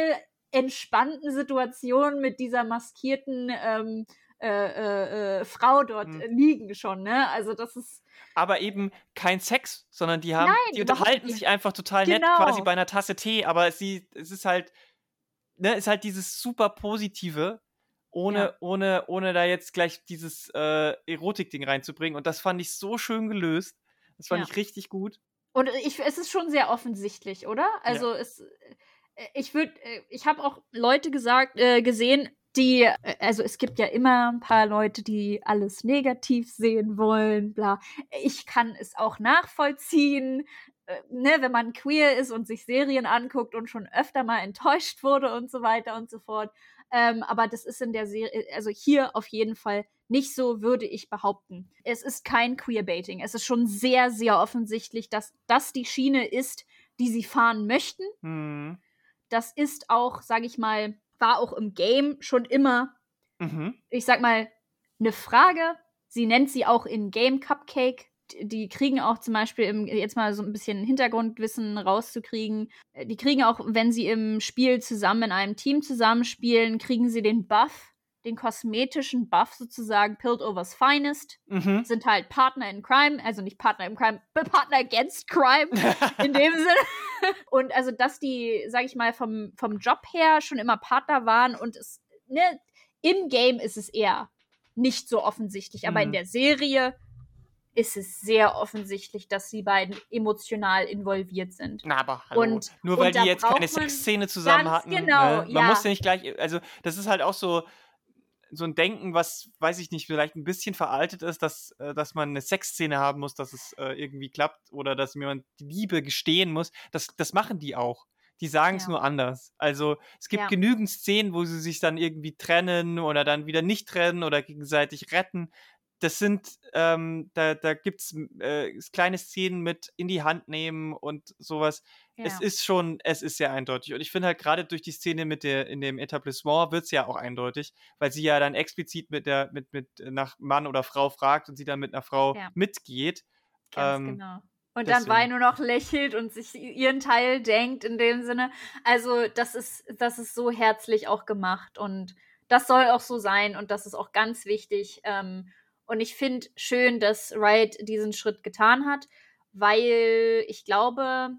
entspannten Situation mit dieser maskierten ähm, äh, äh, äh Frau dort mhm. liegen schon, ne? Also das ist
aber eben kein Sex, sondern die haben, Nein, die unterhalten sich einfach total genau. nett, quasi bei einer Tasse Tee, aber sie, es ist halt, ne, ist halt dieses super Positive, ohne, ja. ohne, ohne da jetzt gleich dieses äh, Erotik-Ding reinzubringen. Und das fand ich so schön gelöst. Das fand ja. ich richtig gut.
Und ich, es ist schon sehr offensichtlich, oder? Also ja. es, äh, ich würde, äh, ich habe auch Leute gesagt, äh, gesehen, die, äh, also es gibt ja immer ein paar Leute, die alles negativ sehen wollen, bla. Ich kann es auch nachvollziehen. äh, ne, wenn man queer ist und sich Serien anguckt und schon öfter mal enttäuscht wurde und so weiter und so fort. Ähm, aber das ist in der Serie, also hier auf jeden Fall nicht so, würde ich behaupten. Es ist kein Queerbaiting. Es ist schon sehr, sehr offensichtlich, dass das die Schiene ist, die sie fahren möchten.
Mhm.
Das ist auch, sag ich mal, war auch im Game schon immer,
Mhm.
ich sag mal, eine Frage. Sie nennt sie auch in Game Cupcake. Die kriegen auch zum Beispiel, im, jetzt mal so ein bisschen Hintergrundwissen rauszukriegen, äh, die kriegen auch, wenn sie im Spiel zusammen in einem Team zusammenspielen, kriegen sie den Buff, den kosmetischen Buff sozusagen, Piltovers Finest,
Mhm.
sind halt Partner in Crime, also nicht Partner in Crime, Partner against Crime in dem Sinne. Und also, dass die, sag ich mal, vom, vom Job her schon immer Partner waren und es, ne, im Game ist es eher nicht so offensichtlich, aber in
Mhm.
der Serie ist es sehr offensichtlich, dass die beiden emotional involviert sind.
Na, aber hallo.
Und-
Nur
und
weil
da
die jetzt keine Sexszene zusammen hatten.
genau,
ne? Man
ja.
muss ja nicht gleich, also das ist halt auch so so ein Denken, was, weiß ich nicht, vielleicht ein bisschen veraltet ist, dass, äh, dass man eine Sexszene haben muss, dass es äh, irgendwie klappt oder dass jemand die Liebe gestehen muss. Das, das machen die auch. Die sagen es
Ja.
nur anders. Also es gibt
Ja.
genügend Szenen, wo sie sich dann irgendwie trennen oder dann wieder nicht trennen oder gegenseitig retten. Das sind, ähm, da, da gibt es äh, kleine Szenen mit in die Hand nehmen und sowas. Es ist schon, es ist sehr eindeutig. Und ich finde halt gerade durch die Szene mit der, in dem Etablissement wird es ja auch eindeutig, weil sie ja dann explizit mit der, mit, mit äh, nach Mann oder Frau fragt und sie dann mit einer Frau
Ja.
mitgeht.
Ganz
Ähm,
genau. Und dann
deswegen.
Vai nur noch lächelt und sich ihren Teil denkt in dem Sinne. Also, das ist, das ist so herzlich auch gemacht und das soll auch so sein und das ist auch ganz wichtig. Ähm, und ich finde schön, dass Riot diesen Schritt getan hat, weil ich glaube,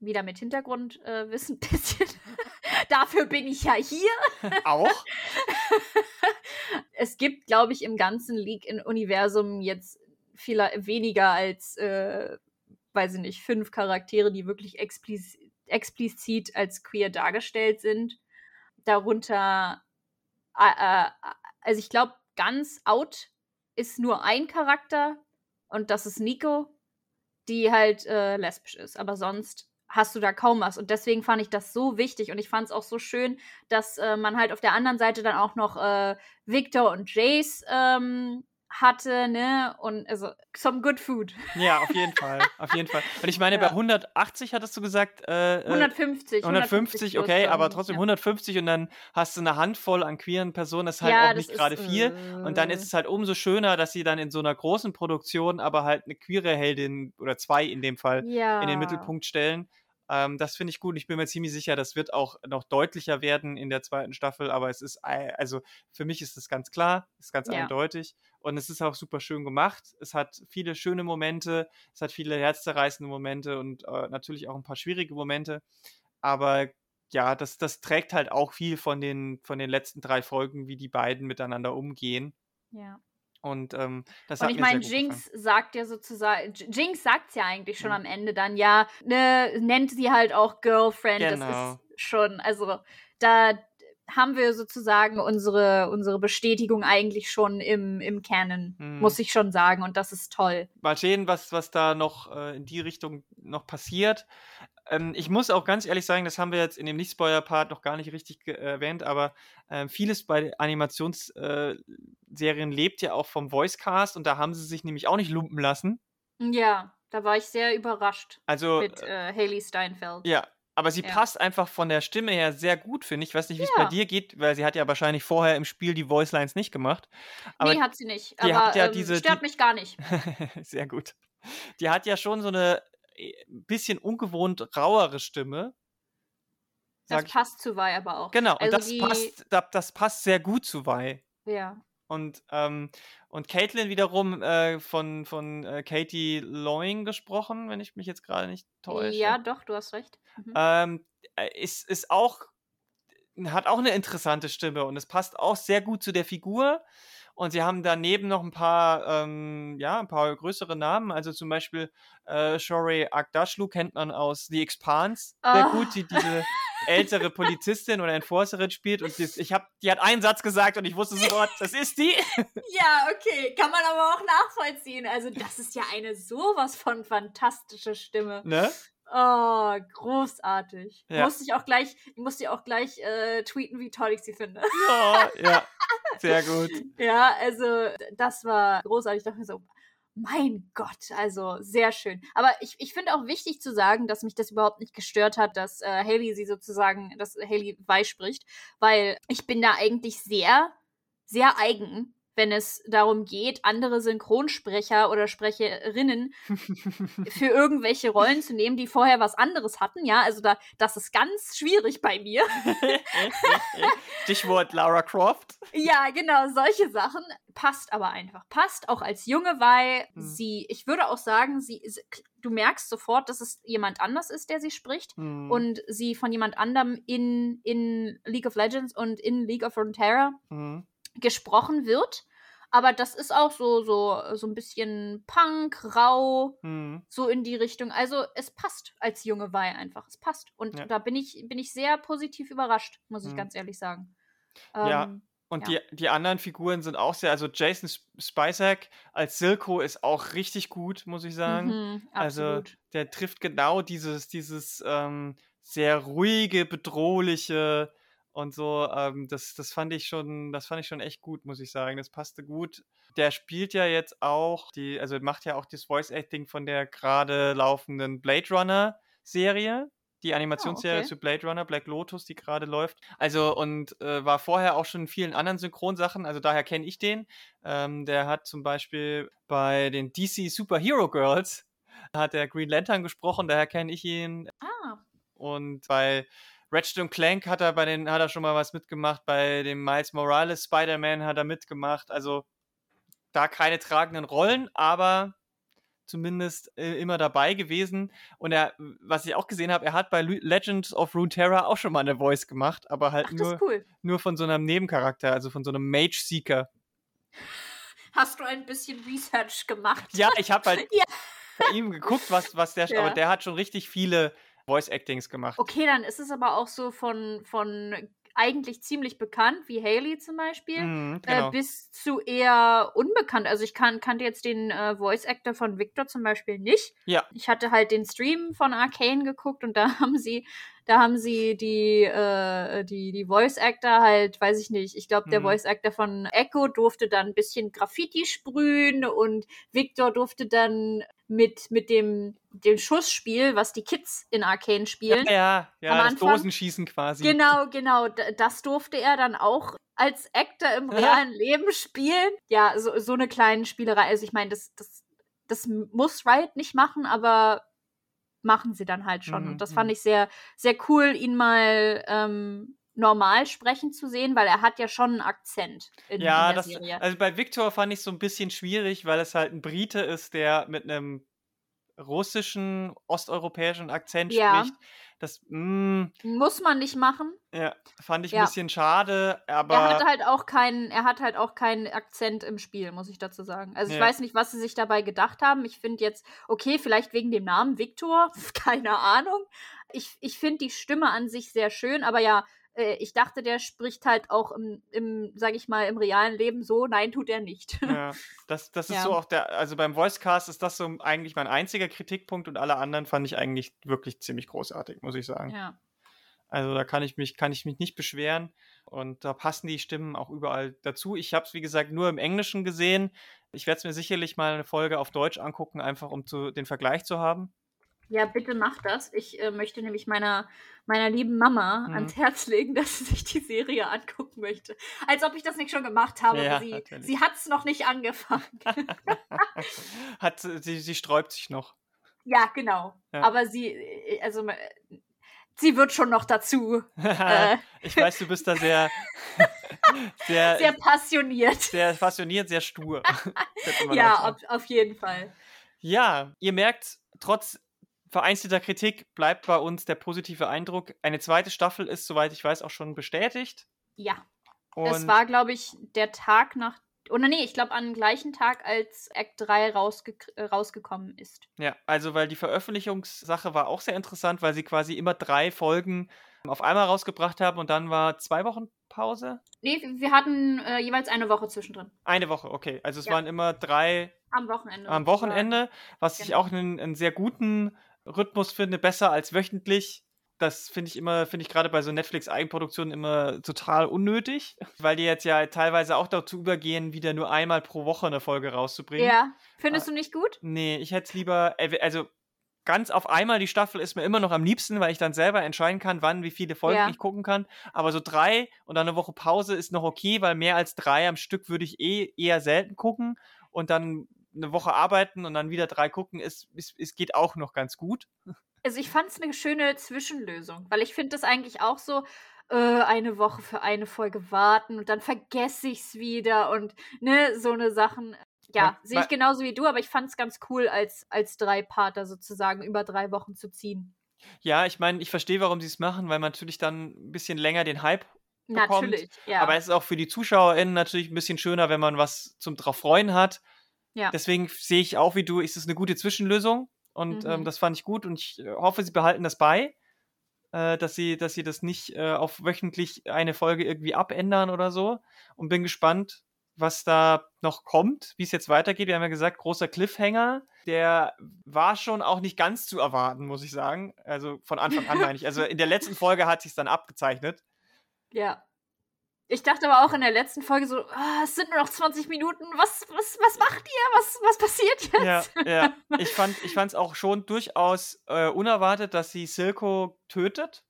wieder mit Hintergrundwissen äh, Wissen ein bisschen, dafür bin ich ja hier.
auch?
es gibt, glaube ich, im ganzen League-Universum jetzt viel weniger als, äh, weiß ich nicht, fünf Charaktere, die wirklich expliz explizit als queer dargestellt sind. Darunter, äh, also ich glaube, ganz out ist nur ein Charakter und das ist Nico, die halt äh, lesbisch ist. Aber sonst hast du da kaum was. Und deswegen fand ich das so wichtig und ich fand es auch so schön, dass äh, man halt auf der anderen Seite dann auch noch äh, Victor und Jace ähm, hatte, ne? Und also some good food.
Ja, auf jeden Fall. Auf jeden Fall. Und ich meine,
Ja.
bei 180 hattest du gesagt, äh, äh,
150.
150,
plus
okay, aber trotzdem
ja.
150 und dann hast du eine Handvoll an queeren Personen, das ist halt
Ja,
auch nicht gerade viel. Und dann
äh,
ist es halt umso schöner, dass sie dann in so einer großen Produktion aber halt eine queere Heldin oder zwei in dem Fall in den Mittelpunkt stellen. Ähm, das finde ich gut. Ich bin mir ziemlich sicher, das wird auch noch deutlicher werden in der zweiten Staffel, aber es ist, also für mich ist es ganz klar, ist ganz
Ja.
eindeutig und es ist auch super schön gemacht. Es hat viele schöne Momente, es hat viele herzzerreißende Momente und äh, natürlich auch ein paar schwierige Momente, aber ja, das, das trägt halt auch viel von den, von den letzten drei Folgen, wie die beiden miteinander umgehen.
Ja.
Und ähm, das
Und
hat
ich meine, Jinx
gefallen.
sagt ja sozusagen, Jinx sagt ja eigentlich schon
Mhm.
am Ende dann, ja, ne, nennt sie halt auch Girlfriend.
Genau.
Das ist schon, also da haben wir sozusagen unsere, unsere Bestätigung eigentlich schon im, im Canon,
Mhm.
muss ich schon sagen. Und das ist toll.
mal sehen, was, was da noch äh, in die Richtung noch passiert. Ähm, ich muss auch ganz ehrlich sagen, das haben wir jetzt in dem Nicht-Spoiler-Part noch gar nicht richtig ge- erwähnt, aber ähm, vieles bei Animationsserien äh, lebt ja auch vom Voicecast und da haben sie sich nämlich auch nicht lumpen lassen.
Ja, da war ich sehr überrascht
Also,
mit
äh,
äh, Haley Steinfeld.
ja, aber sie
Ja.
passt einfach von der Stimme her sehr gut, finde ich. Ich weiß nicht, wie es bei
Ja.
dir geht, weil sie hat ja wahrscheinlich vorher im Spiel die Voicelines nicht gemacht. Aber
nee, hat sie nicht.
die
Aber
hat ja
ähm,
diese-
stört
die-
mich gar nicht.
Sehr gut. Die hat ja schon so eine äh, bisschen ungewohnt rauere Stimme.
Das
ich.
passt zu Vi aber auch.
Genau, und
Also
das,
die-
passt, da- das passt sehr gut zu Vi.
Ja.
Und, ähm, und Caitlin wiederum äh, von, von äh, Katie Loing gesprochen, wenn ich mich jetzt gerade nicht täusche.
Ja, doch, du hast recht. Mhm.
Ähm, äh, ist, ist auch, hat auch eine interessante Stimme und es passt auch sehr gut zu der Figur. Und sie haben daneben noch ein paar, ähm, ja, ein paar größere Namen. Also zum Beispiel äh, Shorey Agdashlu kennt man aus The Expanse sehr
Ah.
gut. Die, diese, ältere Polizistin oder Enforcerin spielt und das, ich habe, die hat einen Satz gesagt und ich wusste sofort, das ist die.
Ja, okay, kann man aber auch nachvollziehen. Also das ist ja eine sowas von fantastische Stimme.
Ne?
Oh, großartig.
Ja.
Musste ich auch gleich, musste ich auch gleich äh, tweeten, wie toll ich sie finde.
Oh, ja, sehr gut.
Ja, also das war großartig. Ich dachte mir so, mein Gott, also sehr schön. Aber ich, ich finde auch wichtig zu sagen, dass mich das überhaupt nicht gestört hat, dass äh, Haley sie sozusagen, dass Haley Weih spricht, weil ich bin da eigentlich sehr, sehr eigen, wenn es darum geht, andere Synchronsprecher oder Sprecherinnen für irgendwelche Rollen zu nehmen, die vorher was anderes hatten. Ja, also da, das ist ganz schwierig bei mir.
Stichwort Lara Croft.
Ja, genau, solche Sachen. Passt aber einfach. Passt auch als junge, weil
Hm.
sie, ich würde auch sagen, sie ist, du merkst sofort, dass es jemand anders ist, der sie spricht.
Hm.
Und sie von jemand anderem in, in League of Legends und in League of Runeterra
Hm.
gesprochen wird. Aber das ist auch so, so, so ein bisschen Punk, rau,
Hm.
so in die Richtung. Also es passt als junge Weih einfach. Es passt. Und
Ja.
da bin ich, bin ich sehr positiv überrascht, muss ich
Mhm.
ganz ehrlich sagen.
Ja,
Ähm,
Und
Ja.
die, die anderen Figuren sind auch sehr, also Jason Sp- Spicek als Silco ist auch richtig gut, muss ich sagen.
mhm,
Also der trifft genau dieses, dieses ähm, sehr ruhige, bedrohliche und so. Ähm, das, das fand ich schon, das fand ich schon echt gut, muss ich sagen. Das passte gut. Der spielt ja jetzt auch die, also macht ja auch das Voice Acting von der gerade laufenden Blade Runner Serie. Die Animationsserie
okay.
zu Blade Runner, Black Lotus, die gerade läuft. Also und äh, war vorher auch schon in vielen anderen Synchronsachen, also daher kenne ich den. Ähm, der hat zum Beispiel bei den DC Superhero Girls hat der Green Lantern gesprochen, daher kenne ich ihn.
Ah,
Und bei Ratchet und Clank hat er bei den, hat er schon mal was mitgemacht. Bei dem Miles Morales Spider-Man hat er mitgemacht. Also da keine tragenden Rollen, aber zumindest äh, immer dabei gewesen. Und er, was ich auch gesehen habe, er hat bei Legends of Runeterra auch schon mal eine Voice gemacht, aber halt
ach,
nur,
cool.
nur von so einem Nebencharakter, also von so einem Mage-Seeker.
Hast du ein bisschen Research gemacht?
Ja, ich habe halt
Ja.
bei ihm geguckt, was, was der,
Ja.
aber der hat schon richtig viele Voice-Actings gemacht.
Okay, dann ist es aber auch so von, von eigentlich ziemlich bekannt, wie Haley zum Beispiel,
Mhm, genau.
äh, bis zu eher unbekannt. Also ich kann, kannte jetzt den äh, Voice Actor von Victor zum Beispiel nicht.
Ja.
Ich hatte halt den Stream von Arcane geguckt und da haben sie, da haben sie die, äh, die, die Voice Actor halt, weiß ich nicht, ich glaube, der
Mhm.
Voice Actor von Echo durfte dann ein bisschen Graffiti sprühen und Victor durfte dann mit, mit dem, dem Schussspiel, was die Kids in Arcane spielen,
ja, ja, ja
am
das
Anfang-
Dosenschießen quasi.
Genau, genau. Das durfte er dann auch als Actor im realen Leben spielen. Ja, so, so eine kleine Spielerei. Also ich meine, das, das, das muss Riot nicht machen, aber machen sie dann halt schon.
Mhm,
Und das
mhm.
fand ich sehr, sehr cool, ihn mal ähm, normal sprechen zu sehen, weil er hat ja schon einen Akzent in,
Ja,
in der
das,
Serie.
also bei Victor fand ich so ein bisschen schwierig, weil es halt ein Brite ist, der mit einem russischen, osteuropäischen Akzent
Ja.
spricht. Das mm,
Muss man nicht machen.
ja, fand ich
Ja.
ein bisschen schade, aber
er hat halt auch keinen, er hat halt auch keinen Akzent im Spiel, muss ich dazu sagen. Also ich
Ja.
weiß nicht, was sie sich dabei gedacht haben. Ich finde jetzt, okay, vielleicht wegen dem Namen Victor, keine Ahnung. Ich, ich finde die Stimme an sich sehr schön, aber ja, äh, ich dachte, der spricht halt auch im, im sag ich mal, im realen Leben so. Nein, tut er nicht.
ja, das, das ist
Ja.
so auch der, also beim Voicecast ist das so eigentlich mein einziger Kritikpunkt und alle anderen fand ich eigentlich wirklich ziemlich großartig, muss ich sagen.
ja.
Also da kann ich mich, kann ich mich nicht beschweren. Und da passen die Stimmen auch überall dazu. Ich habe es, wie gesagt, nur im Englischen gesehen. Ich werde es mir sicherlich mal eine Folge auf Deutsch angucken, einfach um zu, den Vergleich zu haben.
Ja, bitte mach das. Ich äh, möchte nämlich meiner, meiner lieben Mama
Mhm.
ans Herz legen, dass sie sich die Serie angucken möchte. Als ob ich das nicht schon gemacht habe.
Ja,
sie
natürlich.
sie hat es noch nicht angefangen.
Hat, sie, sie sträubt sich noch.
ja, genau.
Ja.
Aber sie, äh, also äh, sie wird schon noch dazu äh,
ich weiß, du bist da sehr, sehr,
sehr
sehr,
passioniert.
passioniert, sehr stur.
Ja, auf, auf jeden Fall.
Ja, ihr merkt, trotz vereinzelter Kritik bleibt bei uns der positive Eindruck. Eine zweite Staffel ist, soweit ich weiß, auch schon bestätigt.
Ja.
Und
es war, glaube ich, der Tag nach, Oder nee, ich glaube am gleichen Tag, als Act 3 rausge äh, rausgekommen ist.
Ja, also weil die Veröffentlichungssache war auch sehr interessant, weil sie quasi immer drei Folgen auf einmal rausgebracht haben und dann war zwei Wochen Pause?
Nee, wir hatten äh, jeweils eine Woche zwischendrin.
Eine Woche, okay. Also es ja. waren immer drei.
Am Wochenende.
Am Wochenende, was genau. ich auch einen, einen sehr guten Rhythmus finde, besser als wöchentlich das finde ich immer, finde ich gerade bei so Netflix-Eigenproduktionen immer total unnötig, weil die jetzt ja teilweise auch dazu übergehen, wieder nur einmal pro Woche eine Folge rauszubringen.
Ja. Findest du nicht gut?
Nee, ich hätte es lieber, also ganz auf einmal die Staffel ist mir immer noch am liebsten, weil ich dann selber entscheiden kann, wann, wie viele Folgen ja. ich gucken kann. Aber so drei und dann eine Woche Pause ist noch okay, weil mehr als drei am Stück würde ich eh eher selten gucken und dann eine Woche arbeiten und dann wieder drei gucken, ist, ist, ist geht auch noch ganz gut.
Also ich fand es eine schöne Zwischenlösung, weil ich finde das eigentlich auch so, äh, eine Woche für eine Folge warten und dann vergesse ich es wieder und ne, so eine Sachen. Ja, sehe ich genauso wie du, aber ich fand es ganz cool, als, als Drei-Parter sozusagen über drei Wochen zu ziehen.
Ja, ich meine, ich verstehe, warum sie es machen, weil man natürlich dann ein bisschen länger den Hype bekommt. Natürlich, ja. Aber es ist auch für die ZuschauerInnen natürlich ein bisschen schöner, wenn man was zum drauf freuen hat. Ja. Deswegen sehe ich auch wie du, ist es eine gute Zwischenlösung. Und ähm, mhm. ähm, das fand ich gut und ich äh, hoffe, sie behalten das bei, äh, dass, sie, dass sie das nicht äh, auf wöchentlich eine Folge irgendwie abändern oder so. Und bin gespannt, was da noch kommt, wie es jetzt weitergeht. Wir haben ja gesagt, großer Cliffhanger. Der war schon auch nicht ganz zu erwarten, muss ich sagen. Also von Anfang an meine ich. Also in der letzten Folge hat sich dann abgezeichnet.
Ja. Ich dachte aber auch in der letzten Folge so, oh, es sind nur noch 20 Minuten, was, was, was macht ihr? Was, was passiert jetzt?
Ja, ja. Ich fand es auch schon durchaus äh, unerwartet, dass sie Silko tötet.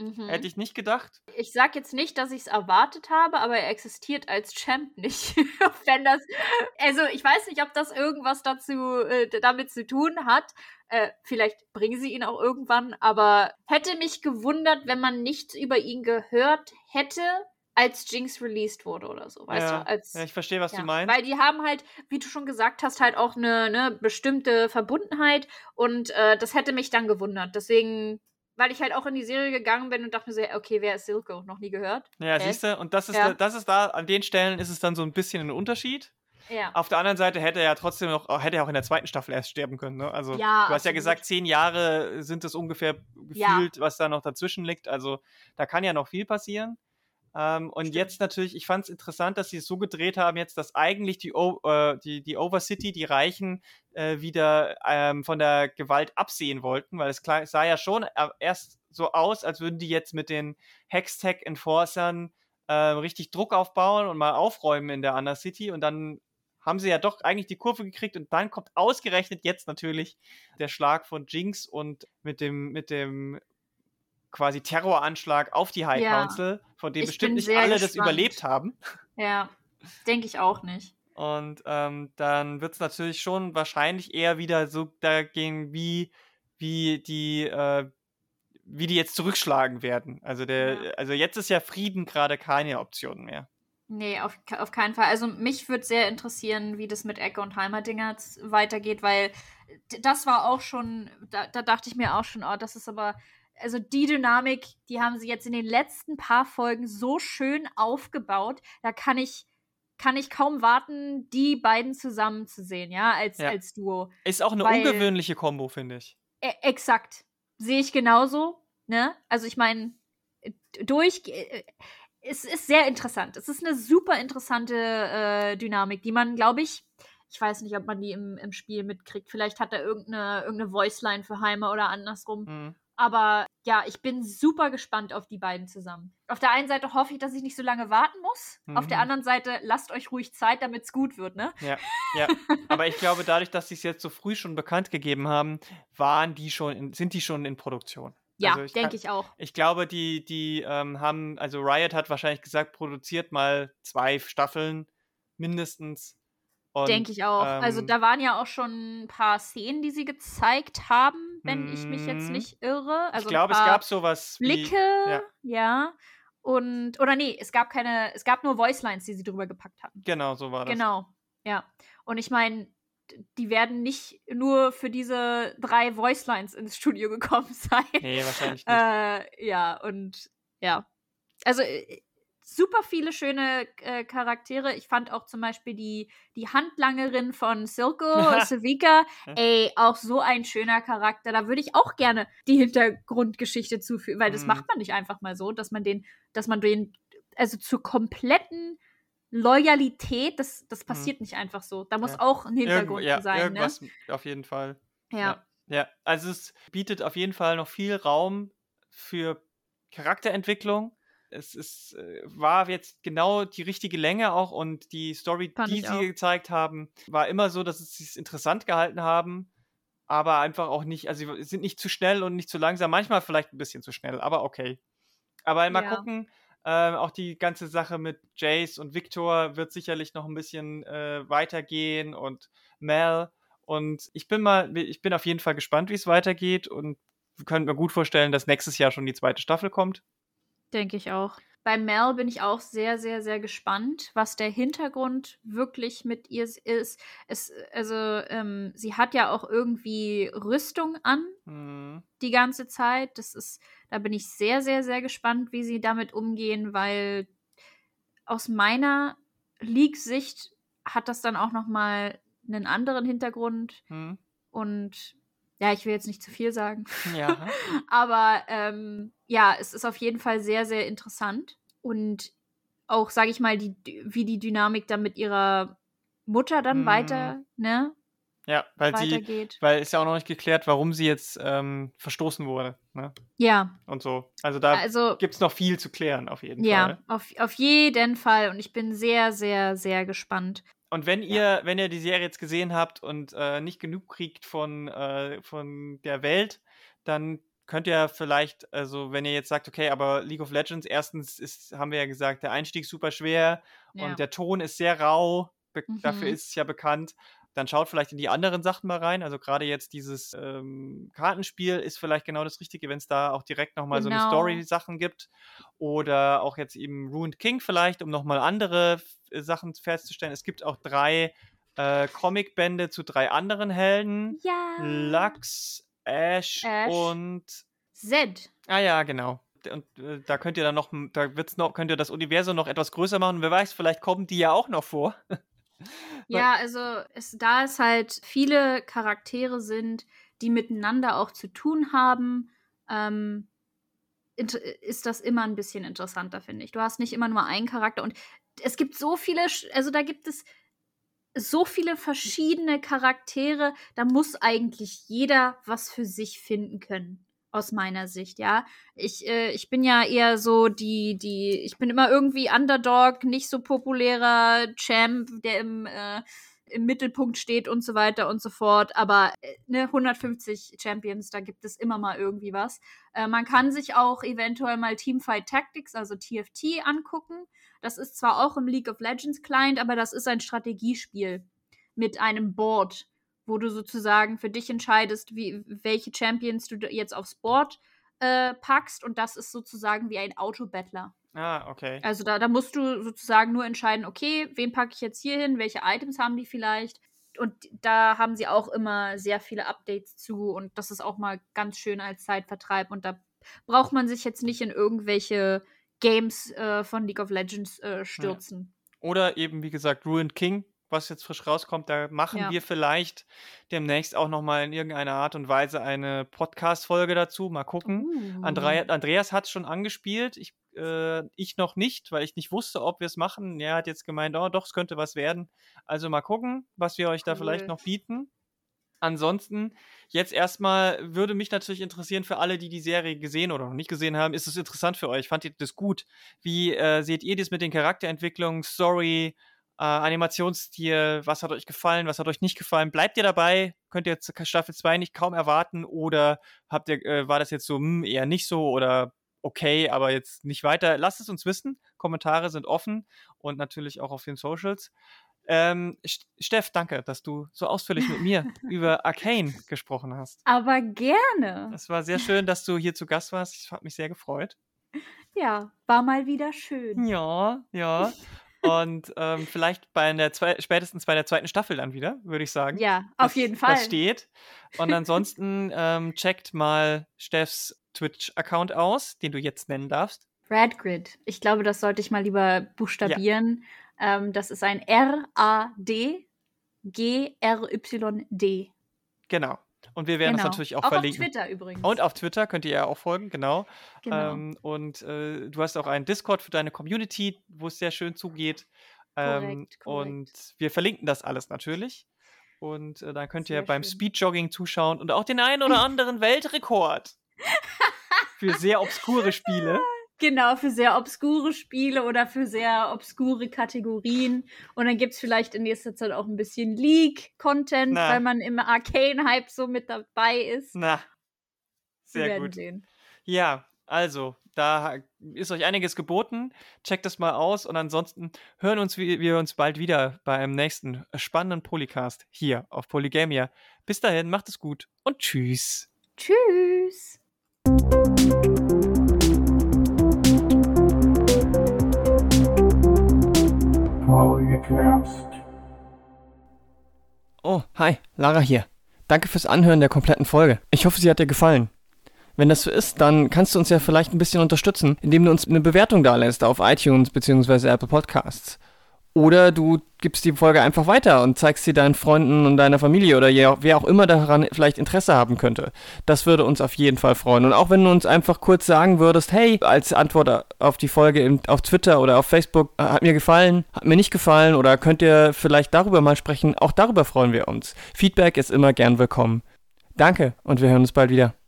Mhm. Hätte ich nicht gedacht.
Ich sag jetzt nicht, dass ich es erwartet habe, aber er existiert als Champ nicht. Wenn das, also ich weiß nicht, ob das irgendwas dazu äh, damit zu tun hat. Äh, vielleicht bringen sie ihn auch irgendwann, aber hätte mich gewundert, wenn man nichts über ihn gehört hätte als Jinx released wurde oder so, weißt
ja,
du? Als,
ja, ich verstehe, was ja. du meinst.
Weil die haben halt, wie du schon gesagt hast, halt auch eine, eine bestimmte Verbundenheit und äh, das hätte mich dann gewundert. Deswegen, weil ich halt auch in die Serie gegangen bin und dachte mir so, okay, wer ist Silco? Noch nie gehört.
Ja, äh? siehst du, und das ist, ja. das ist da, an den Stellen ist es dann so ein bisschen ein Unterschied. Ja. Auf der anderen Seite hätte er ja trotzdem noch, hätte er auch in der zweiten Staffel erst sterben können. Ne? Also ja, du hast ja gesagt, zehn Jahre sind es ungefähr gefühlt, ja. was da noch dazwischen liegt. Also da kann ja noch viel passieren. Ähm, und Stimmt. jetzt natürlich, ich fand es interessant, dass sie es so gedreht haben, jetzt, dass eigentlich die, o äh, die, die Overcity, die Reichen, äh, wieder ähm, von der Gewalt absehen wollten, weil es klar, sah ja schon äh, erst so aus, als würden die jetzt mit den Hextech-Enforcern äh, richtig Druck aufbauen und mal aufräumen in der Undercity und dann haben sie ja doch eigentlich die Kurve gekriegt und dann kommt ausgerechnet jetzt natürlich der Schlag von Jinx und mit dem, mit dem quasi Terroranschlag auf die High ja. Council, von dem ich bestimmt nicht alle gespannt. das überlebt haben.
Ja, denke ich auch nicht.
Und ähm, dann wird es natürlich schon wahrscheinlich eher wieder so dagegen, wie, wie die, äh, wie die jetzt zurückschlagen werden. Also der, ja. also jetzt ist ja Frieden gerade keine Option mehr.
Nee, auf, auf keinen Fall. Also mich würde sehr interessieren, wie das mit Ecke und Heimerdinger weitergeht, weil das war auch schon, da, da dachte ich mir auch schon, oh, das ist aber also die Dynamik, die haben sie jetzt in den letzten paar Folgen so schön aufgebaut. Da kann ich kann ich kaum warten, die beiden zusammen zu sehen, ja, als, ja. als Duo.
Ist auch eine Weil, ungewöhnliche Kombo, finde ich.
E exakt. Sehe ich genauso, ne? Also ich meine, durch äh, es ist sehr interessant. Es ist eine super interessante äh, Dynamik, die man, glaube ich, ich weiß nicht, ob man die im, im Spiel mitkriegt. Vielleicht hat er irgendeine, irgendeine Voiceline für Heimer oder andersrum. Mhm. Aber ja, ich bin super gespannt auf die beiden zusammen. Auf der einen Seite hoffe ich, dass ich nicht so lange warten muss. Mhm. Auf der mhm. anderen Seite lasst euch ruhig Zeit, damit es gut wird, ne?
Ja, ja. Aber ich glaube, dadurch, dass sie es jetzt so früh schon bekannt gegeben haben, waren die schon in, sind die schon in Produktion.
Ja, also denke ich auch.
Ich glaube, die, die ähm, haben, also Riot hat wahrscheinlich gesagt, produziert mal zwei Staffeln mindestens.
Denke ich auch. Also ähm, also da waren ja auch schon ein paar Szenen, die sie gezeigt haben, wenn ich mich jetzt mhm. nicht irre. Also
ich glaube, es gab sowas
Blicke, wie, ja. ja. Und, oder nee, es gab keine, es gab nur Voicelines, die sie drüber gepackt hatten.
Genau, so war das.
Genau, ja. Und ich meine, die werden nicht nur für diese drei Voicelines ins Studio gekommen sein.
Nee, wahrscheinlich nicht.
Äh, ja, und ja. Also super viele schöne äh, Charaktere. Ich fand auch zum Beispiel die, die Handlangerin von Silko, Sevika, ey, auch so ein schöner Charakter. Da würde ich auch gerne die Hintergrundgeschichte zufügen, weil das mhm. macht man nicht einfach mal so, dass man den, dass man den, also zur kompletten Loyalität, das, das mhm. passiert mhm. nicht einfach so. Da muss ja. auch ein Hintergrund
Irgend, ja,
sein. Ne?
Irgendwas,
ne?
auf jeden Fall.
Ja.
ja. Ja, also es bietet auf jeden Fall noch viel Raum für Charakterentwicklung. Es ist, äh, war jetzt genau die richtige Länge auch und die Story,
Fand
die sie
auch.
gezeigt haben, war immer so, dass sie es interessant gehalten haben, aber einfach auch nicht, also sie sind nicht zu schnell und nicht zu langsam, manchmal vielleicht ein bisschen zu schnell, aber okay. Aber mal
Ja.
gucken, ähm, auch die ganze Sache mit Jace und Victor wird sicherlich noch ein bisschen äh, weitergehen und Mel. Und ich bin mal, ich bin auf jeden Fall gespannt, wie es weitergeht und wir können mir gut vorstellen, dass nächstes Jahr schon die zweite Staffel kommt.
Denke ich auch. Bei Mel bin ich auch sehr, sehr, sehr gespannt, was der Hintergrund wirklich mit ihr ist. Es, also, ähm, sie hat ja auch irgendwie Rüstung an
Hm.
die ganze Zeit. Das ist, da bin ich sehr, sehr, sehr gespannt, wie sie damit umgehen, weil aus meiner League-Sicht hat das dann auch noch mal einen anderen Hintergrund
Hm.
und ja, ich will jetzt nicht zu viel sagen.
Ja.
Aber ähm, ja, es ist auf jeden Fall sehr, sehr interessant. Und auch, sage ich mal, die, wie die Dynamik dann mit ihrer Mutter dann
Mhm.
weiter, ne,
Ja, weil sie,
weitergeht.
weil ist ja auch noch nicht geklärt, warum sie jetzt ähm, verstoßen wurde. Ne?
Ja,
Und so. Also da
also
gibt es noch viel zu klären, auf jeden
ja,
Fall.
auf, auf jeden Fall. Und ich bin sehr, sehr, sehr gespannt.
Und wenn ihr, wenn ihr die Serie jetzt gesehen habt und äh, nicht genug kriegt von, äh, von der Welt, dann könnt ihr vielleicht, also wenn ihr jetzt sagt, okay, aber League of Legends, erstens ist, haben wir ja gesagt, der Einstieg super schwer
Ja.
und der Ton ist sehr rau,
Mhm.
dafür ist es ja bekannt. Dann schaut vielleicht in die anderen Sachen mal rein. Also gerade jetzt dieses ähm, Kartenspiel ist vielleicht genau das Richtige, wenn es da auch direkt nochmal so eine
Genau.
Story-Sachen gibt. Oder auch jetzt eben Ruined King vielleicht, um nochmal andere äh, Sachen festzustellen. Es gibt auch drei äh, Comicbände zu drei anderen Helden.
ja.
Lux, Ash,
Ash.
und
Zed.
ah ja, genau. Und äh, da könnt ihr dann noch, da wird's noch, könnt ihr das Universum noch etwas größer machen. Wer weiß, vielleicht kommen die ja auch noch vor.
Ja, also es, da es halt viele Charaktere sind, die miteinander auch zu tun haben, ähm, ist das immer ein bisschen interessanter, finde ich. Du hast nicht immer nur einen Charakter und es gibt so viele, also da gibt es so viele verschiedene Charaktere, da muss eigentlich jeder was für sich finden können. Aus meiner Sicht, ja. Ich, äh, ich bin ja eher so die, die, ich bin immer irgendwie Underdog, nicht so populärer Champ, der im, äh, im Mittelpunkt steht und so weiter und so fort. Aber äh, ne, 150 Champions, da gibt es immer mal irgendwie was. Äh, man kann sich auch eventuell mal Teamfight Tactics, also TFT, angucken. Das ist zwar auch im League of Legends Client, aber das ist ein Strategiespiel mit einem Board, wo du sozusagen für dich entscheidest, wie, welche Champions du jetzt aufs Board äh, packst. Und das ist sozusagen wie ein Autobattler.
Ah, okay.
Also da, da musst du sozusagen nur entscheiden, okay, wen packe ich jetzt hier hin, welche Items haben die vielleicht. Und da haben sie auch immer sehr viele Updates zu und das ist auch mal ganz schön als Zeitvertreib. Und da braucht man sich jetzt nicht in irgendwelche Games äh, von League of Legends äh, stürzen.
Oder eben, wie gesagt, Ruined King, was jetzt frisch rauskommt. Da machen
Ja.
wir vielleicht demnächst auch nochmal in irgendeiner Art und Weise eine Podcast-Folge dazu. Mal gucken.
Uh.
Andrea, Andreas hat es schon angespielt. Ich, äh, ich noch nicht, weil ich nicht wusste, ob wir es machen. Er hat jetzt gemeint, oh, doch, es könnte was werden. Also mal gucken, was wir euch da vielleicht noch bieten. Ansonsten, jetzt erstmal würde mich natürlich interessieren, für alle, die die Serie gesehen oder noch nicht gesehen haben, ist es interessant für euch? Fandet ihr das gut? Wie äh, seht ihr das mit den Charakterentwicklungen, Story, äh, Animationsstil? Was hat euch gefallen, was hat euch nicht gefallen? Bleibt ihr dabei? Könnt ihr jetzt Staffel 2 nicht kaum erwarten? Oder habt ihr, äh, war das jetzt so, hm, eher nicht so oder okay, aber jetzt nicht weiter? Lasst es uns wissen. Kommentare sind offen und natürlich auch auf den Socials. Ähm, St- Steff, danke, dass du so ausführlich mit mir über Arcane gesprochen hast.
Aber gerne.
Es war sehr schön, dass du hier zu Gast warst. Ich habe mich sehr gefreut.
Ja, war mal wieder schön.
Ja, ja. Und ähm, vielleicht bei der zwei, spätestens bei der zweiten Staffel dann wieder, würde ich sagen.
Ja, auf
Das-
jeden Fall.
Das steht. Und ansonsten ähm, checkt mal Steffs Twitch-Account aus, den du jetzt nennen darfst.
Radgrid. Ich glaube, das sollte ich mal lieber buchstabieren. Ja. Ähm, das ist ein R-A-D G-R-Y-D.
Genau. Und wir werden genau. das natürlich auch, auch verlinken.
Auf Twitter übrigens.
Und auf Twitter könnt ihr ja auch folgen, genau. genau. Ähm, und äh, du hast auch einen Discord für deine Community, wo es sehr schön zugeht. Ähm, korrekt, korrekt. Und wir verlinken das alles natürlich. Und äh, dann könnt sehr ihr beim Speedjogging zuschauen und auch den einen oder anderen Weltrekord für sehr obskure Spiele.
Genau, für sehr obskure Spiele oder für sehr obskure Kategorien. Und dann gibt es vielleicht in nächster Zeit auch ein bisschen League-Content, weil man im Arcane-Hype so mit dabei ist.
Na, sehr gut. Sehen. Ja, also, da ist euch einiges geboten. Checkt das mal aus und ansonsten hören uns wir uns bald wieder bei einem nächsten spannenden Polycast hier auf Polygamia. Bis dahin, macht es gut und tschüss.
Tschüss.
Oh, hi, Lara hier. Danke fürs Anhören der kompletten Folge. Ich hoffe, sie hat dir gefallen. Wenn das so ist, dann kannst du uns ja vielleicht ein bisschen unterstützen, indem du uns eine Bewertung da lässt auf iTunes bzw. Apple Podcasts. Oder du gibst die Folge einfach weiter und zeigst sie deinen Freunden und deiner Familie oder wer auch immer daran vielleicht Interesse haben könnte. Das würde uns auf jeden Fall freuen. Und auch wenn du uns einfach kurz sagen würdest, hey, als Antwort auf die Folge auf Twitter oder auf Facebook, äh, hat mir gefallen, hat mir nicht gefallen oder könnt ihr vielleicht darüber mal sprechen, auch darüber freuen wir uns. Feedback ist immer gern willkommen. Danke und wir hören uns bald wieder.